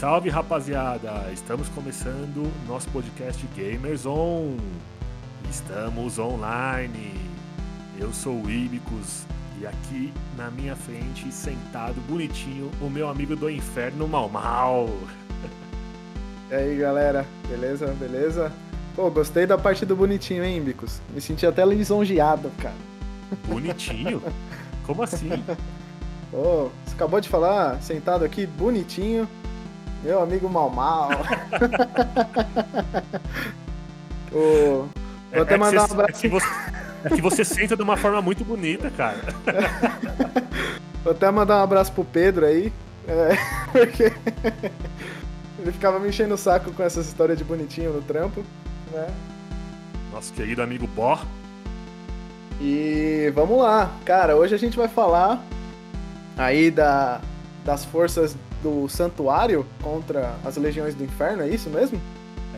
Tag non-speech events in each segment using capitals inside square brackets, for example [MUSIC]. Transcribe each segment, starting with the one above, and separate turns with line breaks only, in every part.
salve rapaziada! Estamos começando nosso podcast Gamers On. Estamos online. Eu sou o Ibicus e aqui na minha frente, sentado bonitinho, o meu amigo do inferno Mal Mal.
E aí galera, beleza? Beleza? Pô, gostei da parte do bonitinho, hein, Ibicus? Me senti até lisonjeado, cara.
Bonitinho? [LAUGHS] Como assim?
Ô, você acabou de falar, sentado aqui, bonitinho, meu amigo Mal Mal. [LAUGHS] Vou até
é
mandar um
que você,
abraço.
é que você, é que você senta de uma forma muito bonita, cara. [LAUGHS]
Vou até mandar um abraço pro Pedro aí. é, [LAUGHS] porque ele ficava me enchendo o saco com essas histórias de bonitinho no trampo, né?
Nosso querido amigo Bó.
E vamos lá, cara. Hoje a gente vai falar aí da, das forças do santuário contra as legiões do inferno, é isso mesmo?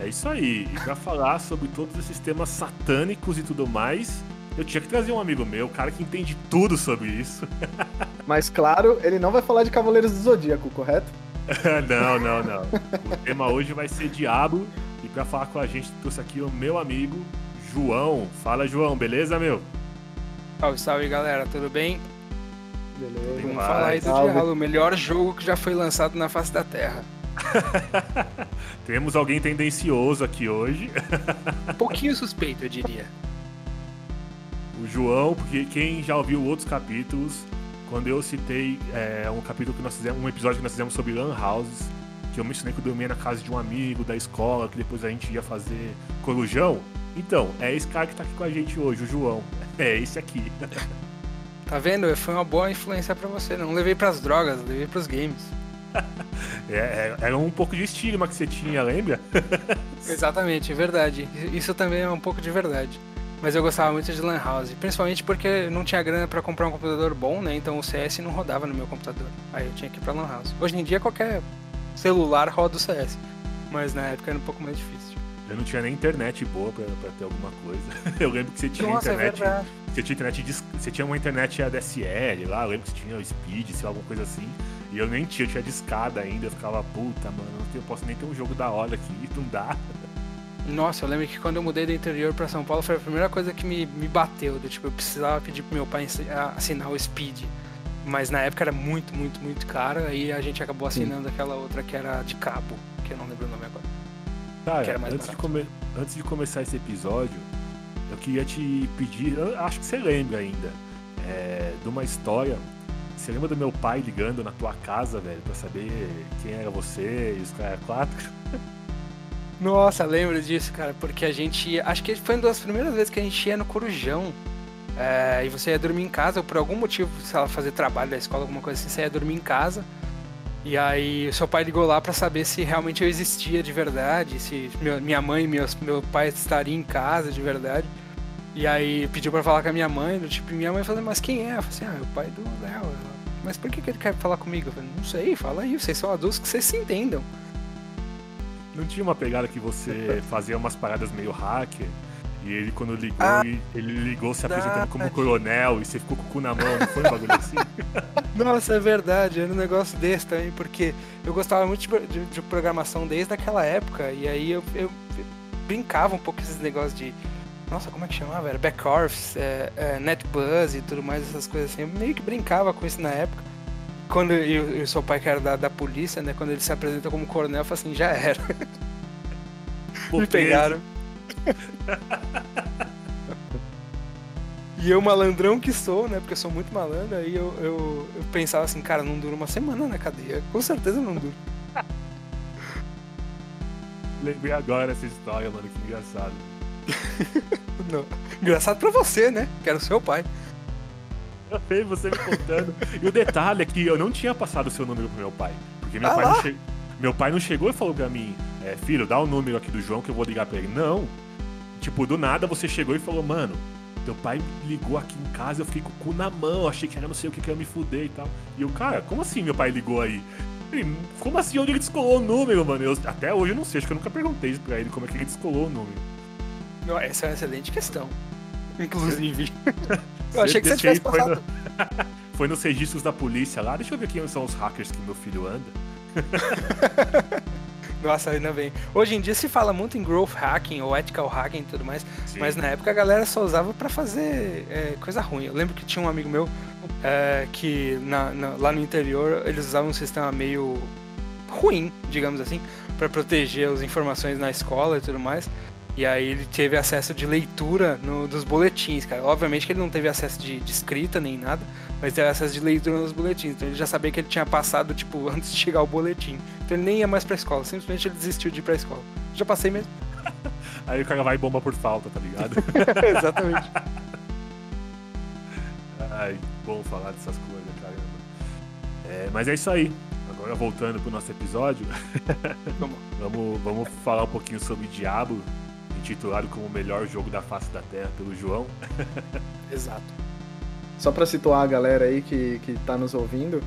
É isso aí. E pra falar sobre todos esses temas satânicos e tudo mais, eu tinha que trazer um amigo meu, cara que entende tudo sobre isso. [LAUGHS]
Mas claro, ele não vai falar de Cavaleiros do Zodíaco, correto? [LAUGHS]
não, não, não. O tema hoje vai ser Diabo. E pra falar com a gente, trouxe aqui o meu amigo João. Fala, João, beleza, meu?
Salve, salve galera, tudo bem?
Beleza.
Vamos falar aí do
salve.
Diablo, o melhor jogo que já foi lançado na face da Terra. [LAUGHS]
Temos alguém tendencioso aqui hoje.
Um pouquinho suspeito, eu diria.
O João, porque quem já ouviu outros capítulos, quando eu citei é, um capítulo que nós fizemos, um episódio que nós fizemos sobre Lan Houses, que eu mencionei que eu dormia na casa de um amigo da escola, que depois a gente ia fazer corujão. Então, é esse cara que tá aqui com a gente hoje, o João. É esse aqui. [LAUGHS]
Tá vendo? Foi uma boa influência pra você. Não levei pras drogas, levei pros games. [LAUGHS]
É, é- era um pouco de estigma que você tinha, lembra? [LAUGHS] [LAUGHS]
Exatamente, é verdade. Isso também é um pouco de verdade. Mas eu gostava muito de Lan House, principalmente porque não tinha grana pra comprar um computador bom, né? Então o CS não rodava no meu computador. Aí eu tinha que ir pra Lan House. Hoje em dia qualquer celular roda o CS, mas na época era um pouco mais difícil.
Eu não tinha nem internet boa pra, pra ter alguma coisa. Eu lembro que você tinha
Nossa, é
internet.
verdade.
Você tinha internet de, você tinha uma internet ADSL lá, eu lembro que você tinha o Speed, sei lá, alguma coisa assim. E eu nem tinha, eu tinha discada ainda, eu ficava, puta, mano, eu não posso nem ter um jogo da hora aqui, não dá.
Nossa, eu lembro que quando eu mudei do interior pra São Paulo foi a primeira coisa que me, me bateu. Do, tipo, eu precisava pedir pro meu pai assinar o Speed. Mas na época era muito, muito, muito caro. Aí a gente acabou assinando aquela outra que era de cabo, que eu não lembro o nome agora. Que
Cara,
era mais
antes de, come- antes de começar esse episódio, eu queria te pedir, acho que você lembra ainda, é, de uma história. Você lembra do meu pai ligando na tua casa, velho, pra saber quem era você e os caras quatro? [LAUGHS]
Nossa, lembro disso, cara, porque a gente acho que foi uma das primeiras vezes que a gente ia no Corujão. É, e você ia dormir em casa, ou por algum motivo, sei lá, fazer trabalho da escola, alguma coisa assim, você ia dormir em casa. E aí o seu pai ligou lá pra saber se realmente eu existia de verdade, se minha mãe e meu pai estariam em casa de verdade. E aí pediu pra falar com a minha mãe, do tipo, minha mãe falou, mas quem é? Eu falei assim, ah, é o pai do Léo. Mas por que, que ele quer falar comigo? Eu falei, não sei, fala aí, vocês são adultos que vocês se entendam.
Não tinha uma pegada que você [LAUGHS] fazia umas paradas meio hacker? E ele, quando ligou,
Ah,
ele ligou se apresentando como
verdade.
coronel e você ficou com o cu na mão, não foi um bagulho assim? [LAUGHS]
Nossa, é verdade, era um negócio desse também, porque eu gostava muito de, de- de programação desde aquela época, e aí eu, eu brincava um pouco com esses negócios de. Nossa, como é que chamava? Era Backorfs, é, é, NetBuzz e tudo mais, essas coisas assim. Eu meio que brincava com isso na época. Quando eu, eu sou pai que era da, da polícia, né? Quando ele se apresenta como coronel, eu falei assim, já era.
Pô, [LAUGHS]
Me pegaram. E eu, malandrão que sou, né? Porque eu sou muito malandro, aí eu, eu, eu pensava assim, cara, não dura uma semana na cadeia. Com certeza não dura.
Lembrei agora essa história, mano, que engraçado. [LAUGHS]
Não. Engraçado pra você, né? Que era o seu pai.
Eu sei você me contando. e o detalhe é que eu não tinha passado o seu número pro meu pai. Porque meu,
Ah
pai, não che... meu pai não chegou e falou pra mim, é, filho, dá o número aqui do João que eu vou ligar pra ele. Não. Tipo, do nada você chegou e falou, mano, teu pai me ligou aqui em casa, eu fiquei com o cu na mão, achei que era não sei o que, que ia me fuder e tal. E eu, cara, como assim meu pai ligou aí? Ele, Como assim? Onde ele descolou o número, mano? Eu, até hoje eu não sei, acho que eu nunca perguntei pra ele, como é que ele descolou o número.
Essa é uma excelente questão. Inclusive. Eu achei que você tivesse
foi
passado.
no- [LAUGHS] Foi nos registros da polícia lá. Deixa eu ver quem são os hackers que meu filho anda. [LAUGHS]
Nossa, ainda bem. Hoje em dia se fala muito em growth hacking ou ethical hacking e tudo mais,
Sim.
mas na época a galera só usava pra fazer é, coisa ruim. Eu lembro que tinha um amigo meu é, que na- na- lá no interior eles usavam um sistema meio ruim, digamos assim, pra proteger as informações na escola e tudo mais. E aí ele teve acesso de leitura no- dos boletins, cara. Obviamente que ele não teve acesso de, de escrita nem nada, mas teve acesso de leitura nos boletins. Então ele já sabia que ele tinha passado, tipo, [LAUGHS] antes de chegar o boletim. Então ele nem ia mais pra escola, simplesmente ele desistiu de ir pra escola. Já passei mesmo. [LAUGHS]
Aí o cara vai e bomba por falta, tá ligado? [LAUGHS]
Exatamente.
Ai, bom falar dessas coisas, caramba. É, mas é isso aí. Agora voltando pro nosso episódio,
Vamos.
vamos, falar um pouquinho sobre Diablo, intitulado como o melhor jogo da face da Terra pelo João. [LAUGHS]
Exato.
Só pra situar a galera aí que, que tá nos ouvindo,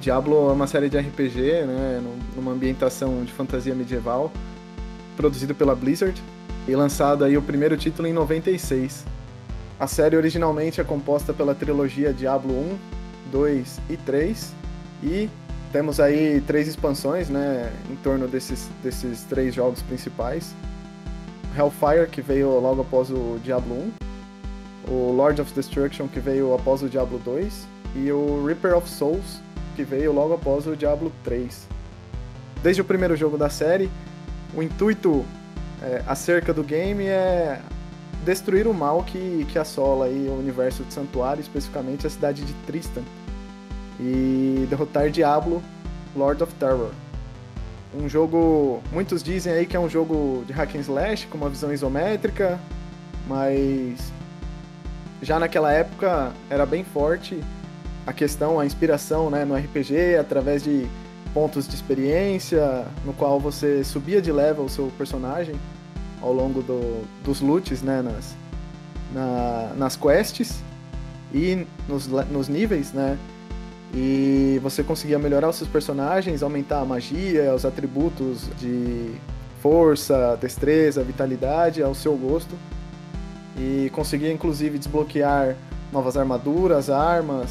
Diablo é uma série de RPG, né, num- numa ambientação de fantasia medieval, produzido pela Blizzard e lançado aí o primeiro título em 96. A série originalmente é composta pela trilogia Diablo 1, 2 e 3 e temos aí três expansões, né, em torno desses, desses três jogos principais. Hellfire, que veio logo após o Diablo 1, o Lord of Destruction, que veio após o Diablo 2, e o Reaper of Souls, que veio logo após o Diablo 3. Desde o primeiro jogo da série, o intuito é, acerca do game é destruir o mal que, que assola aí o universo de Santuário, especificamente a cidade de Tristan, e derrotar Diablo, Lord of Terror. Um jogo, muitos dizem aí que é um jogo de hack and slash, com uma visão isométrica, mas já naquela época era bem forte a questão, a inspiração né, no RPG, através de pontos de experiência, no qual você subia de level o seu personagem ao longo do, dos loots, né, nas, na- nas quests e nos, nos níveis, né? E você conseguia melhorar os seus personagens, aumentar a magia, os atributos de força, destreza, vitalidade ao seu gosto e conseguia inclusive desbloquear novas armaduras, armas.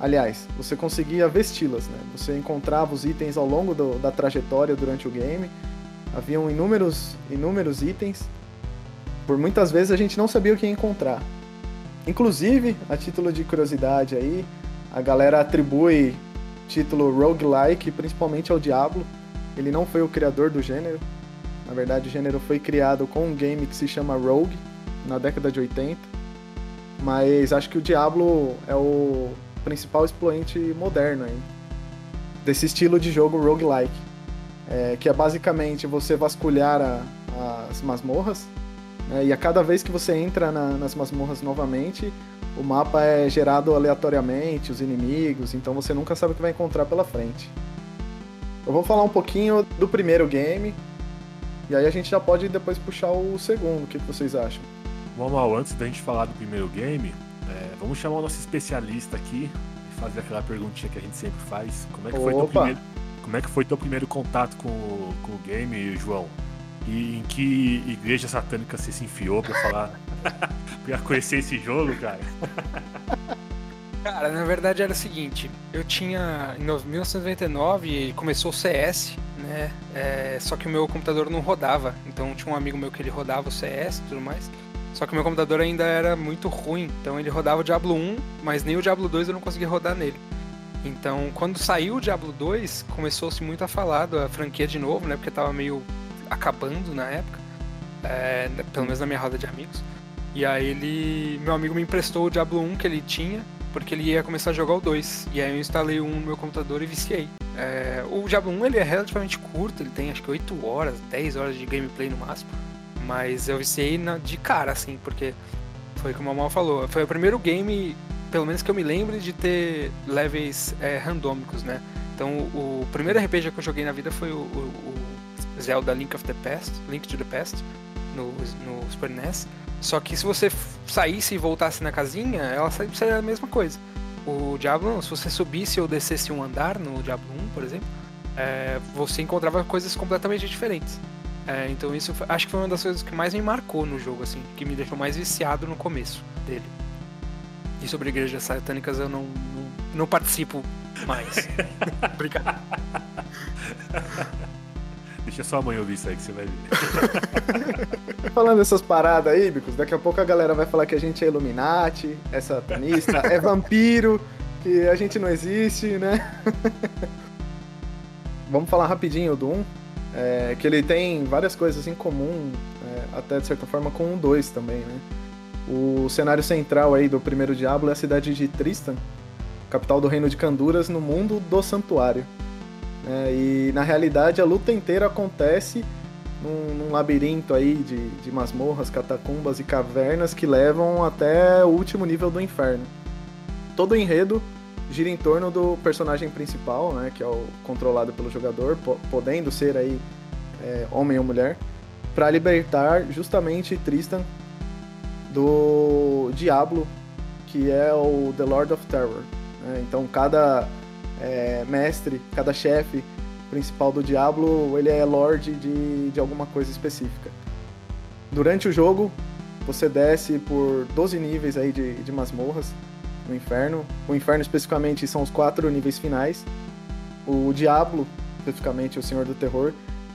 Aliás, você conseguia vesti-las, né? Você encontrava os itens ao longo do- da trajetória durante o game. Haviam inúmeros, inúmeros itens. Por muitas vezes a gente não sabia o que encontrar. Inclusive, a título de curiosidade aí, a galera atribui título roguelike principalmente ao Diablo. Ele não foi o criador do gênero. Na verdade, o gênero foi criado com um game que se chama Rogue na década de 80. Mas acho que o Diablo é o principal expoente moderno aí, desse estilo de jogo roguelike. É, que é basicamente você vasculhar a- as masmorras, né, e a cada vez que você entra na- nas masmorras novamente, o mapa é gerado aleatoriamente, os inimigos, então você nunca sabe o que vai encontrar pela frente. Eu vou falar um pouquinho do primeiro game, e aí a gente já pode depois puxar o segundo, o que vocês acham?
Bom, Mal, antes da gente falar do primeiro game, é, vamos chamar o nosso especialista aqui e fazer aquela perguntinha que a gente sempre faz. Como é que foi teu
Opa!
primeiro, como é que foi teu primeiro contato com, o- com o game, João? E em que igreja satânica você se enfiou pra falar, [LAUGHS] pra conhecer esse jogo, cara?
Cara, na verdade era o seguinte, eu tinha em no- 1999 começou o CS, né? É, só que o meu computador não rodava, então tinha um amigo meu que ele rodava o CS e tudo mais. Só que o meu computador ainda era muito ruim, então ele rodava o Diablo 1, mas nem o Diablo 2 eu não conseguia rodar nele. Então, quando saiu o Diablo 2, começou-se muito a falar da franquia de novo, né? Porque tava meio acabando na época, é, pelo menos na minha roda de amigos. E aí ele, meu amigo me emprestou o Diablo 1 que ele tinha, porque ele ia começar a jogar o 2. E aí eu instalei um no meu computador e viciei. É, o Diablo 1 ele é relativamente curto, ele tem acho que 8 horas, 10 horas de gameplay no máximo. Mas eu viciei na- de cara, assim, porque foi como a Mal falou, foi o primeiro game, pelo menos que eu me lembre, de ter levels é, randômicos, né? Então o, primeiro RPG que eu joguei na vida foi o- o Zelda Link of the Past, Link to the Past, no, no Super NES. Só que se você saísse e voltasse na casinha, ela seria a mesma coisa. O Diablo, não, se você subisse ou descesse um andar no Diablo 1, por exemplo, é, você encontrava coisas completamente diferentes. É, então isso foi- acho que foi uma das coisas que mais me marcou no jogo, assim, que me deixou mais viciado no começo dele. E sobre igrejas satânicas eu não, não, não participo mais. [LAUGHS] Obrigado. [LAUGHS]
Deixa sua mãe ouvir isso aí que você vai ver. [LAUGHS]
Falando essas paradas aí, Bicos, daqui a pouco a galera vai falar que a gente é Illuminati, é satanista, é vampiro, que a gente não existe, né? [LAUGHS] Vamos falar rapidinho do 1, é, que ele tem várias coisas em comum, é, até de certa forma com o 2 também, né? O cenário central aí do primeiro Diablo é a cidade de Tristan, capital do reino de Canduras, no mundo do santuário. É, e na realidade a luta inteira acontece num, num labirinto aí de, de masmorras, catacumbas e cavernas que levam até o último nível do inferno. Todo o enredo gira em torno do personagem principal, né, que é o controlado pelo jogador, po podendo ser aí é, homem ou mulher, para libertar justamente Tristan do Diablo, que é o The Lord of Terror. Né? Então cada é, mestre, cada chefe principal do Diablo, ele é lord de, de alguma coisa específica. Durante o jogo, você desce por 12 níveis aí de, de masmorras no inferno. O inferno especificamente são os quatro níveis finais. O Diablo, especificamente o Senhor do Terror,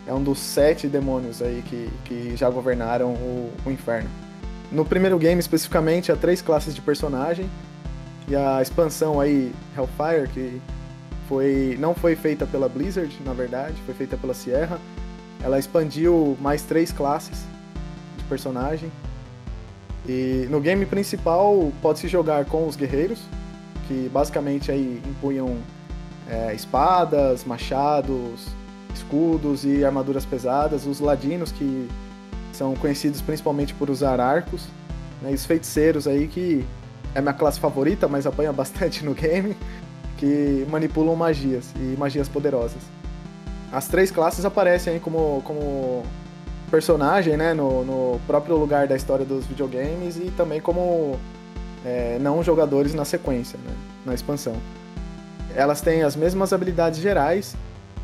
é um dos sete demônios aí que, que já governaram o, o inferno. No primeiro game, especificamente, há três classes de personagem. E a expansão aí, Hellfire, que foi não foi feita pela Blizzard, na verdade, foi feita pela Sierra. Ela expandiu mais três classes de personagem. E no game principal pode-se jogar com os guerreiros, que basicamente aí empunham é, espadas, machados, escudos e armaduras pesadas. Os ladinos, que são conhecidos principalmente por usar arcos. Né, e os feiticeiros aí, que é minha classe favorita, mas apanha [LAUGHS] bastante no game que manipulam magias e magias poderosas. As três classes aparecem como, como personagem, né, no, no próprio lugar da história dos videogames e também como é, não jogadores na sequência, né, na expansão. Elas têm as mesmas habilidades gerais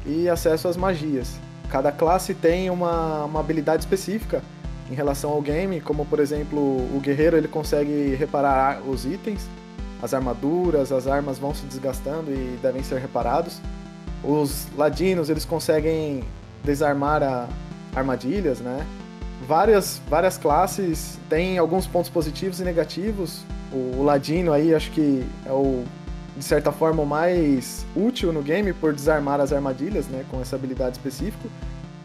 e acesso às magias. Cada classe tem uma, uma habilidade específica em relação ao game, como por exemplo o guerreiro ele consegue reparar os itens, as armaduras, as armas vão se desgastando e devem ser reparados. Os ladinos, eles conseguem desarmar a armadilhas, né? Várias, várias classes têm alguns pontos positivos e negativos. O, o ladino aí acho que é o de certa forma o mais útil no game por desarmar as armadilhas, né, com essa habilidade específica.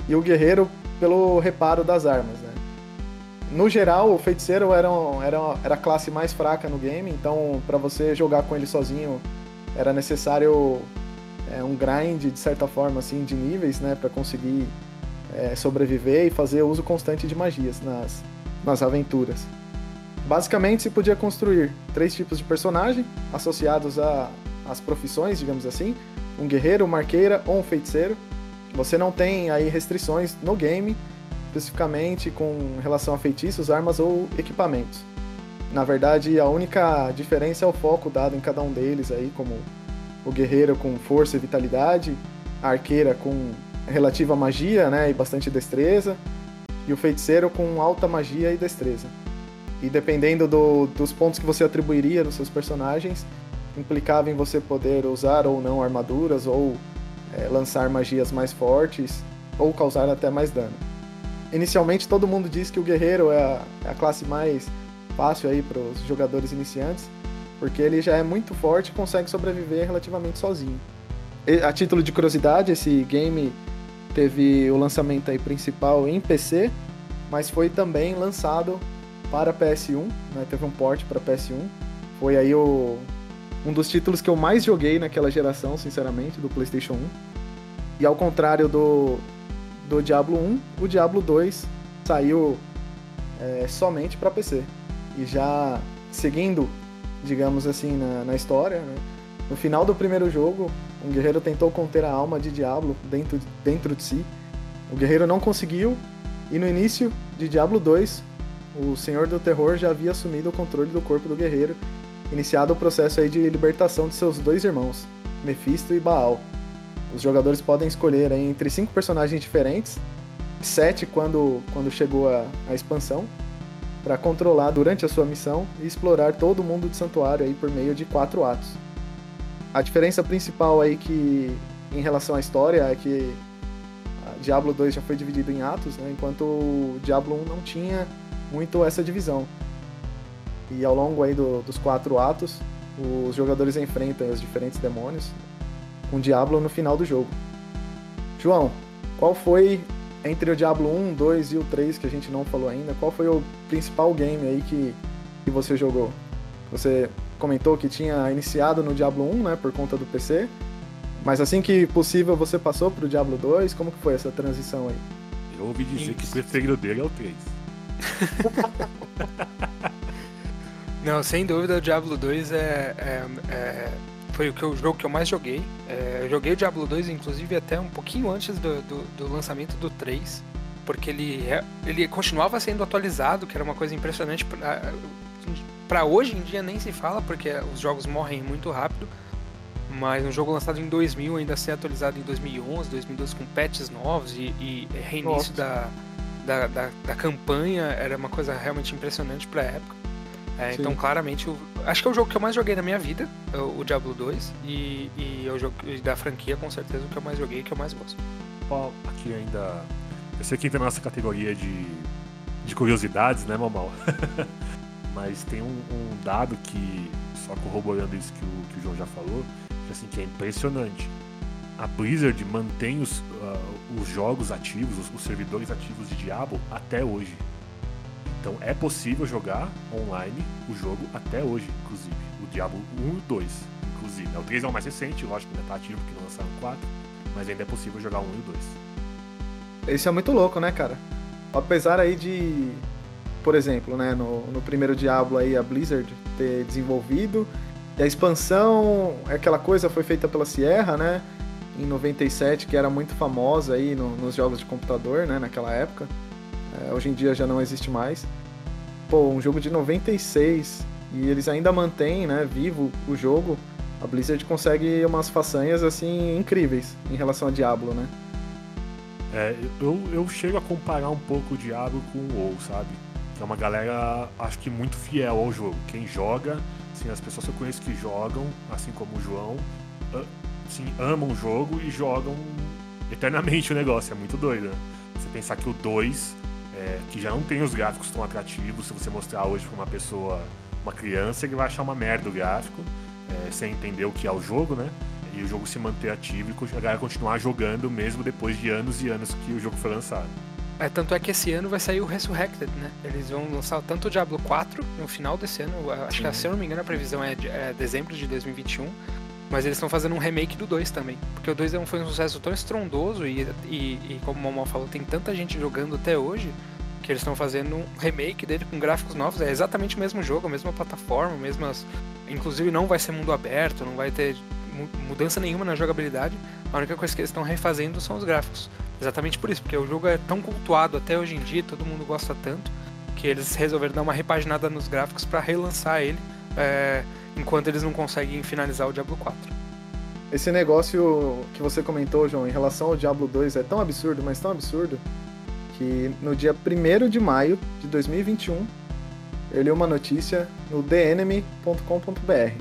E o guerreiro pelo reparo das armas, né? No geral, o feiticeiro era, era, era a classe mais fraca no game, então para você jogar com ele sozinho era necessário é, um grind, de certa forma, assim, de níveis, né, para conseguir é, sobreviver e fazer uso constante de magias nas, nas aventuras. Basicamente, se podia construir três tipos de personagem associados às profissões, digamos assim: um guerreiro, uma arqueira ou um feiticeiro. Você não tem aí restrições no game especificamente com relação a feitiços, armas ou equipamentos. Na verdade, a única diferença é o foco dado em cada um deles aí, como o guerreiro com força e vitalidade, a arqueira com relativa magia, né, e bastante destreza, e o feiticeiro com alta magia e destreza. E dependendo do, dos pontos que você atribuiria nos seus personagens, implicava em você poder usar ou não armaduras, ou é, lançar magias mais fortes, ou causar até mais dano inicialmente todo mundo diz que o guerreiro é a, é a classe mais fácil aí para os jogadores iniciantes, porque ele já é muito forte e consegue sobreviver relativamente sozinho. E, a título de curiosidade, esse game teve o lançamento aí principal em PC, mas foi também lançado para PS1, né? teve um port para PS1. Foi aí o, um dos títulos que eu mais joguei naquela geração, sinceramente, do PlayStation 1. E ao contrário do, do Diablo 1, o Diablo 2 saiu é, somente para PC. E já seguindo, digamos assim, na, na história, né? no final do primeiro jogo, um guerreiro tentou conter a alma de Diablo dentro, dentro de si. O guerreiro não conseguiu, e no início de Diablo 2, o Senhor do Terror já havia assumido o controle do corpo do guerreiro, iniciado o processo aí de libertação de seus dois irmãos, Mephisto e Baal. Os jogadores podem escolher entre cinco personagens diferentes, sete quando, quando chegou a, a expansão, para controlar durante a sua missão e explorar todo o mundo do santuário aí por meio de quatro atos. A diferença principal aí que em relação à história é que Diablo 2 já foi dividido em atos, né? enquanto Diablo 1 não tinha muito essa divisão. E ao longo aí do, dos quatro atos, os jogadores enfrentam os diferentes demônios com o Diablo no final do jogo. João, qual foi entre o Diablo 1, 2 e o 3 que a gente não falou ainda, qual foi o principal game aí que, que você jogou? Você comentou que tinha iniciado no Diablo 1, né, por conta do PC, mas assim que possível você passou pro Diablo 2, como que foi essa transição aí?
Eu ouvi dizer Isso. que o preferido dele é o 3. [LAUGHS]
Não, sem dúvida o Diablo 2 é, é, é foi o, que o jogo que eu mais joguei. É, eu joguei o Diablo 2, inclusive, até um pouquinho antes do, do, do lançamento do 3, porque ele, é, ele continuava sendo atualizado, que era uma coisa impressionante. Para hoje em dia nem se fala, porque os jogos morrem muito rápido. Mas um jogo lançado em 2000 ainda ser atualizado em 2011, 2012 com patches novos e, e reinício da, da, da, da, campanha era uma coisa realmente impressionante para a época. É, então, claramente, o, acho que é o jogo que eu mais joguei na minha vida, o, o Diablo 2, e, e é o jogo da franquia, com certeza, o que eu mais joguei e que eu mais gosto.
Aqui ainda. Eu sei que entra na nossa categoria de, de curiosidades, né, Mamal? [LAUGHS] Mas tem um, um, dado que, só corroborando isso que o, que o João já falou, que, assim, que é impressionante. A Blizzard mantém os, uh, os jogos ativos, os, os servidores ativos de Diablo até hoje. Então é possível jogar online o jogo até hoje, inclusive. O Diablo 1 e o 2, inclusive. O 3 é o mais recente, lógico ainda tá ativo porque não lançaram o 4, mas ainda é possível jogar o 1 e o
2. Isso é muito louco, né, cara? Apesar aí de, por exemplo, né, no, no primeiro Diablo aí a Blizzard ter desenvolvido, e a expansão, aquela coisa foi feita pela Sierra, né? Em 97, que era muito famosa aí no, nos jogos de computador, né, naquela época. É, hoje em dia já não existe mais. Pô, um jogo de 96 e eles ainda mantêm, né, vivo o jogo. A Blizzard consegue umas façanhas assim incríveis em relação a Diablo, né?
É, eu, eu chego a comparar um pouco o Diablo com o WoW, sabe? Que é uma galera, acho que muito fiel ao jogo. Quem joga, assim, as pessoas que eu conheço que jogam, assim como o João, assim, amam o jogo e jogam eternamente o negócio. É muito doido, né? Você pensar que o 2 é, que já não tem os gráficos tão atrativos. Se você mostrar hoje para uma pessoa, uma criança, ele vai achar uma merda o gráfico, é, sem entender o que é o jogo, né? E o jogo se manter ativo e a galera continuar jogando mesmo depois de anos e anos que o jogo foi lançado.
É, tanto é que esse ano vai sair o Resurrected, né? Eles vão lançar tanto o Diablo 4 no final desse ano, acho que se eu não me engano a previsão é, de, é dezembro de 2021, mas eles estão fazendo um remake do 2 também. Porque o 2 é foi um sucesso tão estrondoso e, e, e como o Momal falou, tem tanta gente jogando até hoje que eles estão fazendo um remake dele com gráficos novos. É exatamente o mesmo jogo, a mesma plataforma, mesmas. Inclusive não vai ser mundo aberto, não vai ter mudança nenhuma na jogabilidade. A única coisa que eles estão refazendo são os gráficos. Exatamente por isso, porque o jogo é tão cultuado até hoje em dia, todo mundo gosta tanto, que eles resolveram dar uma repaginada nos gráficos para relançar ele, é, enquanto eles não conseguem finalizar o Diablo 4.
Esse negócio que você comentou, João, em relação ao Diablo 2 é tão absurdo, mas tão absurdo, que no dia 1 de maio de 2021 eu li uma notícia no thenemy.com.br.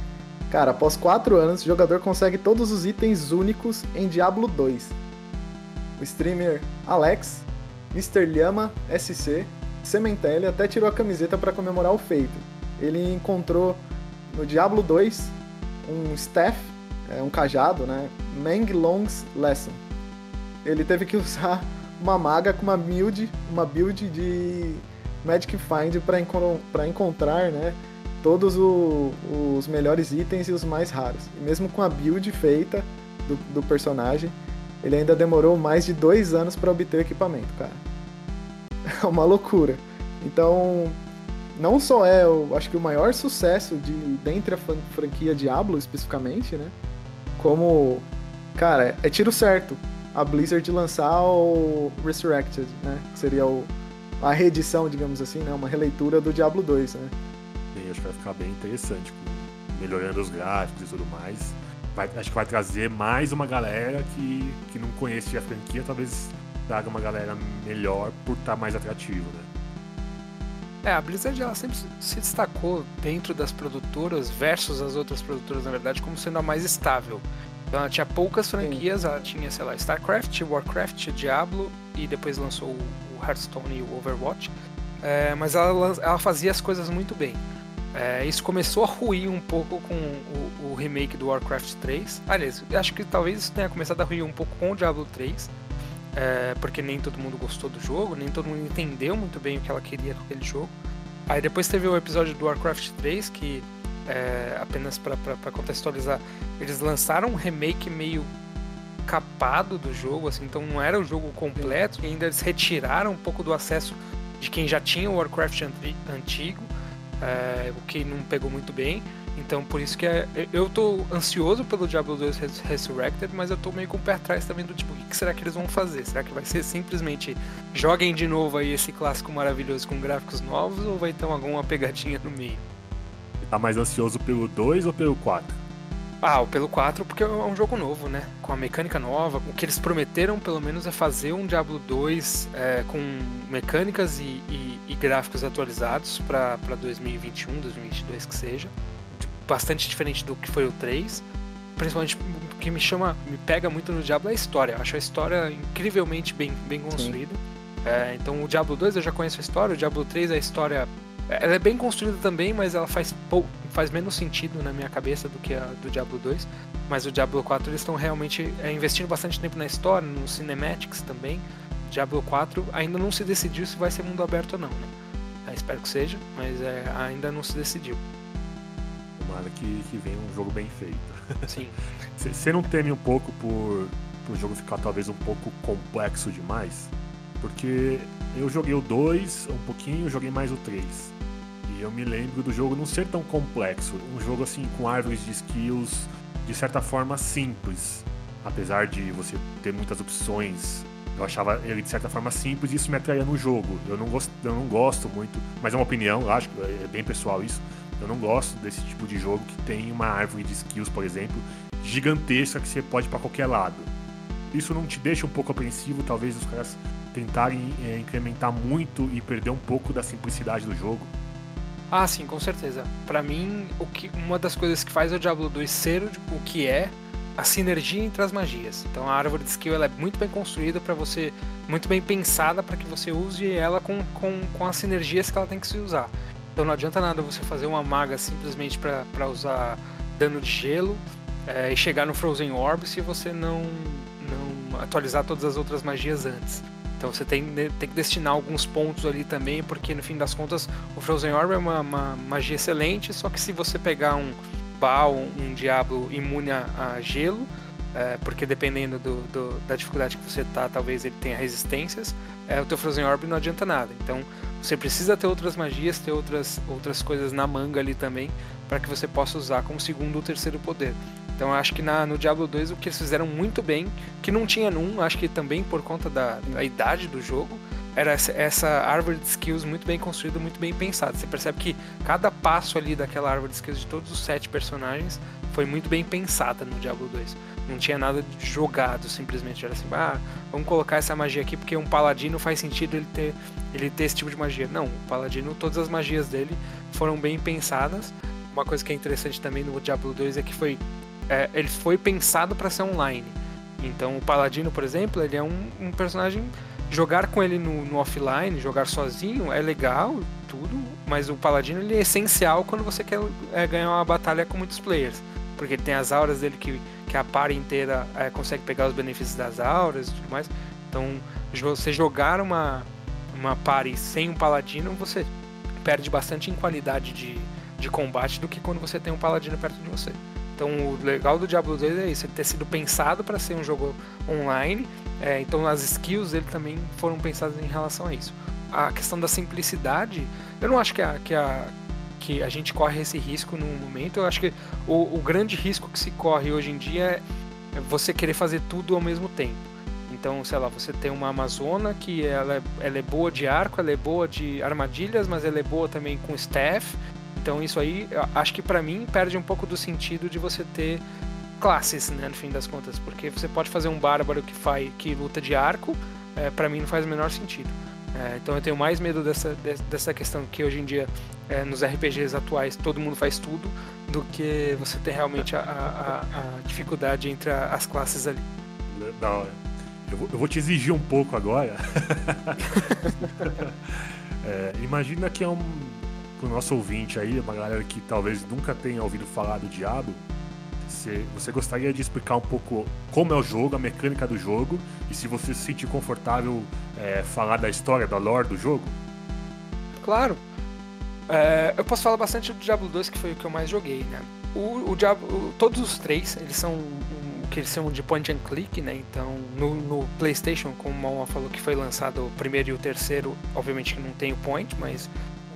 Cara, após 4 anos, o jogador consegue todos os itens únicos em Diablo 2. O streamer Alex, Mr. Lhama SC, Sementelli até tirou a camiseta para comemorar o feito. Ele encontrou no Diablo 2 um staff, é, um cajado, né? Meng Long's Lesson. Ele teve que usar uma maga com uma build, uma build de Magic Find para encontrar, né, todos o, os melhores itens e os mais raros. E mesmo com a build feita do, do personagem, ele ainda demorou mais de dois anos para obter o equipamento, cara. [LAUGHS] É uma loucura. Então, não só é, eu acho que o maior sucesso de dentre a franquia Diablo especificamente, né? Como, cara, é tiro certo a Blizzard lançar o Resurrected, né? Que seria o, a reedição, digamos assim, né? Uma releitura do Diablo 2, né?
Sim, acho que vai ficar bem interessante, melhorando os gráficos e tudo mais. Vai, acho que vai trazer mais uma galera que, que não conhecia a franquia, talvez traga uma galera melhor por estar tá mais atrativo, né?
É, a Blizzard ela sempre se destacou dentro das produtoras versus as outras produtoras, na verdade, como sendo a mais estável. Então ela tinha poucas franquias, Sim. ela tinha, sei lá, StarCraft, Warcraft, Diablo e depois lançou o Hearthstone e o Overwatch. É, mas ela, ela fazia as coisas muito bem. É, isso começou a ruir um pouco com o, o, remake do Warcraft 3. Aliás, acho que talvez isso tenha começado a ruir um pouco com o Diablo 3, é, porque nem todo mundo gostou do jogo, nem todo mundo entendeu muito bem o que ela queria com aquele jogo. Aí depois teve o episódio do Warcraft 3, que é, apenas para contextualizar, eles lançaram um remake meio capado do jogo, assim, então não era o jogo completo, e ainda eles retiraram um pouco do acesso de quem já tinha o Warcraft antigo é, o que não pegou muito bem. Então por isso que é, eu tô ansioso pelo Diablo 2 Resurrected, mas eu tô meio com o pé atrás também do tipo, o que será que eles vão fazer? Será que vai ser simplesmente joguem de novo aí esse clássico maravilhoso com gráficos novos ou vai ter alguma pegadinha no meio?
Tá mais ansioso pelo 2 ou pelo 4?
Ah, pelo 4 porque é um jogo novo, né? Com a mecânica nova. O que eles prometeram, pelo menos, é fazer um Diablo 2 é, com mecânicas e, e, e gráficos atualizados para 2021, 2022 que seja. Bastante diferente do que foi o 3. Principalmente o que me chama, me pega muito no Diablo é a história. Eu acho a história incrivelmente bem, bem construída. É, então o Diablo 2 eu já conheço a história, o Diablo 3 a história ela é bem construída também, mas ela faz, pou, faz menos sentido na minha cabeça do que a do Diablo 2. Mas o Diablo 4 eles estão realmente é, investindo bastante tempo na história, nos cinematics também. Diablo 4 ainda não se decidiu se vai ser mundo aberto ou não, né? Eu espero que seja, mas é, ainda não se decidiu.
Tomara que, que venha um jogo bem feito.
Sim. [LAUGHS]
Você não teme um pouco por, por o jogo ficar talvez um pouco complexo demais? Porque eu joguei o 2 um pouquinho, joguei mais o 3. E eu me lembro do jogo não ser tão complexo. Um jogo assim com árvores de skills de certa forma simples. Apesar de você ter muitas opções, eu achava ele de certa forma simples e isso me atraía no jogo. Eu não gosto, eu não gosto muito, mas é uma opinião, eu acho que é bem pessoal isso. Eu não gosto desse tipo de jogo que tem uma árvore de skills, por exemplo, gigantesca que você pode para qualquer lado. Isso não te deixa um pouco apreensivo, talvez os caras tentarem é, incrementar muito e perder um pouco da simplicidade do jogo.
Ah, sim, com certeza. Para mim, o que, uma das coisas que faz o Diablo 2 ser o que é a sinergia entre as magias. Então a árvore de skill ela é muito bem construída para você, muito bem pensada para que você use ela com, com, com as sinergias que ela tem que se usar. Então não adianta nada você fazer uma maga simplesmente para usar dano de gelo é, e chegar no Frozen Orb se você não, não atualizar todas as outras magias antes. Então você tem, tem que destinar alguns pontos ali também, porque no fim das contas o Frozen Orb é uma, uma magia excelente, só que se você pegar um Baal, um Diablo imune a, gelo, é, porque dependendo do, do, da dificuldade que você tá, talvez ele tenha resistências, é, o teu Frozen Orb não adianta nada. Então você precisa ter outras magias, ter outras, outras coisas na manga ali também, para que você possa usar como segundo ou terceiro poder. Então acho que na, no Diablo 2 o que eles fizeram muito bem, que não tinha num, acho que também por conta da, da idade do jogo, era essa, essa, árvore de skills muito bem construída, muito bem pensada. Você percebe que cada passo ali daquela árvore de skills de todos os sete personagens foi muito bem pensada no Diablo 2. Não tinha nada jogado, simplesmente era assim, ah, vamos colocar essa magia aqui porque um paladino faz sentido ele ter, ele ter esse tipo de magia. Não, o paladino, todas as magias dele foram bem pensadas. Uma coisa que é interessante também no Diablo 2 é que foi é, ele foi pensado para ser online. Então o Paladino, por exemplo, ele é um, um personagem. Jogar com ele no, no, offline, jogar sozinho é legal, tudo, mas o Paladino ele é essencial quando você quer é, ganhar uma batalha com muitos players. Porque ele tem as auras dele que, que a par inteira é, consegue pegar os benefícios das auras e tudo mais. Então, você jogar uma, uma party sem um paladino, você perde bastante em qualidade de, de combate do que quando você tem um paladino perto de você. Então o legal do Diablo 2 é isso, ele ter sido pensado para ser um jogo online. É, então as skills dele também foram pensadas em relação a isso. A questão da simplicidade, eu não acho que a, que a, que a gente corre esse risco no momento. Eu acho que o, o grande risco que se corre hoje em dia é você querer fazer tudo ao mesmo tempo. Então, sei lá, você tem uma Amazona que ela é, ela é boa de arco, ela é boa de armadilhas, mas ela é boa também com staff. Então isso aí, acho que para mim perde um pouco do sentido de você ter classes, né, no fim das contas, porque você pode fazer um bárbaro que faz que luta de arco, é, para mim não faz o menor sentido. É, então eu tenho mais medo dessa, dessa questão que hoje em dia é, nos RPGs atuais todo mundo faz tudo do que você ter realmente a, a, a dificuldade entre a, as classes ali.
Da hora. Eu vou, eu vou te exigir um pouco agora. [LAUGHS] é, imagina que é um. Pro nosso ouvinte aí, uma galera que talvez nunca tenha ouvido falar do Diabo. Você, você gostaria de explicar um pouco como é o jogo, a mecânica do jogo, e se você se sentir confortável é, falar da história, da lore do jogo?
Claro. É, eu posso falar bastante do Diablo 2, que foi o que eu mais joguei, né? O, o Diablo, todos os três, eles são o que eles chamam de point and click, né? Então, no, no PlayStation, como o Malma falou que foi lançado o primeiro e o terceiro, obviamente que não tem o point, mas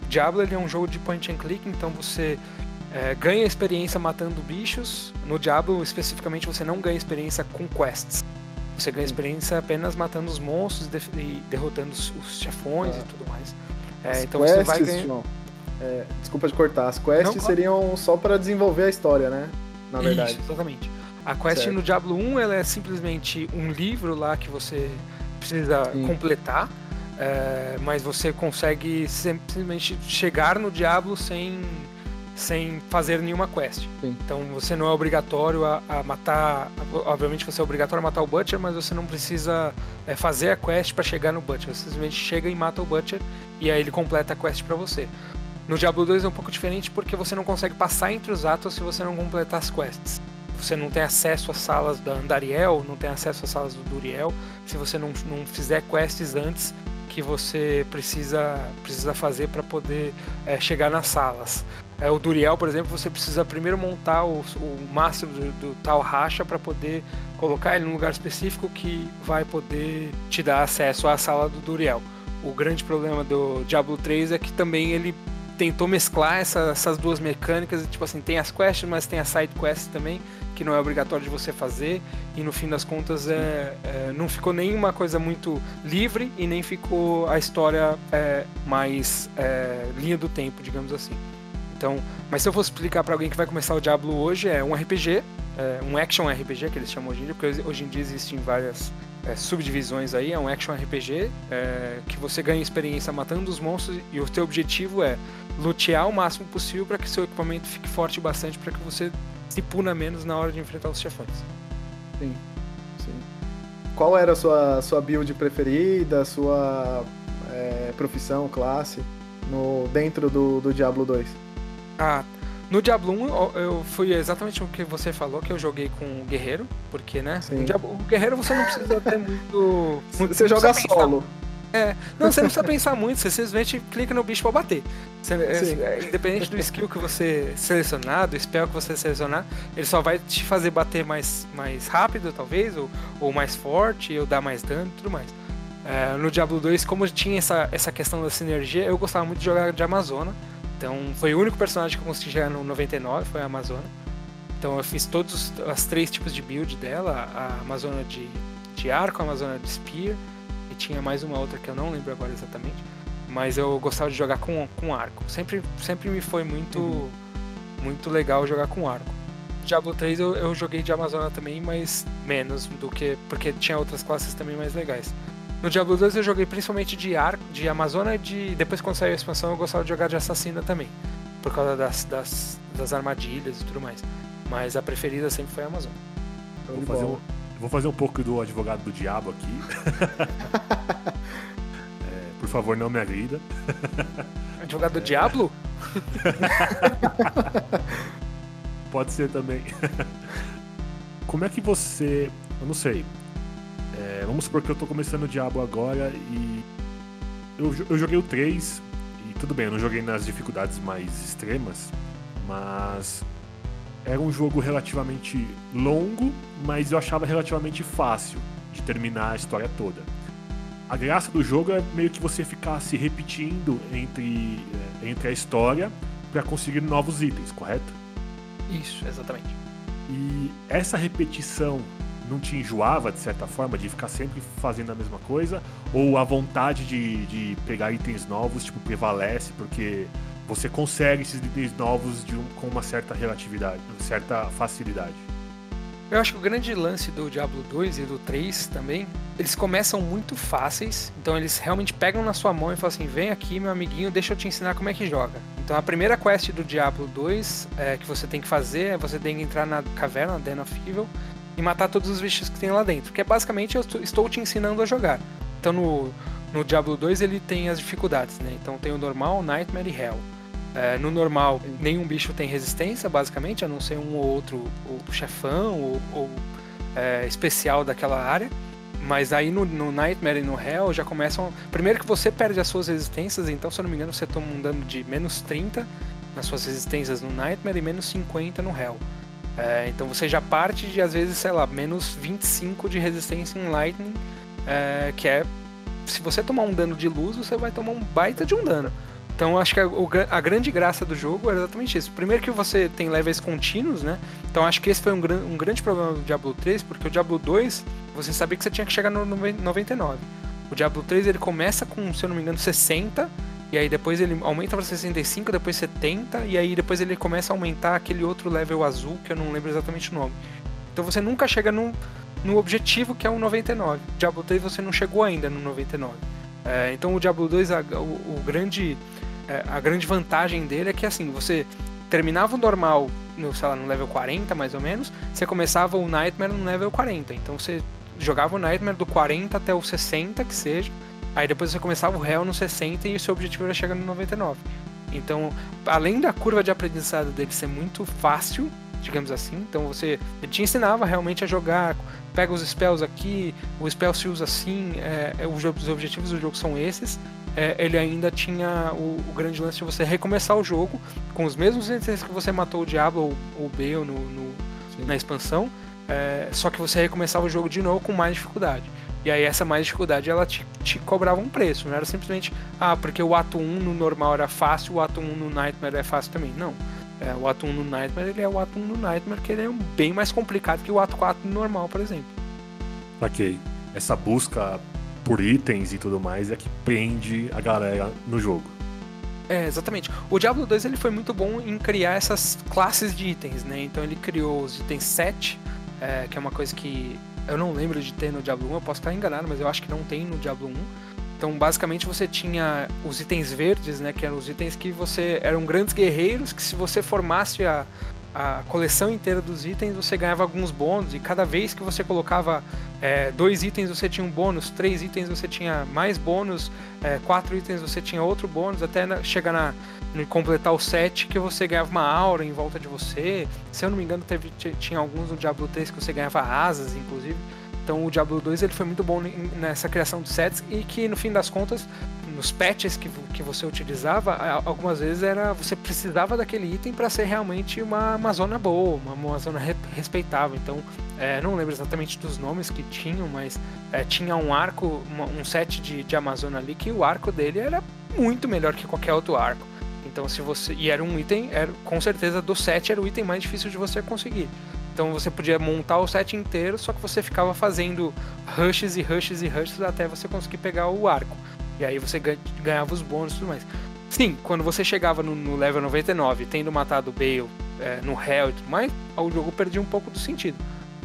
o Diablo ele é um jogo de point and click, então você é, ganha experiência matando bichos. No Diablo, especificamente, você não ganha experiência com quests. Você ganha experiência apenas matando os monstros e derrotando os, os chefões ah. e tudo mais.
É, então quests, você vai ganhar. É, desculpa de cortar, as quests não, seriam só para desenvolver a história, né? Na verdade. Isso,
exatamente. A quest certo. no Diablo 1 ela é simplesmente um livro lá que você precisa Sim. completar, é, mas você consegue simplesmente chegar no Diablo sem sem fazer nenhuma quest. Sim. Então você não é obrigatório a, a, matar. Obviamente você é obrigatório a matar o Butcher, mas você não precisa é, fazer a quest para chegar no Butcher. Você simplesmente chega e mata o Butcher e aí ele completa a quest para você. No Diablo 2 é um pouco diferente porque você não consegue passar entre os atos se você não completar as quests. Você não tem acesso às salas da Andariel, não tem acesso às salas do Duriel, se você não, não fizer quests antes que você precisa, precisa fazer para poder é, chegar nas salas. É, o Duriel, por exemplo, você precisa primeiro montar o, o do, do tal racha para poder colocar ele num lugar específico que vai poder te dar acesso à sala do Duriel. O grande problema do Diablo 3 é que também ele tentou mesclar essa, essas duas mecânicas, tipo assim, tem as quests, mas tem as side quests também, que não é obrigatório de você fazer, e no fim das contas é, é não ficou nenhuma coisa muito livre e nem ficou a história é, mais é, linha do tempo, digamos assim. Então, mas se eu fosse explicar para alguém que vai começar o Diablo hoje, é um RPG, é um action RPG que eles chamam hoje em dia, porque hoje em dia existem várias é, subdivisões aí, é um action RPG é, que você ganha experiência matando os monstros e o teu objetivo é lutear o máximo possível para que seu equipamento fique forte bastante para que você se puna menos na hora de enfrentar os chefões.
Sim, sim. Qual era a sua, sua build preferida, sua é, profissão, classe, no, dentro do, do Diablo 2?
Ah, no Diablo 1 eu fui exatamente o que você falou, que eu joguei com o Guerreiro, porque, né? O, Diablo, o Guerreiro você não precisa ter [LAUGHS] muito.
muito você joga solo.
É, não, você não precisa [LAUGHS] pensar muito, você simplesmente clica no bicho pra bater. Você, é, independente do skill que você selecionar, do spell que você selecionar, ele só vai te fazer bater mais, mais rápido, talvez, ou, ou mais forte, ou dar mais dano e tudo mais. É, no Diablo 2, como tinha essa, essa questão da sinergia, eu gostava muito de jogar de Amazona. Então foi o único personagem que eu consegui chegar no 99, foi a Amazona. Então eu fiz todos os três tipos de build dela, a Amazona de, de arco, a Amazona de spear, tinha mais uma outra que eu não lembro agora exatamente. Mas eu gostava de jogar com, com arco. Sempre, sempre me foi muito, uhum. muito legal jogar com arco. Diablo 3 eu, eu joguei de Amazona também, mas menos do que. porque tinha outras classes também mais legais. No Diablo 2 eu joguei principalmente de arco, de Amazona e de. Depois quando saiu a expansão eu gostava de jogar de assassina também. Por causa das, das, das armadilhas e tudo mais. Mas a preferida sempre foi a Amazona.
Vou fazer, um, vou fazer um pouco do advogado do diabo aqui. [LAUGHS] é, por favor, não me agrida.
Advogado do diabo? [LAUGHS]
Pode ser também. Como é que você. Eu não sei. É, vamos supor que eu tô começando o Diablo agora e. Eu, eu joguei o 3 e tudo bem, eu não joguei nas dificuldades mais extremas, mas era um jogo relativamente longo, mas eu achava relativamente fácil de terminar a história toda. A graça do jogo é meio que você ficar se repetindo entre, é, entre a história para conseguir novos itens, correto?
Isso, exatamente.
E essa repetição não te enjoava, de certa forma, de ficar sempre fazendo a mesma coisa? Ou a vontade de, de pegar itens novos, tipo, prevalece porque você consegue esses itens novos um, com uma certa relatividade, uma certa facilidade?
Eu acho que o grande lance do Diablo 2 e do 3 também, eles começam muito fáceis, então eles realmente pegam na sua mão e falam assim: vem aqui, meu amiguinho, deixa eu te ensinar como é que joga. Então a primeira quest do Diablo 2 é, que você tem que fazer é você tem que entrar na caverna, na Den of Evil, e matar todos os bichos que tem lá dentro. Que é basicamente eu estou te ensinando a jogar. Então no, no Diablo 2 ele tem as dificuldades, né? Então tem o normal, Nightmare e Hell. É, no normal, nenhum bicho tem resistência, basicamente, a não ser um ou outro chefão ou, ou é, especial daquela área. Mas aí no, no, Nightmare e no Hell já começam. Primeiro que você perde as suas resistências, então se eu não me engano você toma um dano de menos 30 nas suas resistências no Nightmare e menos 50 no Hell. É, então você já parte de às vezes, sei lá, menos 25 de resistência em Lightning, é, que é. Se você tomar um dano de luz, você vai tomar um baita de um dano. Então acho que a, a, grande graça do jogo era exatamente isso. Primeiro que você tem levels contínuos, né? Então acho que esse foi um, um grande problema do Diablo 3, porque o Diablo 2, você sabia que você tinha que chegar no 99. O Diablo 3 ele começa com, se eu não me engano, 60, e aí depois ele aumenta para 65, depois 70, e aí depois ele começa a aumentar aquele outro level azul, que eu não lembro exatamente o nome. Então você nunca chega no, no objetivo que é o 99. O Diablo 3 você não chegou ainda no 99. É, então o Diablo 2, a, o, o grande é, a grande vantagem dele é que assim, você terminava o normal no, sei lá, no level 40 mais ou menos, você começava o Nightmare no level 40. Então você jogava o Nightmare do 40 até o 60 que seja, aí depois você começava o Hell no 60 e o seu objetivo era chegar no 99. Então, além da curva de aprendizado dele ser muito fácil, digamos assim, então você te ensinava realmente a jogar, pega os spells aqui, o spell se usa assim, é, é, os objetivos do jogo são esses, é, ele ainda tinha o, o, grande lance de você recomeçar o jogo com os mesmos itens que você matou o Diablo ou, o Bale no, no na expansão, é, só que você recomeçava o jogo de novo com mais dificuldade. E aí essa mais dificuldade ela te, te, cobrava um preço, não era simplesmente, ah, porque o ato 1 no normal era fácil, o ato 1 no Nightmare é fácil também. Não. É, o ato 1 no Nightmare ele é o ato 1 no Nightmare, que ele é bem mais complicado que o ato 4 no normal, por exemplo.
Ok. Essa busca por itens e tudo mais é que prende a galera no jogo.
É, exatamente. O Diablo 2 ele foi muito bom em criar essas classes de itens, né? Então ele criou os itens 7, é, que é uma coisa que eu não lembro de ter no Diablo 1, eu posso estar enganado, mas eu acho que não tem no Diablo 1. Então, basicamente, você tinha os itens verdes, né? Que eram os itens que você eram grandes guerreiros que se você formasse a, a coleção inteira dos itens, você ganhava alguns bônus, e cada vez que você colocava é, dois itens você tinha um bônus, três itens você tinha mais bônus, é, quatro itens você tinha outro bônus, até na, chegar na, completar o set que você ganhava uma aura em volta de você. Se eu não me engano, teve, tinha alguns no Diablo 3 que você ganhava asas, inclusive. Então o Diablo 2 ele foi muito bom nessa criação de sets e que no fim das contas nos patches que, que você utilizava, algumas vezes era você precisava daquele item para ser realmente uma, uma zona boa, uma, uma zona re, respeitável. Então, é, não lembro exatamente dos nomes que tinham, mas é, tinha um arco, uma, um set de, de Amazônia ali que o arco dele era muito melhor que qualquer outro arco. Então, se você. E era um item, era, com certeza do set era o item mais difícil de você conseguir. Então você podia montar o set inteiro, só que você ficava fazendo rushes e rushes e rushes até você conseguir pegar o arco. E aí você ganhava os bônus e tudo mais. Sim, quando você chegava no, no level 99, tendo matado o Bale é, no Hell e tudo mais, o jogo perdia um pouco do sentido.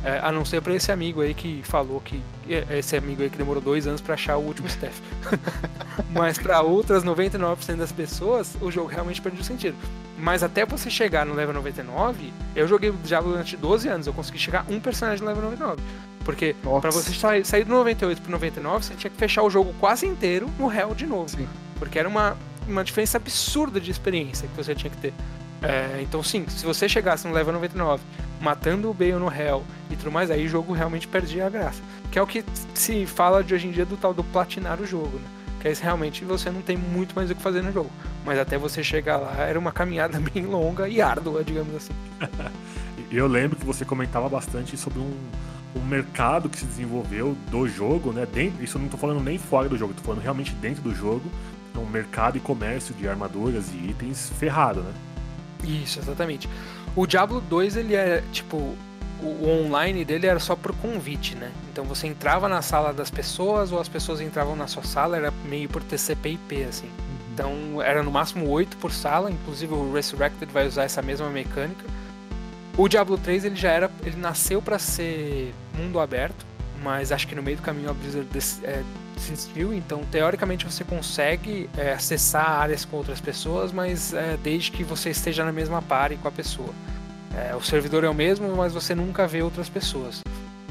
É, a não ser pra esse amigo aí que falou que. É, esse amigo aí que demorou dois anos para achar o último [LAUGHS] staff. Mas para outras 99% das pessoas, o jogo realmente perdeu sentido. Mas até você chegar no level 99, eu joguei Diablo durante 12 anos, eu consegui chegar um personagem no level 99. Porque para você sair do 98 pro 99, você tinha que fechar o jogo quase inteiro no Hell de novo. Sim. Porque era uma, uma diferença absurda de experiência que você tinha que ter. É, então, sim, se você chegasse no level 99, matando o Bale no Hell e tudo mais, aí o jogo realmente perdia a graça. Que é o que se fala de hoje em dia do tal do platinar o jogo, né? Que aí realmente você não tem muito mais o que fazer no jogo. Mas até você chegar lá era uma caminhada [LAUGHS] bem longa e árdua, digamos assim. [LAUGHS]
Eu lembro que você comentava bastante sobre um, o mercado que se desenvolveu do jogo, né? Dentro, isso eu não estou falando nem fora do jogo, estou falando realmente dentro do jogo, um mercado e comércio de armaduras e itens ferrado, né?
Isso, exatamente. O Diablo 2, ele é tipo. O online dele era só por convite, né? Então você entrava na sala das pessoas ou as pessoas entravam na sua sala, era meio por TCP/IP, assim. Uhum. Então era no máximo 8 por sala, inclusive o Resurrected vai usar essa mesma mecânica. O Diablo 3 ele já era, ele nasceu para ser mundo aberto, mas acho que no meio do caminho a Blizzard é, desistiu, então teoricamente você consegue é, acessar áreas com outras pessoas, mas é, desde que você esteja na mesma pare com a pessoa. É, o servidor é o mesmo, mas você nunca vê outras pessoas.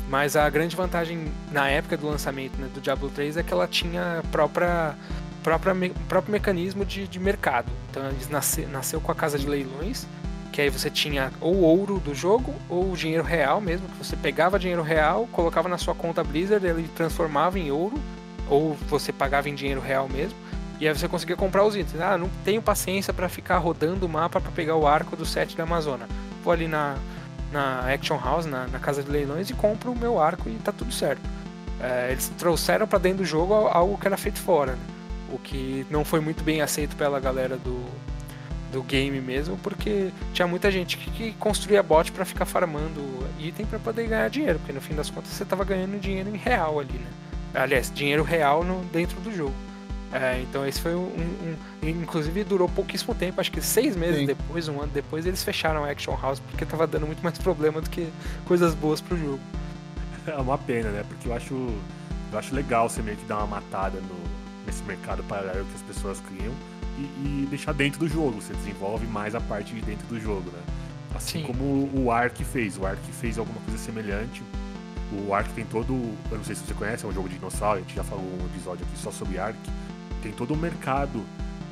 Mas a grande vantagem na época do lançamento né, do Diablo 3 é que ela tinha própria, própria próprio mecanismo de, de mercado. Então ele nasce, nasceu com a casa de leilões, que aí você tinha ou ouro do jogo ou dinheiro real mesmo, que você pegava dinheiro real, colocava na sua conta Blizzard, ele transformava em ouro, ou você pagava em dinheiro real mesmo, e aí você conseguia comprar os itens. Ah, não tenho paciência para ficar rodando o mapa para pegar o arco do set da Amazônia. Vou ali na, na Action House, na, na casa de leilões, e compro o meu arco e tá tudo certo. É, eles trouxeram para dentro do jogo algo que era feito fora, né? o que não foi muito bem aceito pela galera do, do game mesmo, porque tinha muita gente que, que construía bot para ficar farmando item para poder ganhar dinheiro, porque no fim das contas você tava ganhando dinheiro em real ali, né? Aliás, dinheiro real no, dentro do jogo. É, então esse foi um, um, Inclusive durou pouquíssimo tempo, acho que seis meses Sim. depois, um ano depois, eles fecharam a Action House porque tava dando muito mais problema do que coisas boas pro jogo.
É uma pena, né? Porque eu acho. Eu acho legal você meio que dar uma matada no, nesse mercado paralelo que as pessoas criam e, e, deixar dentro do jogo. Você desenvolve mais a parte de dentro do jogo, né? Assim Sim. como o Ark fez. O Ark fez alguma coisa semelhante. O Ark tem todo. Eu não sei se você conhece, é um jogo de dinossauro, a gente já falou um episódio aqui só sobre Ark. Tem todo um mercado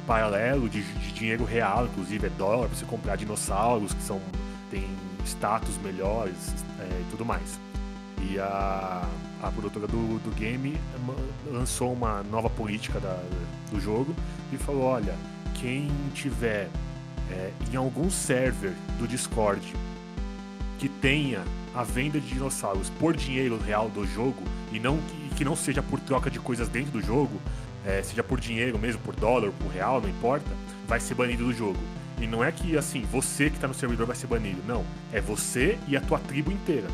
paralelo de, de dinheiro real, inclusive é dólar pra você comprar dinossauros que são. tem status melhores é, e tudo mais. E a, a produtora do, do game lançou uma nova política da, do jogo e falou: olha, quem tiver é, em algum server do Discord que tenha a venda de dinossauros por dinheiro real do jogo e não que não seja por troca de coisas dentro do jogo, é, seja por dinheiro mesmo, por dólar, por real, não importa, vai ser banido do jogo. E não é que assim, você que está no servidor vai ser banido, não. É você e a tua tribo inteira.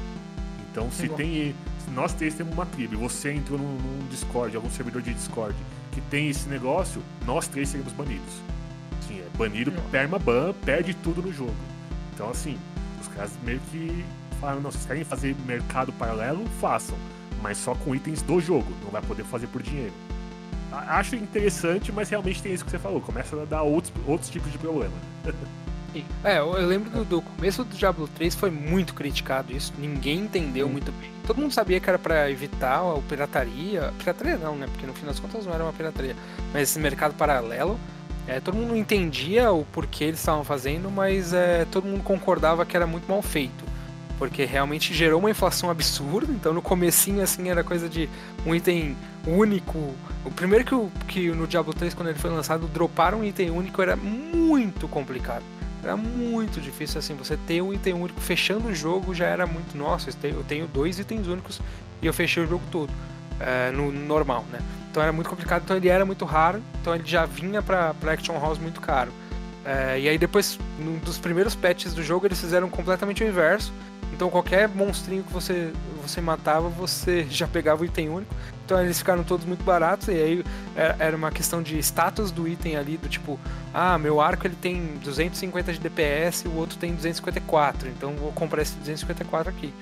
Então se tem. Se nós três temos uma tribo e você entrou num, num Discord, algum servidor de Discord que tem esse negócio, nós três seremos banidos. Sim, é banido, permaban, perde tudo no jogo. Então assim, os caras meio que falaram, não, vocês querem fazer mercado paralelo, façam. Mas só com itens do jogo, não vai poder fazer por dinheiro. Acho interessante, mas realmente tem isso que você falou, começa a dar outros, outros tipos de problema.
É, eu lembro do, do, começo do Diablo 3 foi muito criticado isso, ninguém entendeu muito bem. Todo mundo sabia que era para evitar a pirataria. Pirataria não, né? Porque no fim das contas não era uma pirataria. Mas esse mercado paralelo. É, todo mundo entendia o porquê eles estavam fazendo, mas é, todo mundo concordava que era muito mal feito. Porque realmente gerou uma inflação absurda, então no comecinho assim era coisa de um item único. O primeiro que, o, que no Diablo 3, quando ele foi lançado, dropar um item único era muito complicado. Era muito difícil assim, você ter um item único fechando o jogo já era muito. Nossa, eu tenho dois itens únicos e eu fechei o jogo todo. É, no normal, né? Então era muito complicado, então ele era muito raro, então ele já vinha pra Action House muito caro. É, e aí depois, num dos primeiros patches do jogo, eles fizeram completamente o inverso. Então qualquer monstrinho que você, você matava, você [LAUGHS] já pegava o item único. Então eles ficaram todos muito baratos e aí é, era uma questão de status do item ali, do tipo, ah, meu arco ele tem 250 de DPS e o outro tem 254, então vou comprar esse 254 aqui.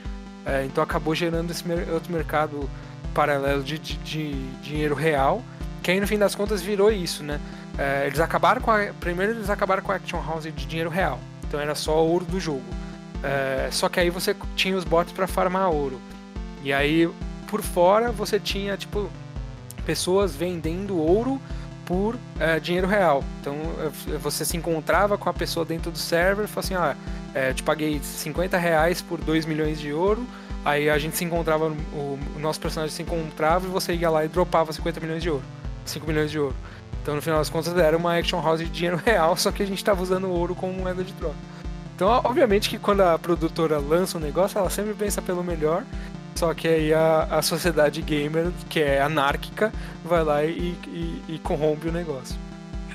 É, então acabou gerando esse outro mercado paralelo de, de, de, dinheiro real, que aí no fim das contas virou isso, né? É, eles acabaram com a, primeiro eles acabaram com a Action House de dinheiro real, então era só ouro do jogo. É, só que aí você tinha os bots para farmar ouro. E aí por fora você tinha tipo pessoas vendendo ouro por é, dinheiro real. Então você se encontrava com a pessoa dentro do server e falou assim: ah, é, te paguei 50 reais por 2 milhões de ouro. Aí a gente se encontrava, o, o, nosso personagem se encontrava e você ia lá e dropava 50 milhões de ouro, 5 milhões de ouro. Então no final das contas era uma action house de dinheiro [LAUGHS] real, só que a gente estava usando ouro como moeda de troca. Então, obviamente que quando a produtora lança um negócio, ela sempre pensa pelo melhor só que aí a, a sociedade gamer, que é anárquica, vai lá e, e, e corrompe o negócio.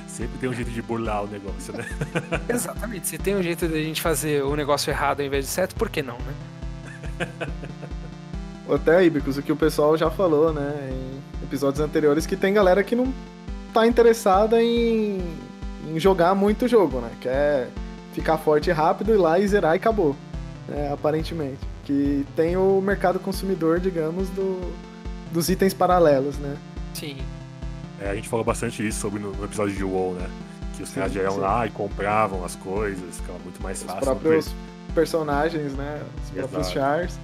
Sempre tem um jeito de burlar o negócio, né? [LAUGHS]
Exatamente. Se tem um jeito de a gente fazer o negócio errado ao invés de certo, por que não, né?
Até, Ibicus, o que o pessoal já falou, né, em episódios anteriores, que tem galera que não tá interessada em, em jogar muito jogo, né? Quer ficar forte rápido, ir lá e zerar e acabou, né, aparentemente que tem o mercado consumidor, digamos, do, dos itens paralelos, né?
Sim.
É, a gente falou bastante isso sobre no, no episódio de WoW, né? Que os caras já iam lá e compravam as coisas, ficava muito mais
Os
fácil.
próprios personagens, né? Os próprios
Exato.
chars.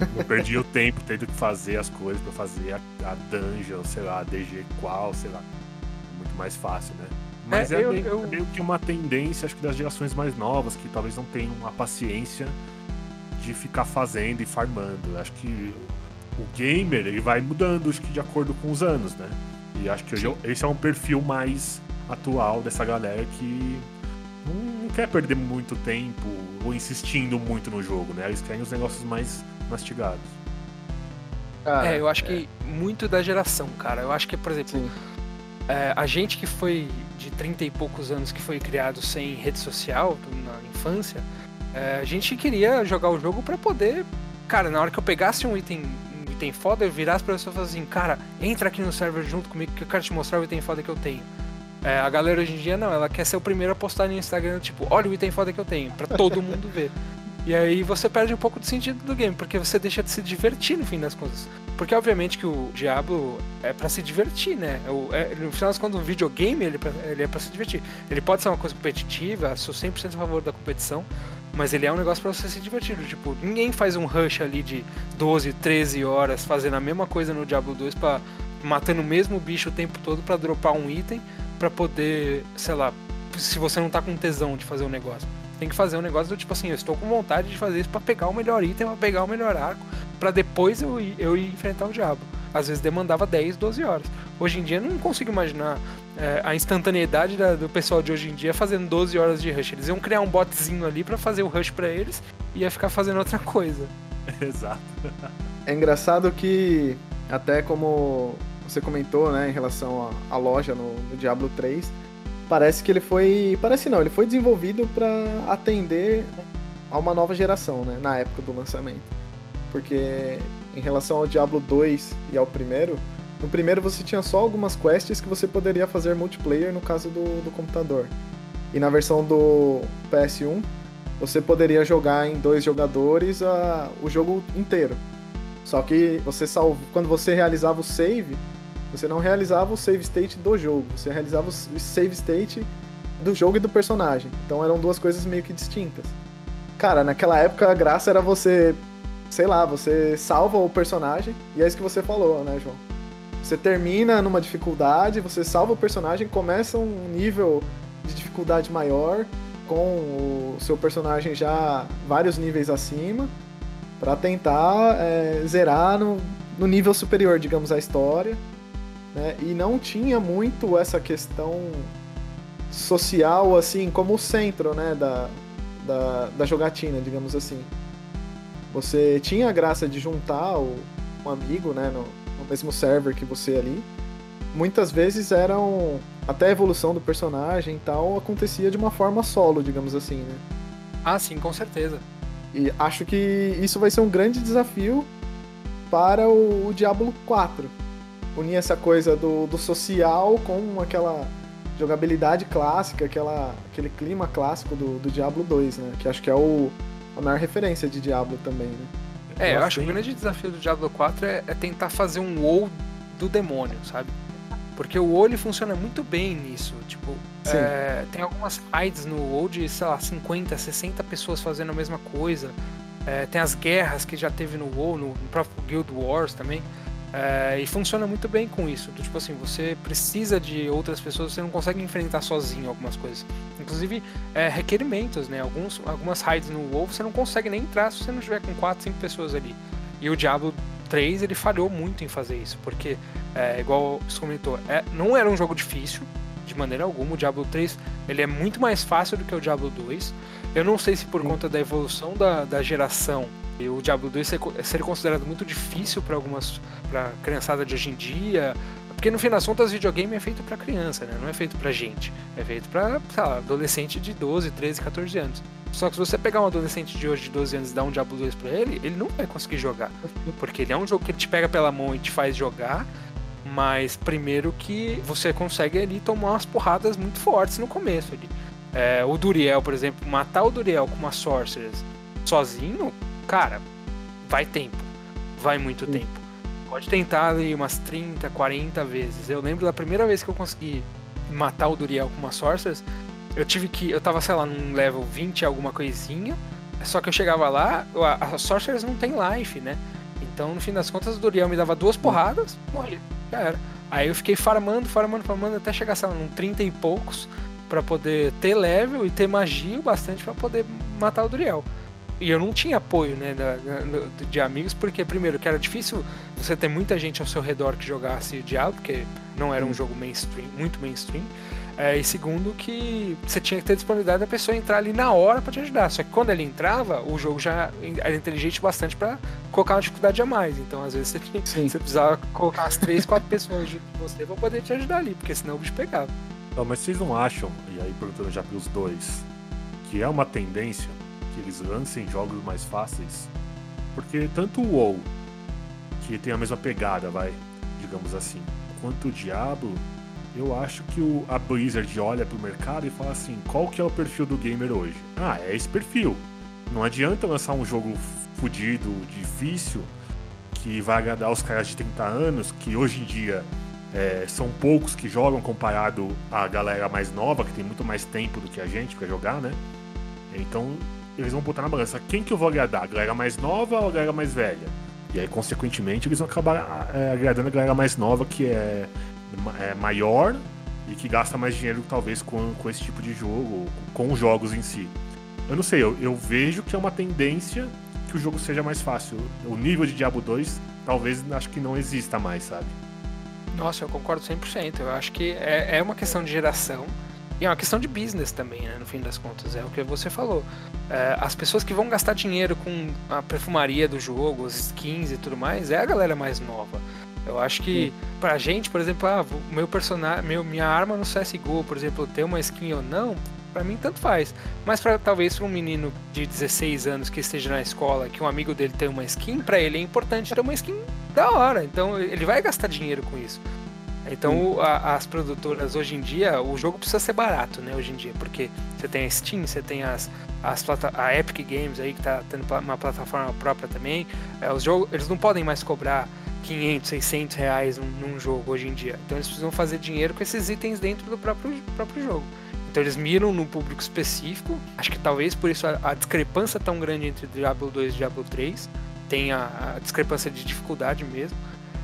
Não, não perdia o tempo tendo que fazer as coisas pra fazer a, a dungeon, sei lá, a DG qual, sei lá. Muito mais fácil, né? Mas
É,
é,
eu-
meio,
eu-
é meio que uma tendência, acho que das gerações mais novas, que talvez não tenham a paciência de ficar fazendo e farmando. Acho que o gamer ele vai mudando, acho que de acordo com os anos, né? E acho que hoje esse é um perfil mais atual dessa galera que não, quer perder muito tempo ou insistindo muito no jogo, né? Eles querem os negócios mais mastigados.
Cara,
é, eu acho que muito da geração, cara. Eu acho que, por exemplo, é, a gente que foi de 30 e poucos anos, que foi criado sem rede social na infância, é, a gente queria jogar o jogo pra poder. Cara, na hora que eu pegasse um item, um item foda, eu virasse pra pessoa e falasse assim: Cara, entra aqui no server junto comigo que eu quero te mostrar o item foda que eu tenho. É, a galera hoje em dia não, ela quer ser o primeiro a postar no Instagram, tipo, olha o item foda que eu tenho, pra todo mundo ver. E aí você perde um pouco do sentido do game, porque você deixa de se divertir no fim das contas. Porque obviamente que o Diablo é pra se divertir, né? O- é- no final das contas, um videogame ele, é ele é pra se divertir. Ele pode ser uma coisa competitiva, sou 100% a favor da competição, mas ele é um negócio pra você se divertir. Tipo, ninguém faz um rush ali de 12, 13 horas fazendo a mesma coisa no Diablo 2 para matando o mesmo bicho o tempo todo pra dropar um item pra poder, sei lá, se você não tá com tesão de fazer o negócio. Tem que fazer um negócio do tipo assim, eu estou com vontade de fazer isso pra pegar o melhor item, pra pegar o melhor arco, pra depois eu ir, eu ir enfrentar o diabo. Às vezes demandava 10, 12 horas. Hoje em dia eu não consigo imaginar é, a instantaneidade da- do pessoal de hoje em dia fazendo 12 horas de rush. Eles iam criar um botzinho ali pra fazer o rush pra eles e ia ficar fazendo outra coisa. [LAUGHS]
Exato.
É engraçado que, até como você comentou, né, em relação à, à loja no, no Diablo 3, parece que ele foi. Parece não, ele foi desenvolvido para atender a uma nova geração, né, na época do lançamento. Porque em relação ao Diablo 2 e ao primeiro, no primeiro você tinha só algumas quests que você poderia fazer multiplayer no caso do, do computador. E na versão do PS1, você poderia jogar em dois jogadores ah, o jogo inteiro. Só que você salvo, quando você realizava o save, você não realizava o save state do jogo, você realizava o save state do jogo e do personagem. Então eram duas coisas meio que distintas. Cara, naquela época a graça era você, sei lá, você salva o personagem e é isso que você falou, né, João? Você termina numa dificuldade, você salva o personagem, começa um nível de dificuldade maior com o seu personagem já vários níveis acima para tentar é, zerar no, no nível superior, digamos, à história. Né? E não tinha muito essa questão social, assim, como o centro né, da, da, da jogatina, digamos assim. Você tinha a graça de juntar o, um amigo né, no, no mesmo server que você ali. Muitas vezes eram. Até a evolução do personagem e tal acontecia de uma forma solo, digamos assim, né?
Ah, sim, com certeza.
E acho que isso vai ser um grande desafio para o, o Diablo 4. Unir essa coisa do, do social com aquela jogabilidade clássica, aquela, aquele clima clássico do, do Diablo 2, né? Que acho que é o, a maior referência de Diablo também, né?
É, eu acho que o grande desafio do Diablo 4 é, é tentar fazer um WoW do demônio, sabe? Porque o WoW ele funciona muito bem nisso. Tipo, é, tem algumas raids no WoW de, sei lá, 50, 60 pessoas fazendo a mesma coisa. É, tem as guerras que já teve no WoW, no, no próprio Guild Wars também. É, e funciona muito bem com isso. Do tipo assim, você precisa de outras pessoas, você não consegue enfrentar sozinho algumas coisas. Inclusive, é, requerimentos, né? Alguns, algumas raids no WoW você não consegue nem entrar se você não estiver com 4, 5 pessoas ali. E o Diablo 3 ele falhou muito em fazer isso, porque, é, igual você comentou, é, não era um jogo difícil, de maneira alguma. O Diablo 3 ele é muito mais fácil do que o Diablo 2. Eu não sei se por conta da evolução da, da geração e o Diablo 2 ser, co- ser considerado muito difícil para algumas para criançada de hoje em dia, porque no fim das contas videogame é feito para criança, né? Não é feito pra gente, é feito para, adolescente de 12, 13, 14 anos. Só que se você pegar um adolescente de hoje de 12 anos e dar um Diablo 2 pra ele, ele não vai conseguir jogar. Porque ele é um jogo que ele te pega pela mão e te faz jogar, mas primeiro que você consegue ali tomar umas porradas muito fortes no começo ali. É, o Duriel, por exemplo, matar o Duriel com uma Sorceress sozinho, cara, vai tempo. Vai muito
Sim.
tempo. pode tentar ali umas 30, 40 vezes. Eu lembro da primeira vez que eu consegui matar o Duriel com uma Sorceress, eu tive que. Eu tava, sei lá, num level 20, alguma coisinha. Só que eu chegava lá, a, a Sorceress não tem life, né? Então, no fim das contas, o Duriel me dava duas porradas, morria. Já era. Aí eu fiquei farmando, farmando, farmando, até chegar, sei lá, num 30 e poucos, para poder ter level e ter magia o bastante para poder matar o Duriel. E eu não tinha apoio, né, da, da, de amigos, porque, primeiro, que era difícil você ter muita gente ao seu redor que jogasse o Diablo, porque não era um jogo mainstream, muito mainstream. É, e segundo, que você tinha que ter disponibilidade da pessoa entrar ali na hora para te ajudar. Só que quando ele entrava, o jogo já era inteligente bastante para colocar uma dificuldade a mais. Então, às vezes, você, tinha, você precisava colocar as três, quatro pessoas de você para poder te ajudar ali, porque senão o bicho pegava.
Não, mas vocês não acham, e aí perguntando já pelos dois, que é uma tendência que eles lancem jogos mais fáceis? Porque tanto o WoW, que tem a mesma pegada, vai, digamos assim, quanto o Diablo eu acho que o, a Blizzard olha pro mercado e fala assim: qual que é o perfil do gamer hoje? Ah, é esse perfil. Não adianta lançar um jogo fodido, difícil, que vai agradar os caras de 30 anos, que hoje em dia é, são poucos que jogam comparado à galera mais nova, que tem muito mais tempo do que a gente para jogar, né? Então eles vão botar na balança quem que eu vou agradar, a galera mais nova ou a galera mais velha? E aí, consequentemente, eles vão acabar é, agradando a galera mais nova, que é é, maior e que gasta mais dinheiro talvez com, com esse tipo de jogo, com os jogos em si. Eu não sei, eu, eu vejo que é uma tendência que o jogo seja mais fácil. O nível de Diablo 2 talvez acho que não exista mais, sabe?
Nossa, eu concordo 100%. Eu acho que é, é uma questão de geração e é uma questão de business também, né? No fim das contas, é o que você falou. É, as pessoas que vão gastar dinheiro com a perfumaria do jogo, as skins e tudo mais, é a galera mais nova. Eu acho que Sim. pra gente, por exemplo, ah, meu personagem, meu, minha arma no CSGO, por exemplo, ter uma skin ou não, para mim tanto faz. Mas para talvez para um menino de 16 anos que esteja na escola, que um amigo dele tem uma skin, para ele é importante ter uma skin da hora. Então ele vai gastar dinheiro com isso. Então a, as produtoras hoje em dia, o jogo precisa ser barato, né? Hoje em dia, porque você tem a Steam, você tem as, as a Epic Games aí que tá tendo uma plataforma própria também. É, os jogos, eles não podem mais cobrar 500, 600 reais num, num, jogo hoje em dia. Então eles precisam fazer dinheiro com esses itens dentro do próprio, próprio jogo. Então eles miram no público específico. Acho que talvez por isso a, a discrepância tão grande entre Diablo 2 e Diablo 3 tem a, a, discrepância de dificuldade mesmo.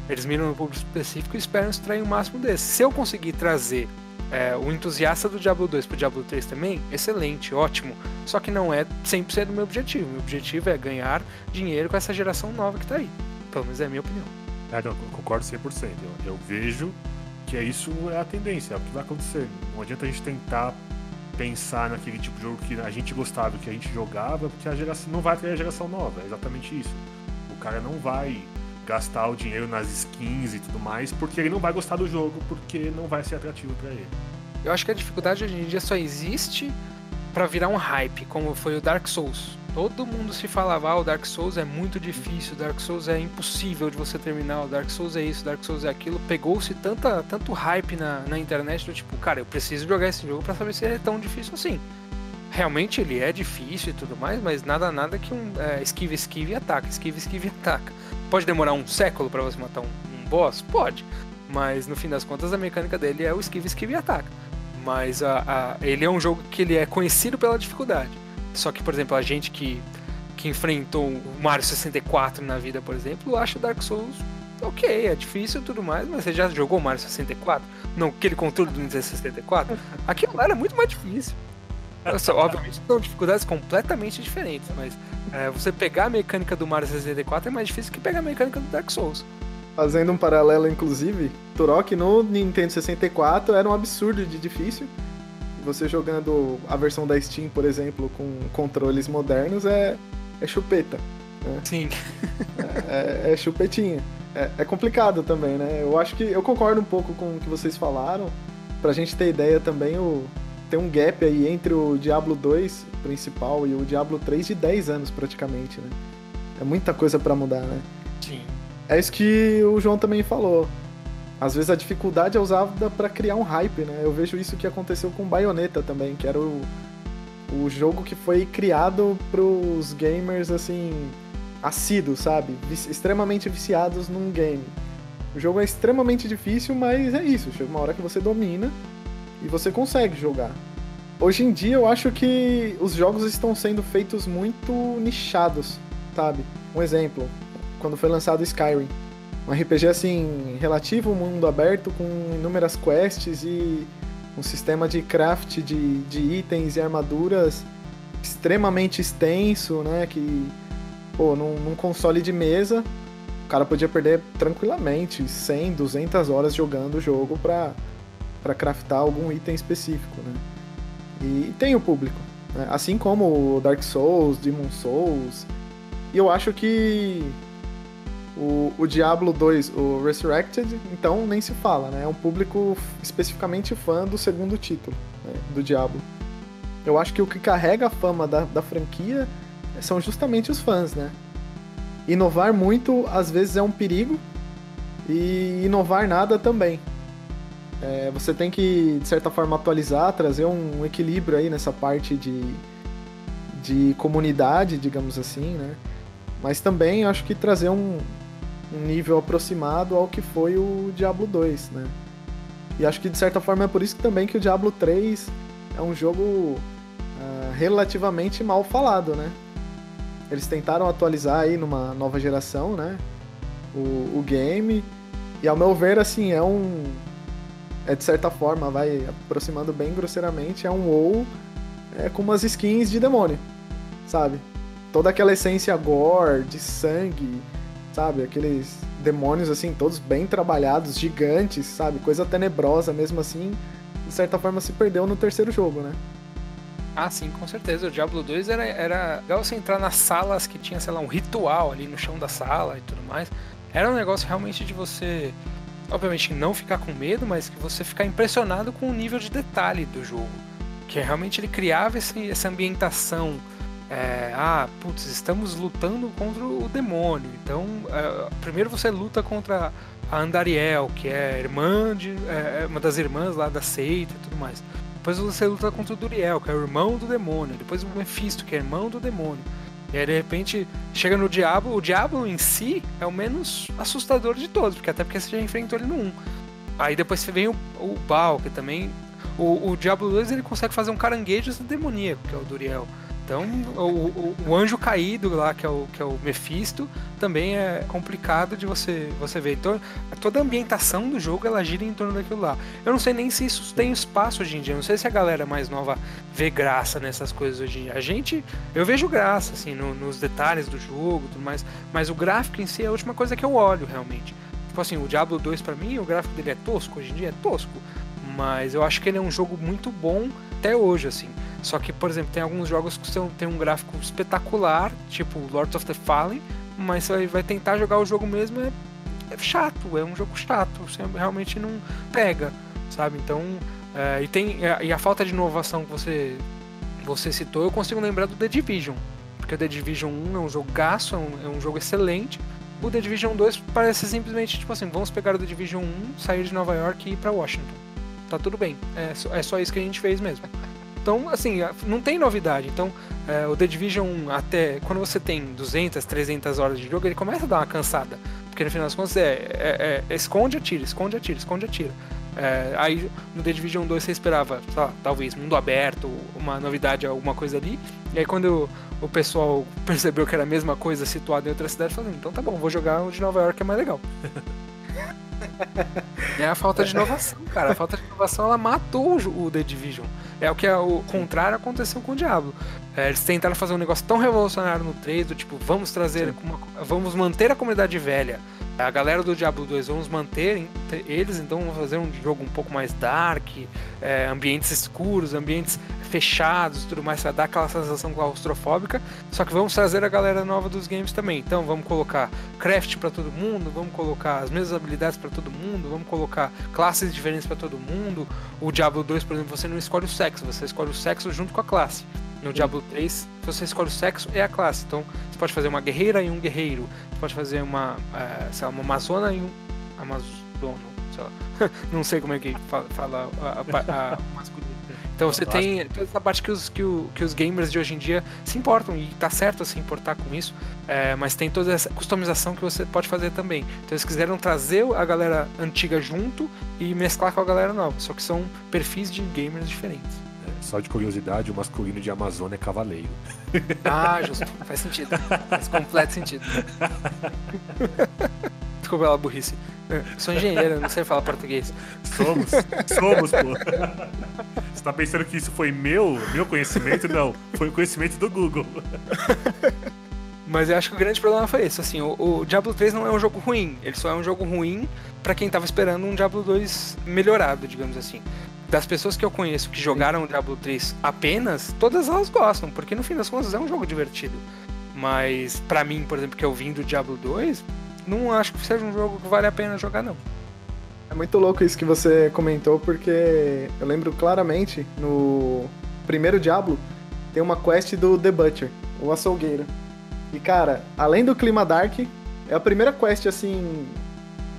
Eles miram no público específico e esperam extrair o máximo desse. Se eu conseguir trazer é, o entusiasta do Diablo 2 pro Diablo 3 também, excelente, ótimo. Só que não é 100% do meu objetivo. Meu objetivo é ganhar dinheiro com essa geração nova que tá aí. Pelo menos é a minha opinião.
É, não, concordo 100%. Eu, eu vejo que é isso é a tendência, é o que vai acontecer. Não adianta a gente tentar pensar naquele tipo de jogo que a gente gostava, que a gente jogava, porque a geração não vai ter a geração nova. É exatamente isso. O cara não vai gastar o dinheiro nas skins e tudo mais, porque ele não vai gostar do jogo, porque não vai ser atrativo para ele.
Eu acho que a dificuldade hoje em dia só existe para virar um hype, como foi o Dark Souls. Todo mundo se falava, ah, o Dark Souls é muito difícil, o Dark Souls é impossível de você terminar, o Dark Souls é isso, o Dark Souls é aquilo. Pegou-se tanta, tanto hype na, na internet do tipo, cara, eu preciso jogar esse jogo para saber se ele é tão difícil assim. Realmente ele é difícil e tudo mais, mas nada, nada que um é, esquive, esquive e ataca, esquive, esquive e ataca. Pode demorar um século para você matar um, um boss? Pode. Mas no fim das contas a mecânica dele é o esquive, esquive e ataca. Mas a, a, ele é um jogo que ele é conhecido pela dificuldade. Só que, por exemplo, a gente que, que enfrentou o Mario 64 na vida, por exemplo, acha Dark Souls ok, é difícil e tudo mais, mas você já jogou Mario 64? Não, aquele controle do Nintendo 64? Aquilo lá era muito mais difícil. Só, obviamente são dificuldades completamente diferentes, mas é, você pegar a mecânica do Mario 64 é mais difícil que pegar a mecânica do Dark Souls.
Fazendo um paralelo, inclusive, Turok no Nintendo 64 era um absurdo de difícil você jogando a versão da Steam, por exemplo, com controles modernos, é, é chupeta. Né?
Sim.
é, é, é chupetinha. É, é, complicado também, né? Eu acho que eu concordo um pouco com o que vocês falaram. Pra gente ter ideia também, o, tem um gap aí entre o Diablo 2 principal e o Diablo 3 de 10 anos praticamente, né? É muita coisa para mudar, né?
Sim.
É isso que o João também falou às vezes a dificuldade é usada para criar um hype, né? Eu vejo isso que aconteceu com Bayonetta também, que era o, o jogo que foi criado pros gamers, assim, assíduos, sabe? Extremamente viciados num game. O jogo é extremamente difícil, mas é isso. Chega uma hora que você domina e você consegue jogar. Hoje em dia eu acho que os jogos estão sendo feitos muito nichados, sabe? Um exemplo, quando foi lançado Skyrim. Um RPG assim, relativo, mundo aberto, com inúmeras quests e um sistema de craft de, de itens e armaduras extremamente extenso, né? Que, pô, num, num console de mesa, o cara podia perder tranquilamente 100, 200 horas jogando o jogo pra, pra craftar algum item específico, né? E tem o público, né? assim como Dark Souls, Demon Souls. E eu acho que o, o Diablo 2, o Resurrected, então nem se fala, né? É um público especificamente fã do segundo título né? do Diablo. Eu acho que o que carrega a fama da, da franquia são justamente os fãs, né? Inovar muito às vezes é um perigo e inovar nada também. É, você tem que, de certa forma, atualizar, trazer um equilíbrio aí nessa parte de, de comunidade, digamos assim, né? Mas também acho que trazer um, um nível aproximado ao que foi o Diablo 2, né? E acho que de certa forma é por isso que também que o Diablo 3 é um jogo uh, relativamente mal falado, né? Eles tentaram atualizar aí numa nova geração, né? O, o game. E ao meu ver, assim, é um, é de certa forma, vai aproximando bem grosseiramente, é um WoW é, com umas skins de demônio, sabe? Toda aquela essência gore, de sangue, sabe? Aqueles demônios, assim, todos bem trabalhados, gigantes, sabe? Coisa tenebrosa mesmo assim, de certa forma se perdeu no terceiro jogo, né?
Ah, sim, com certeza. O Diablo 2 era, era legal você entrar nas salas que tinha, sei lá, um ritual ali no chão da sala e tudo mais. Era um negócio realmente de você obviamente não ficar com medo, mas que você ficar impressionado com o nível de detalhe do jogo. Que realmente ele criava esse, essa ambientação. É, ah, putz, estamos lutando contra o demônio. Então, é, primeiro você luta contra a Andariel, que é irmã de é, é, uma das irmãs lá da seita e tudo mais. Depois você luta contra o Duriel, que é o irmão do demônio. Depois o Mephisto, que é irmão do demônio. E aí de repente chega no Diabo, o Diabo em si é o menos assustador de todos, porque até porque você já enfrentou ele no 1. Aí depois vem o, o Baal, que também. O, o Diablo 2 ele consegue fazer um caranguejo demoníaco, que é o Duriel. Então, o, o, o, anjo caído lá, que é o, que é o Mephisto, também é complicado de você, você ver. Então, toda a ambientação do jogo ela gira em torno daquilo lá. Eu não sei nem se isso tem espaço hoje em dia. Eu não sei se a galera mais nova vê graça nessas coisas hoje em dia. A gente, eu vejo graça, assim, no, nos detalhes do jogo tudo mais. Mas o gráfico em si é a última coisa que eu olho, realmente. Tipo assim, o Diablo 2 para mim, o gráfico dele é tosco, hoje em dia é tosco. Mas eu acho que ele é um jogo muito bom até hoje, assim. Só que, por exemplo, tem alguns jogos que tem um gráfico espetacular, tipo Lords of the Fallen, mas você vai tentar jogar o jogo mesmo é, é chato, é um jogo chato, você realmente não pega, sabe? Então, é, e tem e a falta de inovação que você você citou, eu consigo lembrar do The Division, porque o The Division 1 é um jogo gasto, é um, é um jogo excelente. O The Division 2 parece simplesmente tipo assim, vamos pegar o The Division 1, sair de Nova York e ir para Washington. Tá tudo bem, é, é só isso que a gente fez mesmo. Então, assim, não tem novidade. Então, é, o The Division 1, até quando você tem 200, 300 horas de jogo, ele começa a dar uma cansada. Porque no final das contas é, é, é esconde, atira, esconde, atira, esconde, atira. É, aí no The Division 2 você esperava, lá, talvez, mundo aberto, uma novidade, alguma coisa ali. E aí quando o, pessoal [LAUGHS] percebeu que era a mesma coisa situada em outra cidade, falou, então tá bom, vou jogar o de Nova York, é mais legal. [LAUGHS] É a falta de inovação, cara. A falta de inovação ela matou o The Division. É o que é o contrário aconteceu com o Diablo. É, eles tentaram fazer um negócio tão revolucionário no 3, do tipo, vamos trazer, uma, vamos manter a comunidade velha. A galera do Diablo 2, vamos manter eles, então vamos fazer um jogo um pouco mais dark, é, ambientes escuros, ambientes fechados tudo mais, pra dar aquela sensação claustrofóbica. Só que vamos trazer a galera nova dos games também. Então vamos colocar craft para todo mundo, vamos colocar as mesmas habilidades para todo mundo, vamos colocar classes diferentes para todo mundo. O Diablo 2, por exemplo, você não escolhe o sexo, você escolhe o sexo junto com a classe. No Diablo 3, você escolhe o sexo e a classe. Então, você pode fazer uma guerreira e um guerreiro. Você pode fazer uma, é, sei lá, uma amazona e um amazono sei lá. [LAUGHS] não sei como é que fala, fala a, a, a [LAUGHS] masculino. Então você tem toda essa parte que os, que, o, que os gamers de hoje em dia se importam, e tá certo se importar com isso, é, mas tem toda essa customização que você pode fazer também. Então eles quiseram trazer a galera antiga junto e mesclar com a galera nova, só que são perfis de gamers diferentes.
Só de curiosidade, o masculino de Amazônia é cavaleiro. [LAUGHS]
Ah, justo. Faz sentido. Faz completo sentido. Desculpa pela burrice. Sou engenheiro, não sei falar português.
Somos, somos, pô. Você tá pensando que isso foi meu, meu conhecimento? Não, foi o conhecimento do Google.
Mas eu acho que o grande problema foi esse, assim, o, o, Diablo 3 não é um jogo ruim, ele só é um jogo ruim para quem tava esperando um Diablo 2 melhorado, digamos assim. Das pessoas que eu conheço que jogaram o Diablo 3 apenas, todas elas gostam, porque no fim das contas é um jogo divertido. Mas para mim, por exemplo, que eu vim do Diablo 2, não acho que seja um jogo que vale a pena jogar, não.
É muito louco isso que você comentou, porque eu lembro claramente no primeiro Diablo tem uma quest do The Butcher, o açougueiro. E cara, além do clima dark, é a primeira quest assim.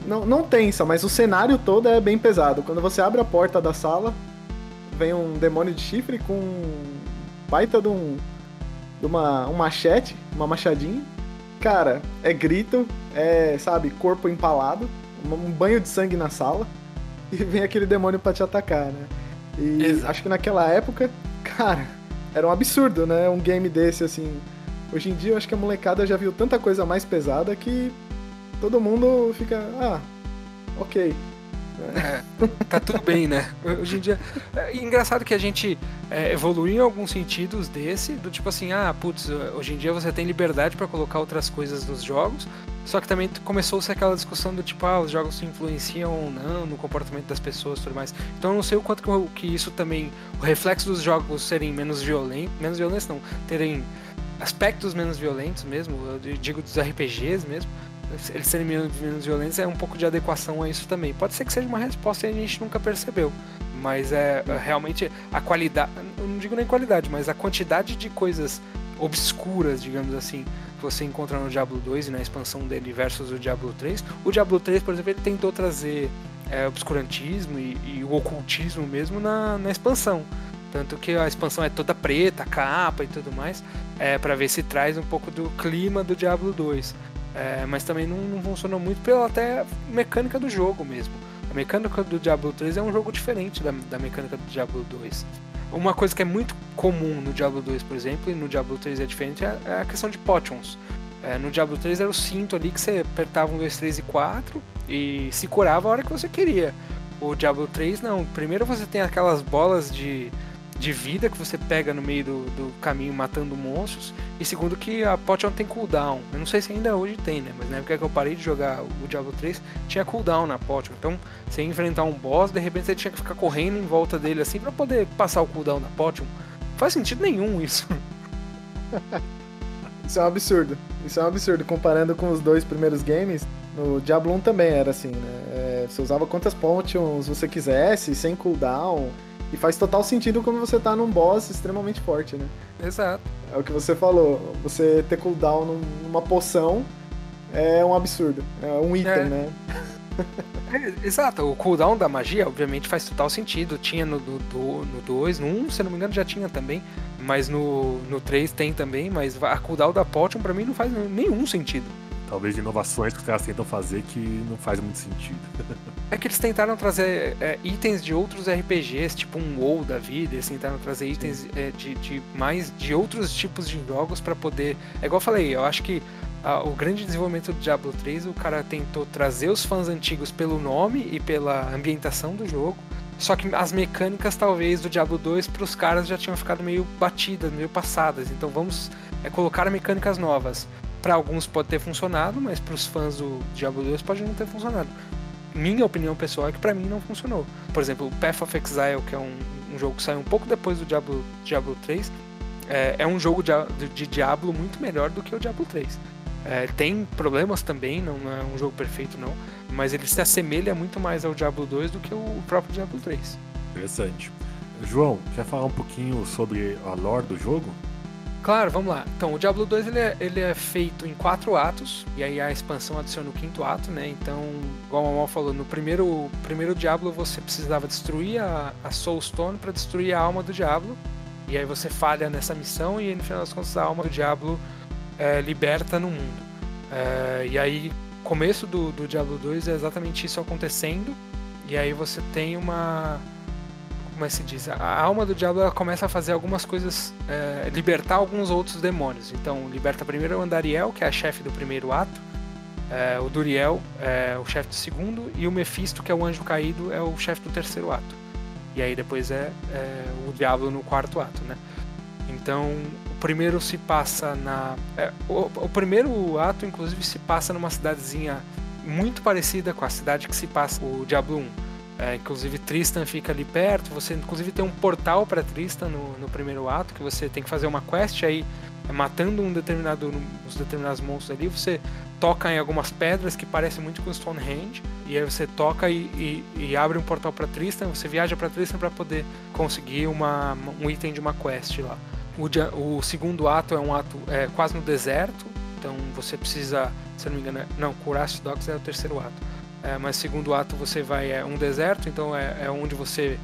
Não, não tensa, mas o cenário todo é bem pesado. Quando você abre a porta da sala, vem um demônio de chifre com um baita de um. de uma, um machete, uma machadinha Cara, é grito, é, sabe, corpo empalado, um banho de sangue na sala [LAUGHS] e vem aquele demônio para te atacar, né? E Exato. acho que naquela época, cara, era um absurdo, né? Um game desse, assim. Hoje em dia, eu acho que a molecada já viu tanta coisa mais pesada que todo mundo fica, ah, ok.
É, tá tudo bem, né? Hoje em dia. É engraçado que a gente é, evoluiu em alguns sentidos desse, do tipo assim, ah, putz, hoje em dia você tem liberdade para colocar outras coisas nos jogos, só que também começou-se aquela discussão do tipo, ah, os jogos se influenciam ou não no comportamento das pessoas e tudo mais. Então eu não sei o quanto que, que isso também, o reflexo dos jogos serem menos violentos, menos violentos não, terem aspectos menos violentos mesmo, eu digo dos RPGs mesmo, eles serem menos, violentos é um pouco de adequação a isso também. Pode ser que seja uma resposta e a gente nunca percebeu. Mas é, é realmente a qualidade, não digo nem qualidade, mas a quantidade de coisas obscuras, digamos assim, que você encontra no Diablo 2 e na expansão dele versus o Diablo 3. O Diablo 3, por exemplo, ele tentou trazer é, obscurantismo e, e, o ocultismo mesmo na, na expansão. Tanto que a expansão é toda preta, capa e tudo mais, é, para ver se traz um pouco do clima do Diablo 2. É, mas também não, não funcionou muito pela até mecânica do jogo mesmo. A mecânica do Diablo 3 é um jogo diferente da, da mecânica do Diablo 2. Uma coisa que é muito comum no Diablo 2, por exemplo, e no Diablo 3 é diferente, é, é a questão de potions. É, no Diablo 3 era o cinto ali que você apertava um, dois, três e quatro e se curava a hora que você queria. O Diablo 3 não. Primeiro você tem aquelas bolas de de vida que você pega no meio do, do caminho matando monstros. E segundo que a potion tem cooldown. Eu não sei se ainda hoje tem, né? Mas na época que eu parei de jogar o Diablo 3, tinha cooldown na potion. Então, você enfrentar um boss, de repente você tinha que ficar correndo em volta dele assim para poder passar o cooldown na potion. Não faz sentido nenhum isso. [LAUGHS]
isso é um absurdo. Isso é um absurdo. Comparando com os dois primeiros games, no Diablo 1 também era assim, né? É, você usava quantas potions você quisesse, sem cooldown. E faz total sentido quando você tá num boss extremamente forte, né?
Exato.
É o que você falou. Você ter cooldown numa poção é um absurdo. É um item, é. né? [LAUGHS]
É, exato, o cooldown da magia, obviamente, faz total sentido. Tinha no 2, no, no dois, no 1, um, se não me engano, já tinha também. Mas no, no 3 tem também. Mas a cooldown da Potion, pra mim, não faz nenhum sentido
talvez de inovações que os caras tentam fazer que não faz muito sentido. [LAUGHS]
é que eles tentaram trazer é, itens de outros RPGs, tipo um WoW da vida, eles tentaram trazer itens é, de, de, mais de outros tipos de jogos para poder. É igual eu falei, eu acho que a, o grande desenvolvimento do Diablo 3, o cara tentou trazer os fãs antigos pelo nome e pela ambientação do jogo. Só que as mecânicas, talvez, do Diablo 2 para os caras já tinham ficado meio batidas, meio passadas. Então vamos é, colocar mecânicas novas para alguns pode ter funcionado, mas para os fãs do Diablo 2 pode não ter funcionado. Minha opinião pessoal é que para mim não funcionou. Por exemplo, o Path of Exile, que é um, um jogo que saiu um pouco depois do Diablo, Diablo 3, é, é um jogo de, de, Diablo muito melhor do que o Diablo 3. É, tem problemas também, não, não, é um jogo perfeito não, mas ele se assemelha muito mais ao Diablo 2 do que o próprio Diablo 3.
Interessante. João, quer falar um pouquinho sobre a lore do jogo?
Claro, vamos lá. Então, o Diablo 2 ele é, ele é feito em quatro atos, e aí a expansão adiciona o quinto ato, né? Então, igual a Mamal falou, no primeiro, primeiro Diablo você precisava destruir a, a Soulstone para destruir a alma do Diablo, e aí você falha nessa missão, e no final das contas a alma do Diablo é, liberta no mundo. É, e aí, começo do, do Diablo 2 é exatamente isso acontecendo, e aí você tem uma como é que se diz? A alma do diabo ela começa a fazer algumas coisas, é, libertar alguns outros demônios. Então, liberta primeiro o Andariel, que é a chefe do primeiro ato, é, o Duriel é o chefe do segundo, e o Mephisto, que é o anjo caído, é o chefe do terceiro ato. E aí depois é, é o diabo no quarto ato, né? Então, o primeiro se passa na. É, o, o primeiro ato, inclusive, se passa numa cidadezinha muito parecida com a cidade que se passa o Diablo 1 é, inclusive Tristan fica ali perto. Você inclusive tem um portal para Tristan no, no, primeiro ato que você tem que fazer uma quest aí é, matando um determinado uns determinados monstros ali. Você toca em algumas pedras que parecem muito com Stonehenge e aí você toca e, e, e abre um portal para Tristan. Você viaja para Tristan para poder conseguir uma, um item de uma quest lá. O, o segundo ato é um ato é, quase no deserto, então você precisa, se não me engano, é, não, Curaço Dogs é o terceiro ato é, mas segundo ato você vai é um deserto, então é, é onde você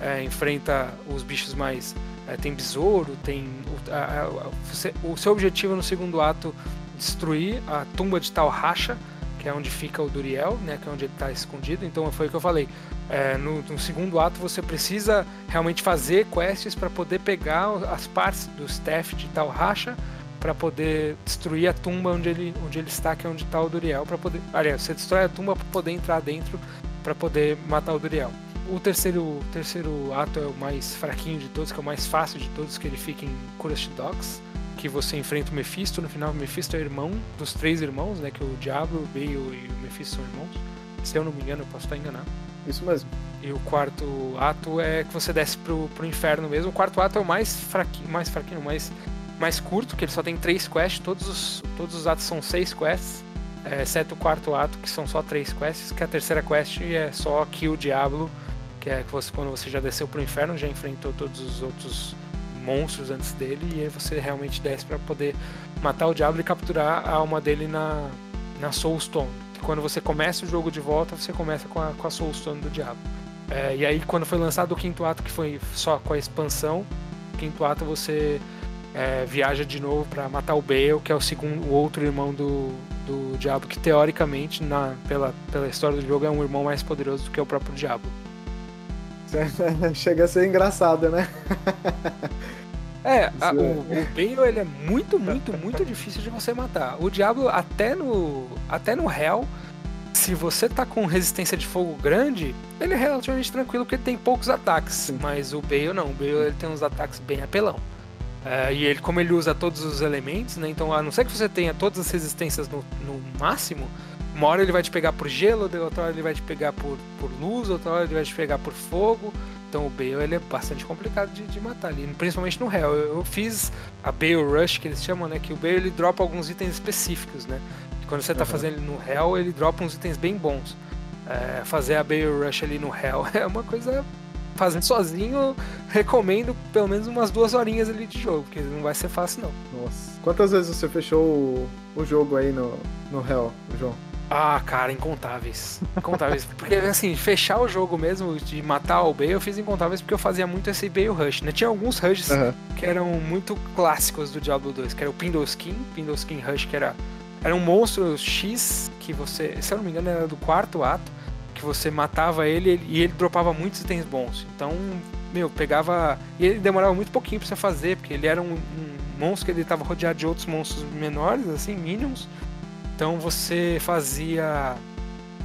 é, enfrenta os bichos mais é, tem besouro, tem o, a, a, você, o seu objetivo no segundo ato destruir a tumba de Tal Racha, que é onde fica o Duriel, né, que é onde ele está escondido. Então foi o que eu falei. É, no, no, segundo ato você precisa realmente fazer quests para poder pegar as partes do staff de Tal Racha para poder destruir a tumba onde ele, onde ele está, que é onde está o Duriel, para poder. Aliás, você destrói a tumba para poder entrar dentro, para poder matar o Duriel. O terceiro, terceiro ato é o mais fraquinho de todos, que é o mais fácil de todos, que ele fica em Cursed Dogs, que você enfrenta o Mephisto. No final, o Mephisto é irmão dos três irmãos, né? Que o Diablo, o Bale e o Mephisto são irmãos. Se eu não me engano, eu posso estar enganado.
Isso mesmo.
E o quarto ato é que você desce pro, pro inferno mesmo. O quarto ato é o mais fraquinho, mais fraquinho, mais mais curto, que ele só tem três quests, todos os, todos os atos são seis quests, é, exceto o quarto ato, que são só três quests, que a terceira quest é só Kill o Diablo, que é você, quando você já desceu pro inferno, já enfrentou todos os outros monstros antes dele, e aí você realmente desce para poder matar o Diablo e capturar a alma dele na, na Soulstone. Quando você começa o jogo de volta, você começa com a, com a Soulstone do Diablo. É, e aí, quando foi lançado o quinto ato, que foi só com a expansão, quinto ato você é, viaja de novo para matar o Bale, que é o segundo, o outro irmão do, do Diabo, que teoricamente, na, pela, pela história do jogo, é um irmão mais poderoso do que o próprio Diabo. [LAUGHS]
Chega a ser engraçado, né? [LAUGHS]
É, a, o, o Bale ele é muito, muito, muito difícil de você matar. O Diablo, até no, até no Hell, se você tá com resistência de fogo grande, ele é relativamente tranquilo porque tem poucos ataques. Sim. Mas o Bale não, o Bale ele tem uns ataques bem apelão. É, e ele, como ele usa todos os elementos, né? Então, a não ser que você tenha todas as resistências no, no máximo, uma hora ele vai te pegar por gelo, outra hora ele vai te pegar por, por luz, outra hora ele vai te pegar por fogo. Então o Bale ele é bastante complicado de, de matar ali, principalmente no Hell. Eu, eu, fiz a Bale Rush, que eles chamam, né? Que o Bale ele dropa alguns itens específicos, né? E quando você está uhum. fazendo ele no Hell, ele dropa uns itens bem bons. É, fazer a Bale Rush ali no Hell [LAUGHS] é uma coisa fazendo sozinho, recomendo pelo menos umas duas horinhas ali de jogo, porque não vai ser fácil não.
Nossa. Quantas vezes você fechou o, o jogo aí no, no Hell, João?
Ah, cara, incontáveis. Incontáveis. [LAUGHS] porque, assim, fechar o jogo mesmo, de matar o Bale, eu fiz incontáveis porque eu fazia muito esse Bale Rush, né? Tinha alguns rushes uhum. que eram muito clássicos do Diablo 2, que era o Pindleskin, Pindleskin Rush, que era, era um monstro X, que você, se eu não me engano, era do quarto ato, que você matava ele e ele dropava muitos itens bons. Então, meu, pegava. E ele demorava muito pouquinho pra você fazer, porque ele era um, um monstro que ele tava rodeado de outros monstros menores, assim, minions. Então você fazia.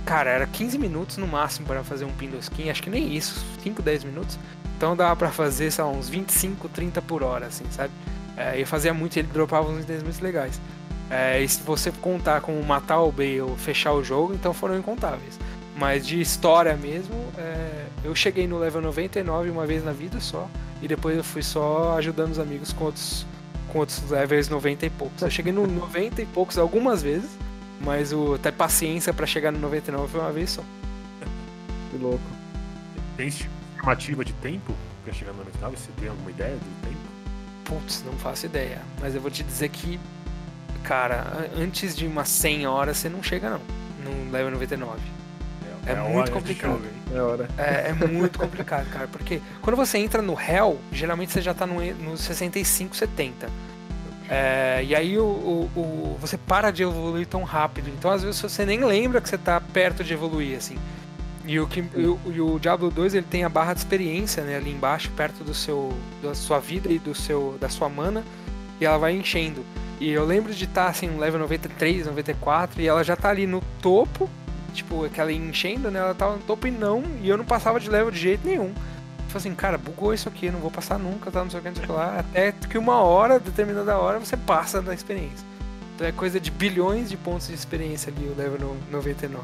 Cara, era 15 minutos no máximo para fazer um Pindoll Skin, acho que nem isso, 5, 10 minutos. Então dava para fazer, sei lá, uns 25, 30 por hora, assim, sabe? É, eu fazia muito ele dropava uns itens muito legais. É, e se você contar como matar o Bale fechar o jogo, então foram incontáveis. Mas de história mesmo, é, eu cheguei no level 99 uma vez na vida só. E depois eu fui só ajudando os amigos com outros, com outros levels 90 e poucos. Eu cheguei no [LAUGHS] 90 e poucos algumas vezes, mas o, até paciência para chegar no 99 foi uma vez só.
Que louco.
Tem estimativa de tempo para chegar no 99? Você tem alguma ideia do tempo?
Putz, não faço ideia. Mas eu vou te dizer que, cara, antes de umas 100 horas você não chega, não. No level 99. É, é muito complicado.
É hora.
É, é muito complicado, cara. Porque quando você entra no Hell, geralmente você já tá no, no 65, 70. É, e aí o, o, o, você para de evoluir tão rápido. Então às vezes você nem lembra que você tá perto de evoluir, assim. E o, que, o, e o Diablo 2 ele tem a barra de experiência né, ali embaixo, perto do seu, da sua vida e do seu, da sua mana, e ela vai enchendo. E eu lembro de estar tá, assim, no level 93, 94, e ela já tá ali no topo, tipo, aquela enchendo, né? Ela tava no topo e não, e eu não passava de level de jeito nenhum. Falei assim, cara, bugou isso aqui, não vou passar nunca, tá, não sei o que, não sei o que lá. Até que uma hora, determinada hora, você passa da experiência. Então é coisa de bilhões de pontos de experiência ali, o level 99.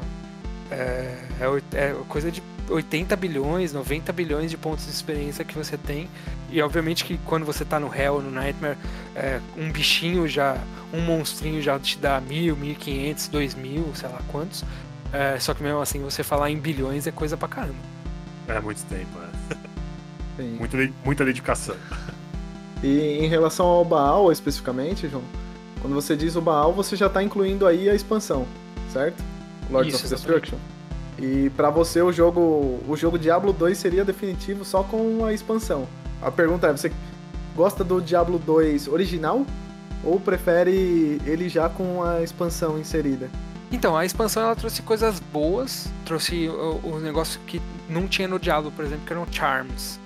É, é, é coisa de 80 bilhões, 90 bilhões de pontos de experiência que você tem. E obviamente que quando você tá no Hell, no Nightmare, é, um bichinho já, um monstrinho já te dá mil, mil quinhentos, dois mil, sei lá quantos. É, só que mesmo assim, você falar em bilhões é coisa pra caramba.
É muito tempo, é. [LAUGHS] Muito, muita dedicação.
E em relação ao Baal especificamente, João, quando você diz o Baal, você já está incluindo aí a expansão, certo? Lords Isso, of Destruction. E para você o jogo, o jogo Diablo 2 seria definitivo só com a expansão. A pergunta é, você gosta do Diablo 2 original ou prefere ele já com a expansão inserida?
Então, a expansão ela trouxe coisas boas, trouxe o, o negócio que não tinha no Diablo, por exemplo, que eram Charms.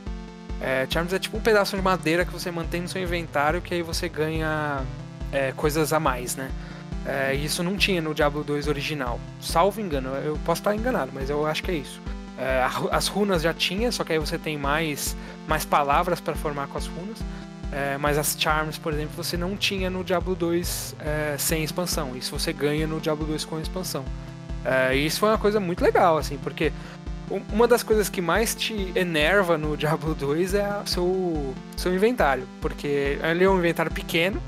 É, Charms é tipo um pedaço de madeira que você mantém no seu inventário que aí você ganha é, coisas a mais, né? É, isso não tinha no Diablo 2 original. Salvo engano, eu posso estar enganado, mas eu acho que é isso. É, as runas já tinha, só que aí você tem mais, mais palavras para formar com as runas. É, mas as Charms, por exemplo, você não tinha no Diablo 2 é, sem expansão. Isso você ganha no Diablo 2 com expansão. É, e isso foi uma coisa muito legal, assim, porque uma das coisas que mais te enerva no [LAUGHS] Diablo 2 é o seu, seu inventário. Porque ele é um inventário pequeno.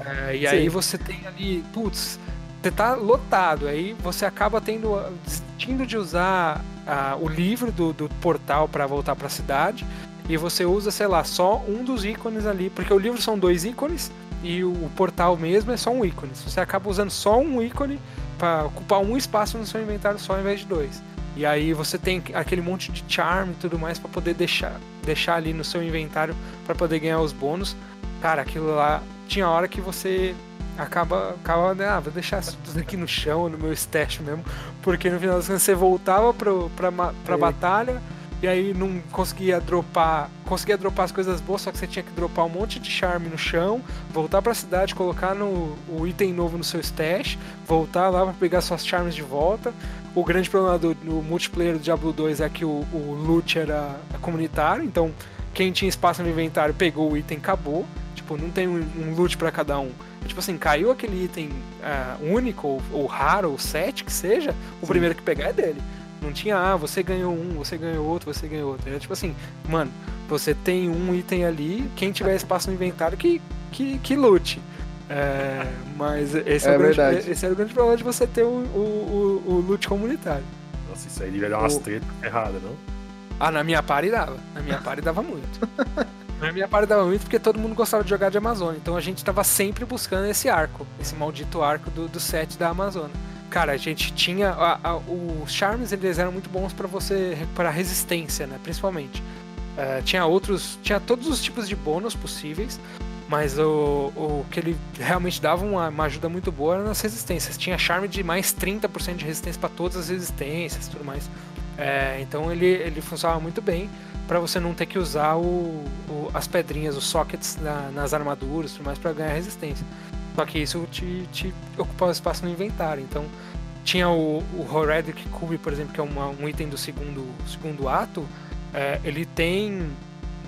É, e [LAUGHS] Sim. aí você tem ali, putz, você tá lotado, aí você acaba tendo, desistindo de usar uh, o livro do, do portal para voltar para a cidade e você usa, sei lá, só um dos ícones ali, porque o livro são dois ícones e o, o portal mesmo é só um ícone. Você acaba usando só um ícone para ocupar um espaço no seu inventário só ao invés de dois. E aí você tem aquele monte de charm e tudo mais para poder deixar, deixar ali no seu inventário para poder ganhar os bônus. Cara, aquilo lá tinha hora que você acaba, acaba né, ah, vou deixar isso tudo aqui no chão, no meu stash mesmo, porque no final das contas você voltava pro, pra, pra batalha e aí não conseguia dropar, conseguia dropar as coisas boas, só que você tinha que dropar um monte de charme no chão, voltar para a cidade, colocar no, o item novo no seu stash, voltar lá para pegar suas charmes de volta. O grande problema do, do multiplayer do Diablo 2 é que o, o loot era comunitário, então quem tinha espaço no inventário pegou o item, acabou. Tipo, não tem um, um loot para cada um. Tipo assim, caiu aquele item uh, único, ou, ou, raro, ou set, que seja, o Sim. primeiro que pegar é dele. Não tinha, ah, você ganhou um, você ganhou outro, você ganhou outro. Era tipo assim, mano, você tem um item ali, quem tiver espaço no inventário que, que, que lute. É, mas esse é, é, o grande, esse é o grande problema de você ter o, o, o, o loot comunitário.
Nossa, isso aí devia dar umas o... tretas erradas, não?
Ah, na minha party dava. Na minha party dava muito. [LAUGHS] Na minha parte dava muito porque todo mundo gostava de jogar de Amazônia. Então a gente estava sempre buscando esse arco, esse maldito arco do, do set da Amazônia. Cara, a gente tinha. A, a, os charms eles eram muito bons para você recuperar resistência, né? Principalmente. Uh, tinha outros. Tinha todos os tipos de bônus possíveis. Mas o, o que ele realmente dava uma, uma ajuda muito boa era nas resistências. Tinha charme de mais 30% de resistência para todas as resistências e tudo mais. É, então ele, ele funcionava muito bem para você não ter que usar o, o, as pedrinhas, os sockets na, nas armaduras e tudo mais para ganhar resistência. Só que isso te, te ocupava espaço no inventário. Então tinha o, o Horedic Cube, por exemplo, que é uma, um item do segundo, segundo ato. É, ele tem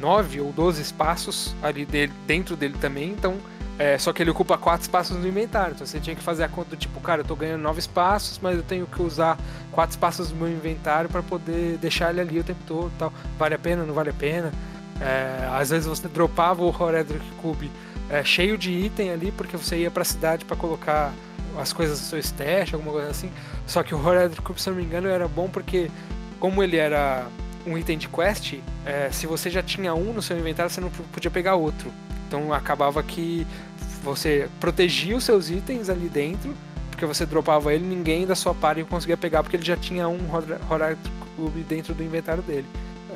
nove ou doze espaços ali dele, dentro dele também. Então é, só que ele ocupa quatro espaços no inventário. Então você tinha que fazer a conta do tipo, cara, eu tô ganhando nove espaços, mas eu tenho que usar quatro espaços do meu inventário para poder deixar ele ali o tempo todo tal. Vale a pena, não vale a pena? É, às vezes você dropava o Horedric Cube é, cheio de item ali, porque você ia pra cidade para colocar as coisas do seu stash, alguma coisa assim. Só que o Horedric Cube, se não me engano, era bom porque, como ele era um item de quest, é, se você já tinha um no seu inventário, você não podia pegar outro. Então acabava que você protegia os seus itens ali dentro, porque você dropava ele, ninguém da sua party conseguia pegar porque ele já tinha um Horizon Cube dentro do inventário dele.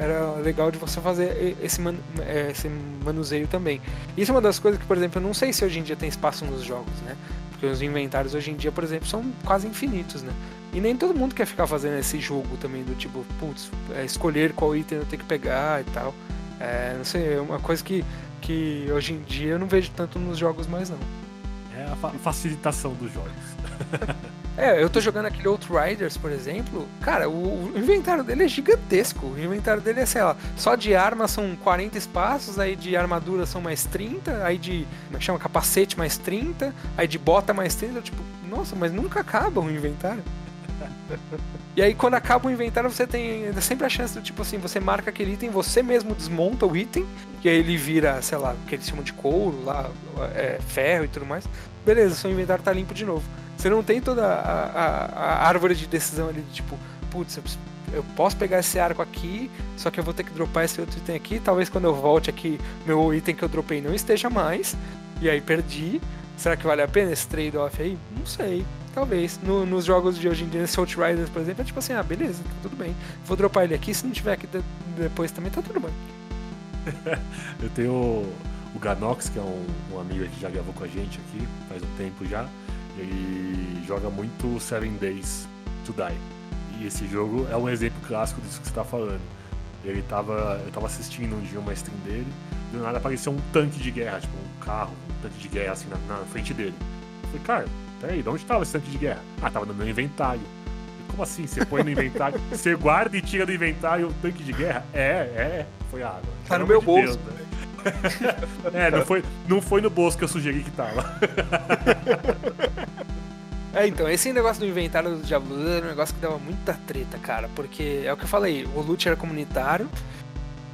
Era legal de você fazer esse, man é, esse manuseio também. Isso é uma das coisas que, por exemplo, eu não sei se hoje em dia tem espaço nos jogos, né? Porque os inventários hoje em dia, por exemplo, são quase infinitos, né? E nem todo mundo quer ficar fazendo esse jogo também do tipo, putz, é, escolher qual item eu tenho que pegar e tal. É, não sei, é uma coisa que, que hoje em dia eu não vejo tanto nos jogos mais não.
É a fa facilitação dos jogos. [LAUGHS]
é, eu tô jogando aquele Outriders, por exemplo. Cara, o, o, inventário dele é gigantesco. O inventário dele é, sei lá, só de arma são 40 espaços, aí de armadura são mais 30, aí de, como é que chama, capacete mais 30, aí de bota mais 30. Tipo, nossa, mas nunca acaba o inventário. [LAUGHS] E aí quando acaba o inventário você tem sempre a chance do tipo assim, você marca aquele item, você mesmo desmonta o item, e aí ele vira, sei lá, o que eles chamam de couro, lá, é, ferro e tudo mais. Beleza, seu inventário tá limpo de novo. Você não tem toda a, a, a árvore de decisão ali, tipo, putz, eu, eu posso pegar esse arco aqui, só que eu vou ter que dropar esse outro item aqui. Talvez quando eu volte aqui, meu item que eu dropei não esteja mais. E aí perdi. Será que vale a pena esse trade-off aí? Não sei. Talvez. No, nos jogos de hoje em dia, nesse Outriders, por exemplo, é tipo assim, ah, beleza, tá tudo bem. Vou dropar ele aqui, se não tiver aqui de, depois também, tá tudo bem. [LAUGHS]
eu tenho o Ganox, que é um, um, amigo que já gravou com a gente aqui, faz um tempo já. Ele joga muito Seven Days to Die. E esse jogo é um exemplo clássico disso que você tá falando. Ele tava. Eu tava assistindo um dia uma stream dele, do nada apareceu um tanque de guerra, tipo um carro, um tanque de guerra assim na, na frente dele. Eu falei, cara, Peraí, de onde estava esse tanque de guerra? Ah, tava no meu inventário. Como assim? Você põe no inventário, [LAUGHS] você guarda e tira do inventário o tanque de guerra? É, é. Foi água.
Tá no meu de bolso. Deus,
né? É, não foi, não foi no bolso que eu sugeri que tava. [LAUGHS]
É, então, esse negócio do inventário do Diablo era um negócio que dava muita treta, cara. Porque é o que eu falei, o loot era comunitário.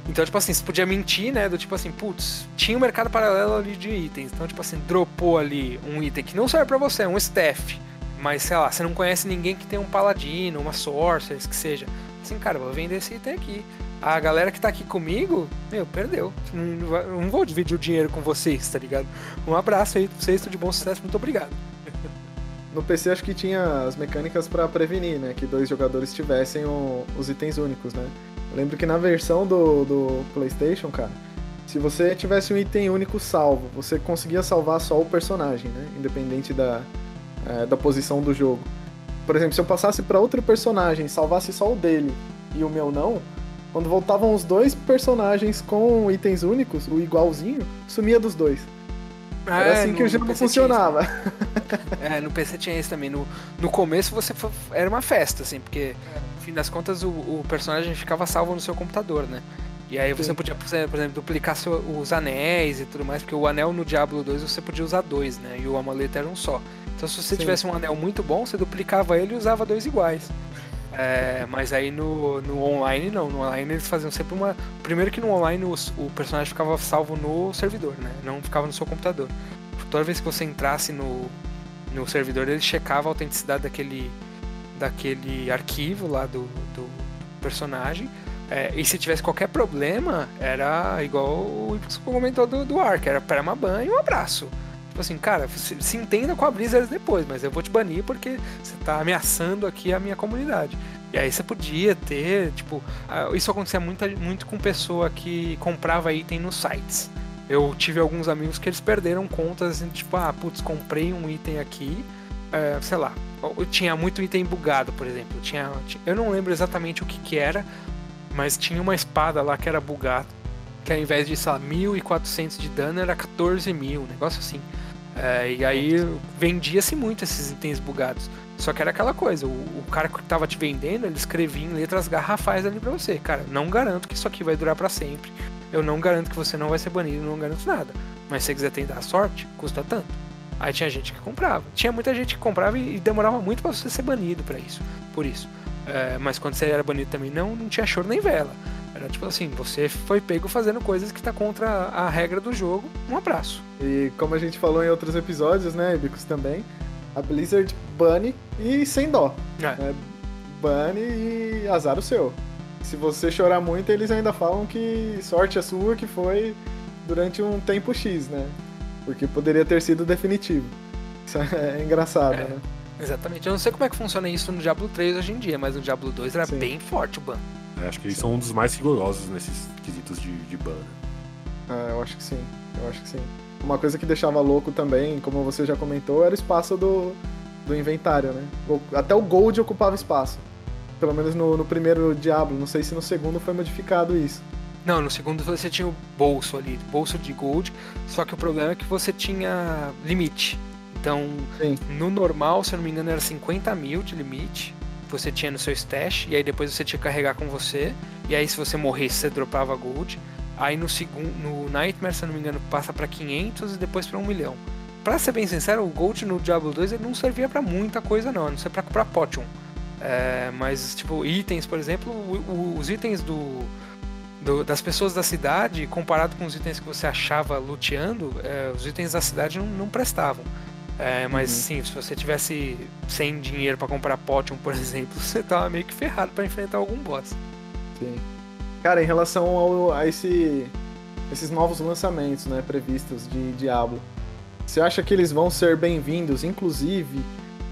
Então, tipo assim, você podia mentir, né? Do tipo assim, putz, tinha um mercado paralelo ali de itens. Então, tipo assim, dropou ali um item que não serve para você, é um staff. Mas, sei lá, você não conhece ninguém que tem um paladino, uma sorceress, que seja. Assim, cara, vou vender esse item aqui. A galera que tá aqui comigo, meu, perdeu. Não, vou dividir o dinheiro com vocês, tá ligado? Um abraço aí pra vocês, tudo de bom sucesso, muito obrigado. [LAUGHS]
No PC acho que tinha as mecânicas para prevenir, né? Que dois jogadores tivessem o, os itens únicos, né? lembro que na versão do, do PlayStation, cara, se você tivesse um item único salvo, você conseguia salvar só o personagem, né? Independente da, é, da posição do jogo. Por exemplo, se eu passasse para outro personagem, salvasse só o dele e o meu não, quando voltavam os dois personagens com itens únicos, o igualzinho, sumia dos dois. Era é, assim no, que o jogo funcionava.
é, no PC tinha isso também. No, no começo você era uma festa, assim, porque fim das contas, o, o, personagem ficava salvo no seu computador, né? E aí você Sim. podia, por exemplo, duplicar seu, os anéis e tudo mais, porque o anel no Diablo 2 você podia usar dois, né? E o amuleto era um só. Então se você Sim. tivesse um anel muito bom, você duplicava ele e usava dois iguais. É, mas aí no, no online não, no online eles faziam sempre uma. Primeiro que no online o, o personagem ficava salvo no servidor, né? Não ficava no seu computador. Toda vez que você entrasse no, no servidor, ele checava a autenticidade daquele, daquele arquivo lá do, do personagem. É, e se tivesse qualquer problema, era igual o Impulso comentou do, do Ark, era permaban e um abraço. Tipo assim, cara, se, se, entenda com a Blizzard depois, mas eu vou te banir porque você tá ameaçando aqui a minha comunidade. E aí você podia ter, tipo, isso acontecia muito, muito com pessoa que comprava item nos sites. Eu tive alguns amigos que eles perderam contas, tipo, ah, putz, comprei um item aqui, é, sei lá, tinha muito item bugado, por exemplo. Tinha, eu não lembro exatamente o que, que era, mas tinha uma espada lá que era bugada, que ao invés de, sei lá, 1400 de dano era 14 mil, um negócio assim. É, e aí vendia-se muito esses itens bugados. Só que era aquela coisa, o, o, cara que tava te vendendo, ele escrevia em letras garrafais ali pra você. Cara, não garanto que isso aqui vai durar para sempre. Eu não garanto que você não vai ser banido, não garanto nada. Mas se você quiser tentar a sorte, custa tanto. Aí tinha gente que comprava. Tinha muita gente que comprava e demorava muito para você ser banido para isso. Por isso. É, mas quando você era banido também não, não tinha choro nem vela. Era tipo assim, você foi pego fazendo coisas que tá contra a regra do jogo. Um abraço.
E como a gente falou em outros episódios, né, Ibicos também, a Blizzard bane e sem dó. É. Né? Bane e azar o seu. Se você chorar muito, eles ainda falam que sorte a sua que foi durante um tempo X, né? Porque poderia ter sido definitivo. Isso é engraçado,
É.
né?
Exatamente. Eu não sei como é que funciona isso no Diablo 3 hoje em dia, mas no Diablo 2 era
Sim.
bem forte o ban.
É, acho que eles são um dos mais rigorosos nesses quesitos de, de ban. né?
Ah, eu acho que sim. Eu acho que sim. Uma coisa que deixava louco também, como você já comentou, era o espaço do, do inventário, né? O- Até o Gold ocupava espaço. Pelo menos no, no primeiro Diablo. Não sei se no segundo foi modificado isso.
Não, no segundo você tinha o bolso ali, bolso de gold, só que o problema é que você tinha limite. Então,
Sim.
no normal, se eu não me engano, era 50 mil de limite. Você tinha no seu stash, e aí depois você tinha que carregar com você. E aí, se você morresse, você dropava gold. Aí no segundo, no Nightmare, se eu não me engano, passa pra 500 e depois pra 1 milhão. Pra ser bem sincero, o gold no Diablo 2 ele não servia pra muita coisa, não, a não ser pra comprar potion. É, mas, tipo, itens, por exemplo, o- o- os itens do, do- das pessoas da cidade, comparado com os itens que você achava luteando, é, os itens da cidade não, não prestavam. É, mas
Uhum.
sim, se você tivesse sem dinheiro pra comprar potion, por [LAUGHS] exemplo, você tava meio que ferrado pra enfrentar algum boss.
Sim. Cara, em relação ao- a esse, esses novos lançamentos né, previstos de Diablo, você acha que eles vão ser bem-vindos, inclusive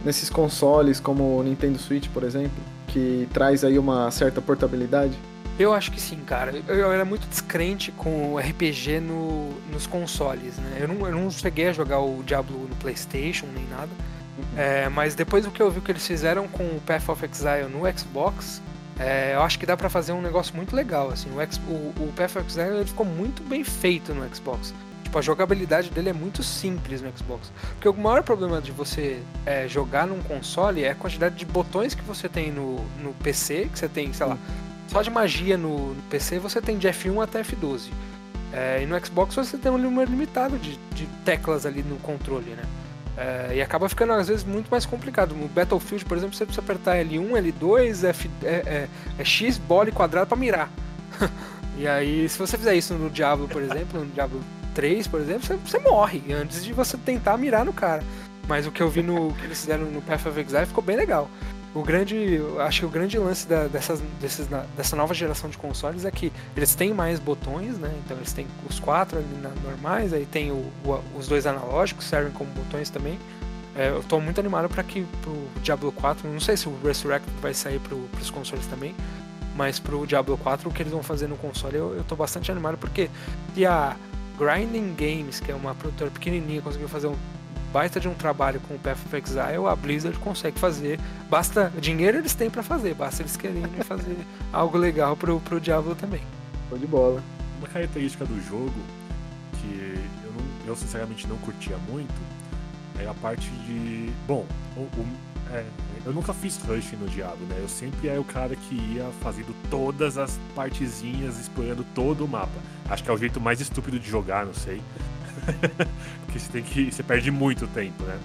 nesses consoles como o Nintendo Switch, por exemplo, que traz aí uma certa portabilidade?
Eu acho que sim, cara. Eu, eu era muito descrente com o RPG no, nos consoles, né? Eu não, eu não cheguei a jogar o Diablo no PlayStation nem nada. É, mas depois do que eu vi que eles fizeram com o Path of Exile no Xbox, é, eu acho que dá pra fazer um negócio muito legal. Assim, o, X- o, o Path of Exile ele ficou muito bem feito no Xbox. Tipo, a jogabilidade dele é muito simples no Xbox. Porque o maior problema de você é, jogar num console é a quantidade de botões que você tem no, no PC, que você tem, sei lá, só de magia no, no PC você tem de F1 até F12. É, e no Xbox você tem um número limitado de, de teclas ali no controle, né? É, e acaba ficando às vezes muito mais complicado. No Battlefield, por exemplo, você precisa apertar L1, L2, F, é, é- é X, bola e quadrado pra mirar. [LAUGHS] e aí, se você fizer isso no Diablo, por exemplo, no Diablo 3, por exemplo, você, você morre antes de você tentar mirar no cara. Mas o que eu vi no que eles fizeram no Path of Exile ficou bem legal. O grande, acho que o grande lance da- dessas, desses, dessa nova geração de consoles é que eles têm mais botões, né? Então eles têm os quatro normais, aí tem o- o- os dois analógicos, servem como botões também. É, eu tô muito animado para que pro Diablo 4, não sei se o Resurrect vai sair pro, pros consoles também, mas pro Diablo 4 o que eles vão fazer no console eu, tô bastante animado porque se a Grinding Games, que é uma produtora pequenininha, conseguiu fazer um baita de um trabalho com o Path of Exile, a Blizzard consegue fazer. Basta dinheiro eles têm para fazer, basta eles quererem [LAUGHS] fazer algo legal pro, pro Diablo também.
Show de bola.
Uma característica do jogo que eu, não- eu sinceramente não curtia muito é a parte de. Bom, o- o- é, eu nunca fiz rush no Diablo, né? Eu sempre era o cara que ia fazendo todas as partezinhas, explorando todo o mapa. Acho que é o jeito mais estúpido de jogar, não sei. [LAUGHS] Porque você tem que. Você perde muito tempo, né?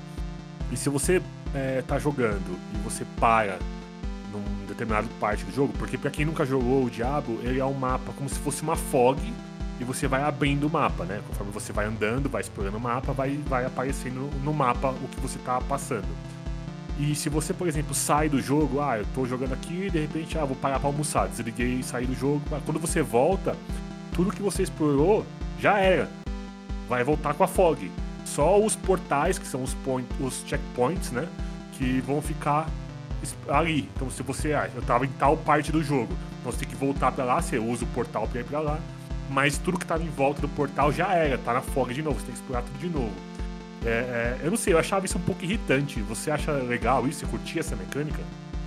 E se você é, tá jogando e você para num determinado parte do jogo, porque pra quem nunca jogou o Diablo, ele é um mapa como se fosse uma fog e você vai abrindo o mapa, né? Conforme você vai andando, vai explorando o mapa, vai, vai aparecendo no mapa o que você tá passando. E se você, por exemplo, sai do jogo, ah, eu tô jogando aqui e de repente, ah, vou parar pra almoçar, desliguei e saí do jogo, mas quando você volta, tudo que você explorou já era. Vai voltar com a fog. Só os portais, que são os, point, os checkpoints, né? Que vão ficar ali. Então, se você, ah, eu tava em tal parte do jogo, então você tem que voltar pra lá, você usa o portal pra ir pra lá. Mas tudo que tava em volta do portal já era, tá na fog de novo, você tem que explorar tudo de novo. É, é, eu não sei, eu achava isso um pouco irritante. Você acha legal isso? Você curtia essa mecânica?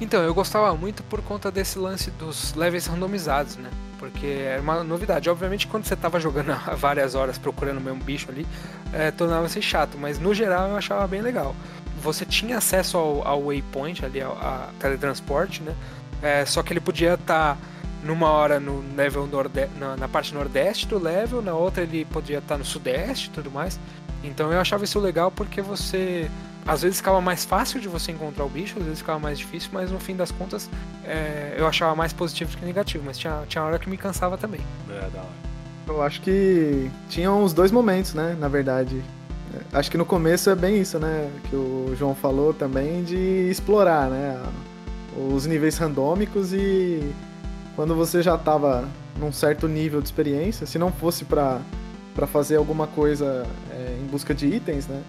Então, eu gostava muito por conta desse lance dos levels randomizados, né? Porque era uma novidade. Obviamente, quando você tava jogando [LAUGHS] há várias horas procurando o mesmo bicho ali, é, tornava-se chato, mas no geral eu achava bem legal. Você tinha acesso ao, ao waypoint ali, ao a teletransporte, né? É, só que ele podia estar numa hora no level na, na parte nordeste do level, na outra ele podia estar no sudeste e tudo mais. Então eu achava isso legal porque você às vezes ficava mais fácil de você encontrar o bicho, às vezes ficava mais difícil, mas no fim das contas é, eu achava mais positivo do que negativo, mas tinha, tinha hora que me cansava também.
É, da hora.
Eu acho que tinham os dois momentos, né? Na verdade. É, Acho que no começo é bem isso, né? Que o João falou também de explorar, né? Os níveis randômicos e quando você já tava num certo nível de experiência, se não fosse pra para fazer alguma coisa é, em busca de itens, né?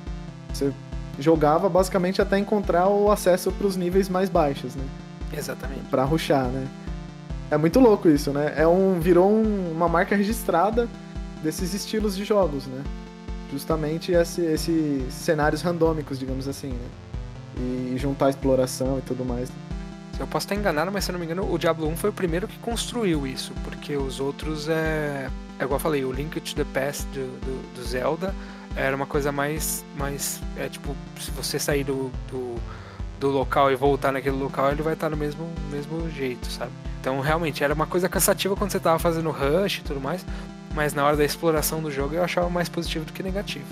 Você jogava basicamente até encontrar o acesso para os níveis mais baixos, né?
Exatamente.
Para ruxar, né? É muito louco isso, né? É um virou um, uma marca registrada desses estilos de jogos, né? Justamente esses esse cenários randômicos, digamos assim, né? E juntar exploração e tudo mais.
Eu posso estar enganado, mas se eu não me engano, o Diablo 1 foi o primeiro que construiu isso, porque os outros é. É igual eu falei, o Link to the Past do, do, do Zelda era uma coisa mais. mais é tipo, se você sair do, do, do, local e voltar naquele local, ele vai estar no mesmo, mesmo jeito, sabe? Então realmente era uma coisa cansativa quando você estava fazendo rush e tudo mais, mas na hora da exploração do jogo eu achava mais positivo do que negativo.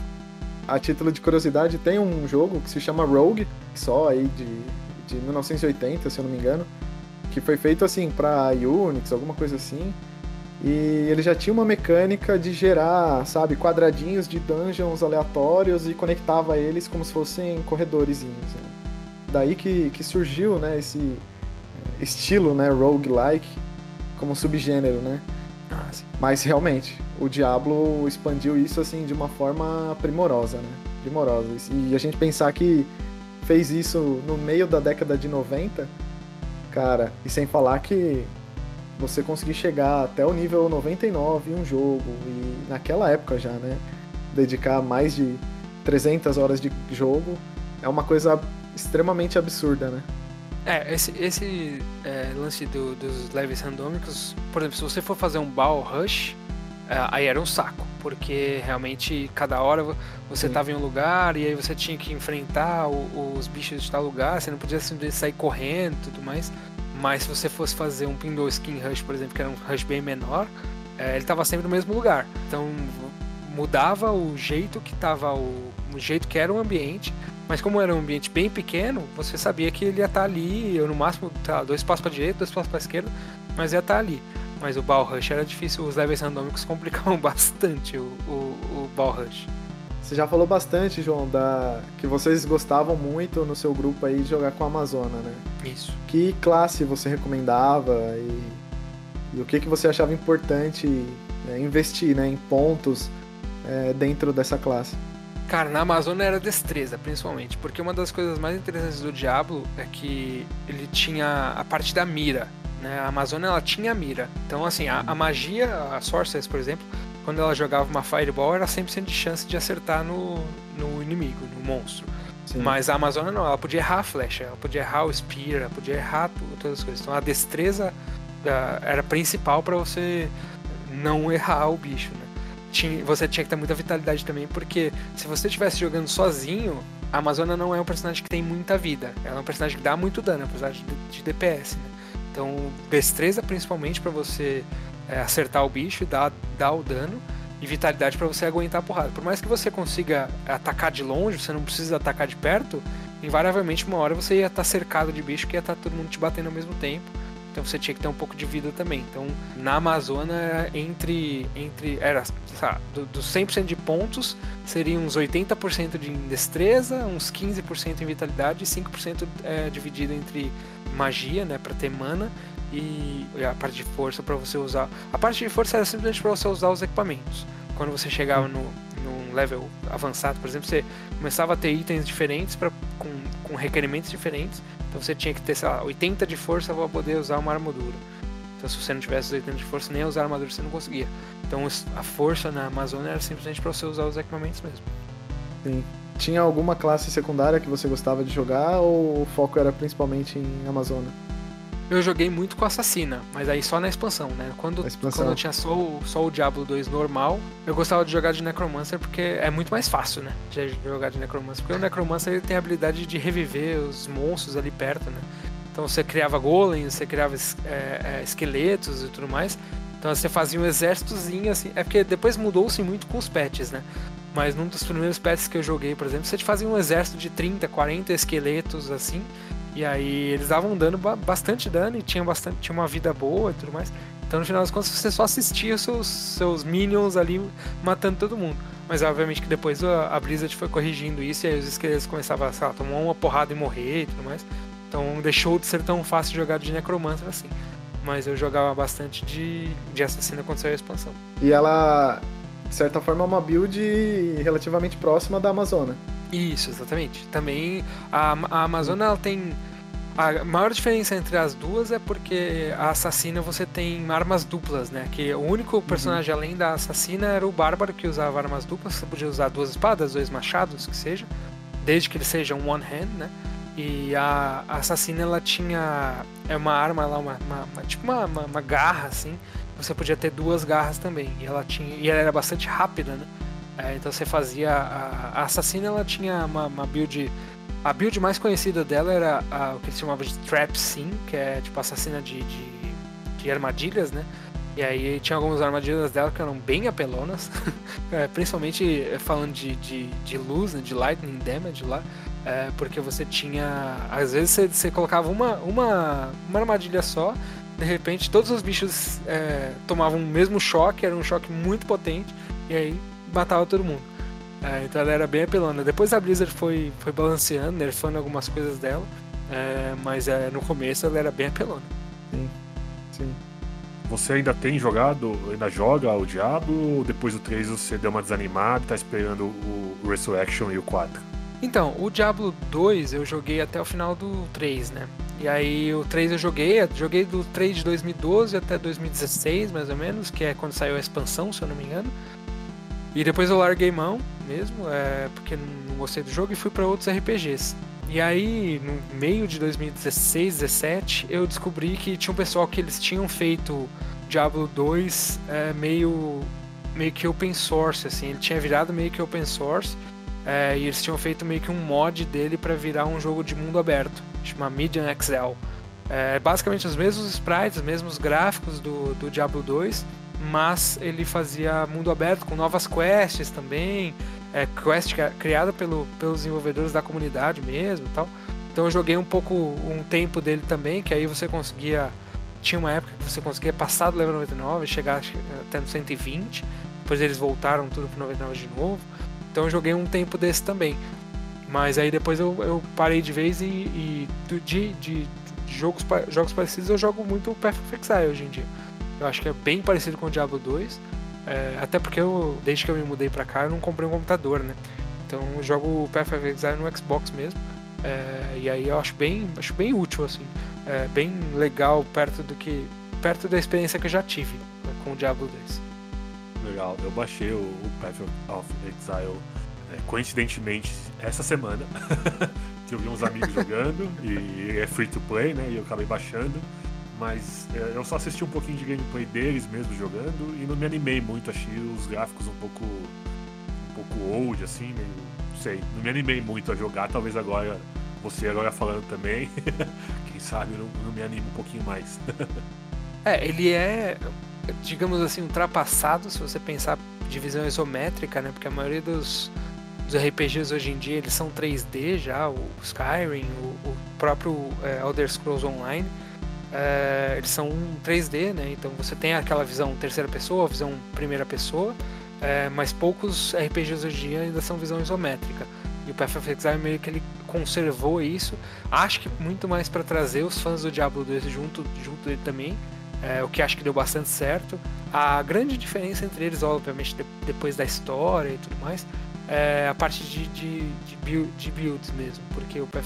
A título de curiosidade, tem um jogo que se chama Rogue, só aí de, de 1980, se eu não me engano, que foi feito assim para Unix, alguma coisa assim. E ele já tinha uma mecânica de gerar, sabe, quadradinhos de dungeons aleatórios e conectava eles como se fossem corredores. Né? Daí que, que surgiu, né, esse estilo, né, roguelike, como subgênero, né? Mas realmente, o Diablo expandiu isso assim de uma forma primorosa, né? Primorosa. E a gente pensar que fez isso no meio da década de 90, cara, e sem falar que você conseguir chegar até o nível 99 em um jogo, e naquela época já, né? Dedicar mais de 300 horas de jogo é uma coisa extremamente absurda, né?
É, esse, esse é, lance do, dos leves randômicos, por exemplo, se você for fazer um ball rush, é, aí era um saco, porque realmente cada hora você estava em um lugar e aí você tinha que enfrentar o, os bichos de tal lugar, você não podia simplesmente sair correndo e tudo mais. Mas se você fosse fazer um Pinball Skin Rush, por exemplo, que era um rush bem menor, é, ele estava sempre no mesmo lugar. Então mudava o jeito que estava o, o jeito que era o ambiente, mas como era um ambiente bem pequeno, você sabia que ele ia estar tá ali, eu no máximo tá, dois passos para direita, dois passos para esquerda, mas ia estar tá ali. Mas o Ball Rush era difícil, os levels randômicos [LAUGHS] complicavam bastante o, o, o Ball Rush.
Você já falou bastante, João, da que vocês gostavam muito no seu grupo aí de jogar com a Amazona, né?
Isso.
Que classe você recomendava e, e o que, que você achava importante né, investir né, em pontos é, dentro dessa classe?
Cara, na Amazônia era destreza, principalmente, porque uma das coisas mais interessantes do Diablo é que ele tinha a parte da mira. Né? A Amazônia ela tinha mira. Então, assim, a, a magia, a Sorceress, por exemplo, quando ela jogava uma Fireball, era 100% de chance de acertar no, no inimigo, no monstro. Sim. Mas a Amazônia não, ela podia errar a flecha, ela podia errar o spear, ela podia errar todas as coisas. Então a destreza uh, era principal para você não errar o bicho, né? Tinha, você tinha que ter muita vitalidade também, porque se você estivesse jogando sozinho, a Amazônia não é um personagem que tem muita vida. Ela é um personagem que dá muito dano, apesar de, de DPS, né? Então, destreza principalmente para você é, acertar o bicho e dar, dar o dano e vitalidade para você aguentar a porrada. Por mais que você consiga atacar de longe, você não precisa atacar de perto, invariavelmente uma hora você ia estar tá cercado de bicho que ia estar tá todo mundo te batendo ao mesmo tempo. Então você tinha que ter um pouco de vida também. Então na Amazônia, entre. entre era, sabe, do, dos 100% de pontos, seriam uns 80% de destreza, uns 15% em vitalidade e 5% é, dividido entre magia, né, para ter mana e a parte de força para você usar. A parte de força era simplesmente para você usar os equipamentos. Quando você chegava no num level avançado, por exemplo, você começava a ter itens diferentes pra, com, com requerimentos diferentes. Então você tinha que ter, sei lá, 80 de força para poder usar uma armadura. Então se você não tivesse os 80 de força, nem usar armadura você não conseguia. Então a força na Amazônia era simplesmente para você usar os equipamentos mesmo.
Sim. Tinha alguma classe secundária que você gostava de jogar ou o foco era principalmente em Amazônia?
Eu joguei muito com Assassina, mas aí só na expansão, né? Quando, expansão. quando eu tinha só o, só o Diablo 2 normal, eu gostava de jogar de Necromancer porque é muito mais fácil, né? De jogar de Necromancer. Porque o Necromancer ele tem a habilidade de reviver os monstros ali perto, né? Então você criava golems, você criava é, é, esqueletos e tudo mais. Então você fazia um exércitozinho assim. É porque depois mudou-se muito com os patches, né? Mas num dos primeiros patches que eu joguei, por exemplo, você fazia um exército de 30, 40 esqueletos assim. E aí eles davam dano, bastante dano e tinham bastante, tinha uma vida boa e tudo mais. Então no final das contas você só assistia seus, seus minions ali matando todo mundo. Mas obviamente que depois a, a Blizzard foi corrigindo isso e aí os esqueletos começavam a tomar uma porrada e morrer e tudo mais. Então deixou de ser tão fácil jogar de Necromancer assim. Mas eu jogava bastante de, de Assassina quando saiu a expansão.
E ela de certa forma, é uma build relativamente próxima da Amazona.
Isso, exatamente. Também a, a Amazona ela tem. A maior diferença entre as duas é porque a assassina você tem armas duplas, né? Que o único personagem além da assassina era o bárbaro que usava armas duplas. Você podia usar duas espadas, dois machados, que seja, desde que ele seja um one hand, né? E a, a assassina ela tinha é uma arma lá, uma, uma, uma tipo uma, uma, uma, garra assim. Você podia ter duas garras também. E ela tinha e ela era bastante rápida, né? É, então você fazia a, a assassina ela tinha uma, uma build a build mais conhecida dela era a, o que eles chamavam de Trap Sim, que é tipo assassina de, de, de armadilhas, né? E aí tinha algumas armadilhas dela que eram bem apelonas, [LAUGHS] é, principalmente falando de, de, de luz, né, de lightning damage lá, é, porque você tinha. Às vezes você, você, colocava uma, uma, uma armadilha só, de repente todos os bichos é, tomavam o mesmo choque, era um choque muito potente, e aí matava todo mundo. É, então ela era bem apelona. Depois a Blizzard foi, foi balanceando, nerfando algumas coisas dela, é, mas é, no começo ela era bem apelona.
Sim, sim.
Você ainda tem jogado, ainda joga o Diablo? Ou depois do 3 você deu uma desanimada e tá esperando o Resurrection e o 4?
Então, o Diablo 2 eu joguei até o final do 3, né? E aí o 3 eu joguei, joguei do 3 de 2012 até 2016, mais ou menos, que é quando saiu a expansão, se eu não me engano. E depois eu larguei mão mesmo, é, porque não gostei do jogo e fui para outros RPGs. E aí, no meio de 2016, 17, eu descobri que tinha um pessoal que eles tinham feito Diablo 2 é, meio, meio que open source, assim. Ele tinha virado meio que open source. É, e eles tinham feito meio que um mod dele para virar um jogo de mundo aberto, chama Medium Excel. É, basicamente os mesmos sprites, os mesmos gráficos do, do Diablo 2, mas ele fazia mundo aberto com novas quests também, é, quest criada pelo, pelos desenvolvedores da comunidade mesmo tal. Então eu joguei um pouco, um tempo dele também, que aí você conseguia. Tinha uma época que você conseguia passar do level 99 e chegar até no 120. Depois eles voltaram tudo pro 99 de novo. Então eu joguei um tempo desse também. Mas aí depois eu, eu parei de vez e, e de, de, de, jogos, jogos parecidos eu jogo muito of Exile hoje em dia. Eu acho que é bem parecido com o Diablo 2. É, até porque eu, desde que eu me mudei pra cá, eu não comprei um computador, né? Então eu jogo of Exile no Xbox mesmo. É, e aí eu acho bem, acho bem útil, assim. É, bem legal perto do que. perto da experiência que eu já tive né, com o Diablo 2.
Legal, eu baixei o, o Path of Exile é, coincidentemente essa semana. [LAUGHS] eu vi uns amigos jogando e é free to play, né? E eu acabei baixando mas é, eu só assisti um pouquinho de gameplay deles mesmo jogando e não me animei muito, achei os gráficos um pouco um pouco old assim, meio, não sei, não me animei muito a jogar, talvez agora você agora falando também, [LAUGHS] quem sabe não, não me anime um pouquinho mais. [LAUGHS]
é, ele é, digamos assim, ultrapassado se você pensar de visão isométrica, né? Porque a maioria dos, dos RPGs hoje em dia eles são 3D já, o Skyrim, o, o próprio é, Elder Scrolls Online é, eles são 3D, né? Então você tem aquela visão terceira pessoa, visão primeira pessoa, é, mas poucos RPGs hoje em dia ainda são visão isométrica. E o Path of Exile meio que ele conservou isso. Acho que muito mais para trazer os fãs do Diablo 2 junto, junto dele também, é, o que acho que deu bastante certo. A grande diferença entre eles, obviamente, de, depois da história e tudo mais, é a parte de, de, de, build, de builds mesmo, porque o Path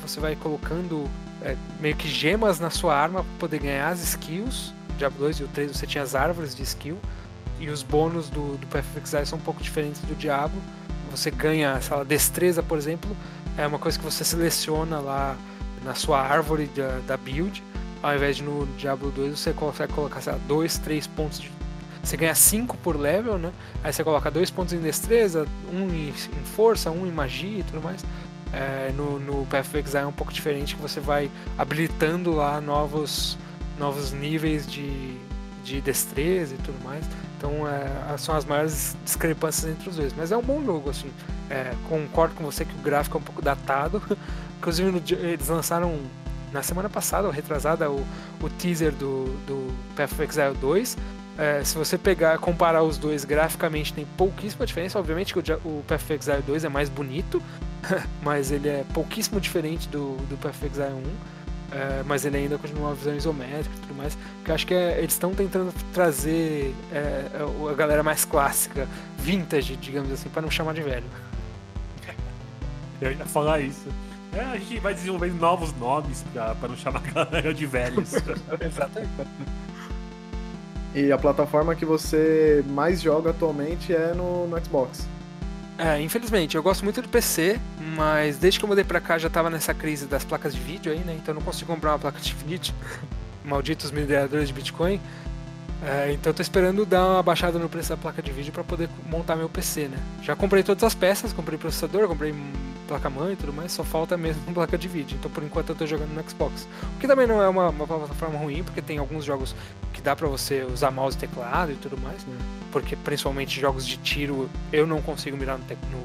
você vai colocando é, meio que gemas na sua arma para poder ganhar as skills. Diablo 2 e o 3 você tinha as árvores de skill. E os bônus do, do são um pouco diferentes do Diablo. Você ganha, sei lá, destreza, por exemplo, é uma coisa que você seleciona lá na sua árvore da, da build. Ao invés de no Diablo 2 você consegue colocar, sei lá, 2, 3 pontos de. Você ganha 5 por level, né? Aí você coloca 2 pontos em destreza, 1 um em, força, 1 um em magia e tudo mais. É, no, no Path of Exile é um pouco diferente, que você vai habilitando lá novos, novos níveis de, de destreza e tudo mais. Então é, são as maiores discrepâncias entre os dois. Mas é um bom jogo, assim. É, concordo com você que o gráfico é um pouco datado. [LAUGHS] Inclusive eles lançaram na semana passada, ou retrasada, o, o teaser do, do Path of Exile 2. É, se você pegar comparar os dois graficamente, tem pouquíssima diferença. Obviamente que o, o Path of Exile 2 é mais bonito, [LAUGHS] mas ele é pouquíssimo diferente do, do Path of Exile 1. é, mas ele ainda continua uma visão isométrica e tudo mais. Porque eu acho que é, eles estão tentando trazer é, a galera mais clássica, vintage, digamos assim, para não chamar de velho.
Eu ia falar isso. É, a gente vai desenvolvendo novos nomes pra não chamar a galera de velhos. [LAUGHS]
Exatamente.
E a plataforma que você mais joga atualmente é no, no Xbox.
É, infelizmente, eu gosto muito do PC, mas desde que eu mudei pra cá já tava nessa crise das placas de vídeo aí, né? Então eu não consigo comprar uma placa de vídeo. [LAUGHS] Malditos mineradores de Bitcoin. É, então tô esperando dar uma baixada no preço da placa de vídeo para poder montar meu PC, né? Já comprei todas as peças, comprei processador, comprei placa-mãe e tudo mais, só falta mesmo [LAUGHS] placa de vídeo. Então por enquanto eu tô jogando no Xbox. O que também não é uma, uma plataforma ruim, porque tem alguns jogos que dá para você usar mouse e teclado e tudo mais. Né? Porque principalmente jogos de tiro eu não consigo mirar no, no,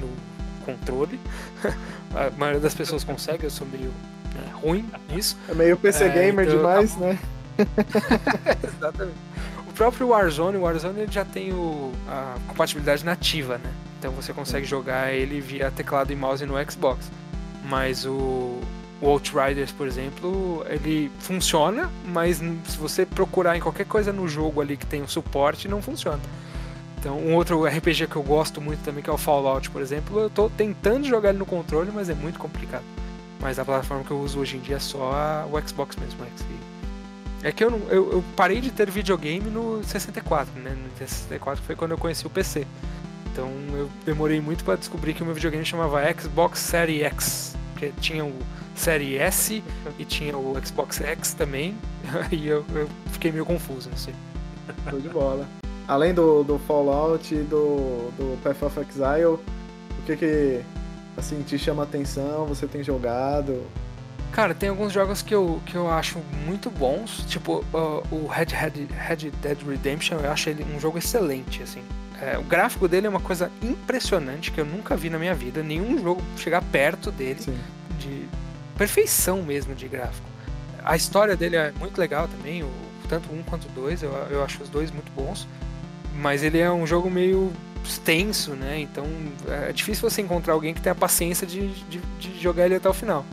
[LAUGHS] no controle. [LAUGHS] A maioria das pessoas consegue, eu sou meio né, ruim nisso.
É meio PC é, gamer então, demais, né?
Exatamente. O próprio Warzone, o Warzone ele já tem o, a compatibilidade nativa, né? Então você consegue jogar ele via teclado e mouse no Xbox. Mas o, o Outriders, por exemplo, ele funciona, mas se você procurar em qualquer coisa no jogo ali que tem um suporte, não funciona. Então, um outro RPG que eu gosto muito também, que é o Fallout, por exemplo, eu estou tentando jogar ele no controle, mas é muito complicado. Mas a plataforma que eu uso hoje em dia é só a, o Xbox mesmo, É que eu, eu, eu, parei de ter videogame no 64, né? No 64 foi quando eu conheci o PC. Então eu demorei muito para descobrir que o meu videogame chamava Xbox Series X, porque tinha o Série S e tinha o Xbox X também, [LAUGHS] e eu, eu fiquei meio confuso, sei.
Show de bola. Além do, do Fallout e do, do Path of Exile, o que que assim, te chama atenção, você tem jogado?
Cara, tem alguns jogos que eu, que eu acho muito bons, tipo uh, o Red, Red, Red Dead Redemption, eu acho ele um jogo excelente, assim. É, o gráfico dele é uma coisa impressionante que eu nunca vi na minha vida, nenhum jogo chegar perto dele, Sim. de perfeição mesmo de gráfico. A história dele é muito legal também, o, tanto um quanto dois, eu, eu acho os dois muito bons, mas ele é um jogo meio extenso, né? Então é difícil você encontrar alguém que tenha paciência de, de, de jogar ele até o final.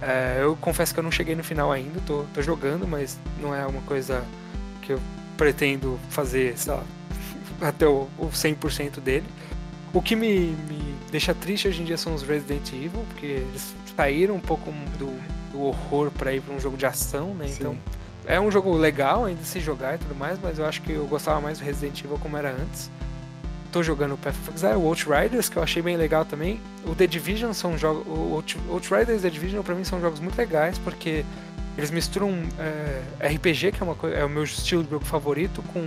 É, eu confesso que eu não cheguei no final ainda, tô, tô jogando, mas não é uma coisa que eu pretendo fazer, sei lá, até o, o 100% dele. O que me, me deixa triste hoje em dia são os Resident Evil, porque eles saíram um pouco do, do horror para ir para um jogo de ação, né? Sim. Então é um jogo legal ainda se jogar e tudo mais, mas eu acho que eu gostava mais do Resident Evil como era antes tô jogando o Path of Exile, o Outriders, que eu achei bem legal também. O The Division são jogos. O Outriders e The Division pra mim são jogos muito legais, porque eles misturam é, RPG, que é, uma, é o meu estilo de jogo favorito, com,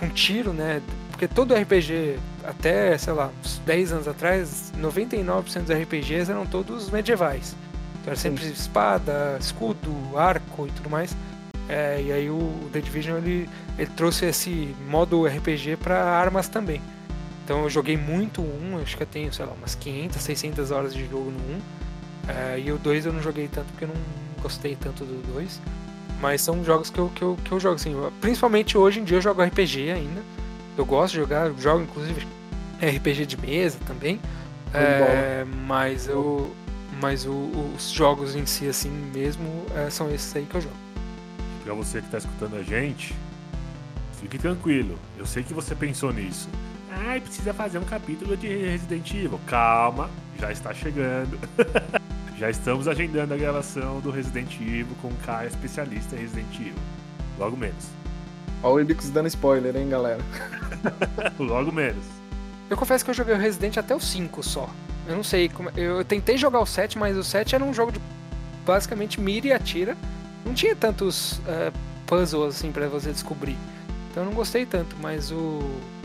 com tiro, né? Porque todo RPG, até, sei lá, uns 10 anos atrás, 99% dos RPGs eram todos medievais. Então era sempre Sim. espada, escudo, arco e tudo mais. É, e aí o The Division ele, ele trouxe esse modo RPG para armas também. Então eu joguei muito o 1, acho que eu tenho, sei lá, umas 500, 600 horas de jogo no 1. É, e o 2 eu não joguei tanto porque eu não gostei tanto do 2. Mas são jogos que eu, que eu, que eu jogo assim. Principalmente hoje em dia eu jogo RPG ainda. Eu gosto de jogar, jogo inclusive RPG de mesa também. É, mas eu, mas o, os jogos em si assim mesmo é, são esses aí que eu jogo
para você que está escutando a gente, fique tranquilo. Eu sei que você pensou nisso. Ai, precisa fazer um capítulo de Resident Evil. Calma, já está chegando. [LAUGHS] já estamos agendando a gravação do Resident Evil com um cara especialista em Resident Evil. Logo menos.
Olha o Ibix dando spoiler, hein, galera? [LAUGHS]
Logo menos.
Eu confesso que eu joguei o Resident até o 5 só. Eu não sei como. Eu tentei jogar o 7, mas o 7 era um jogo de basicamente mira e atira não tinha tantos uh, puzzles assim para você descobrir. Então eu não gostei tanto, mas o, o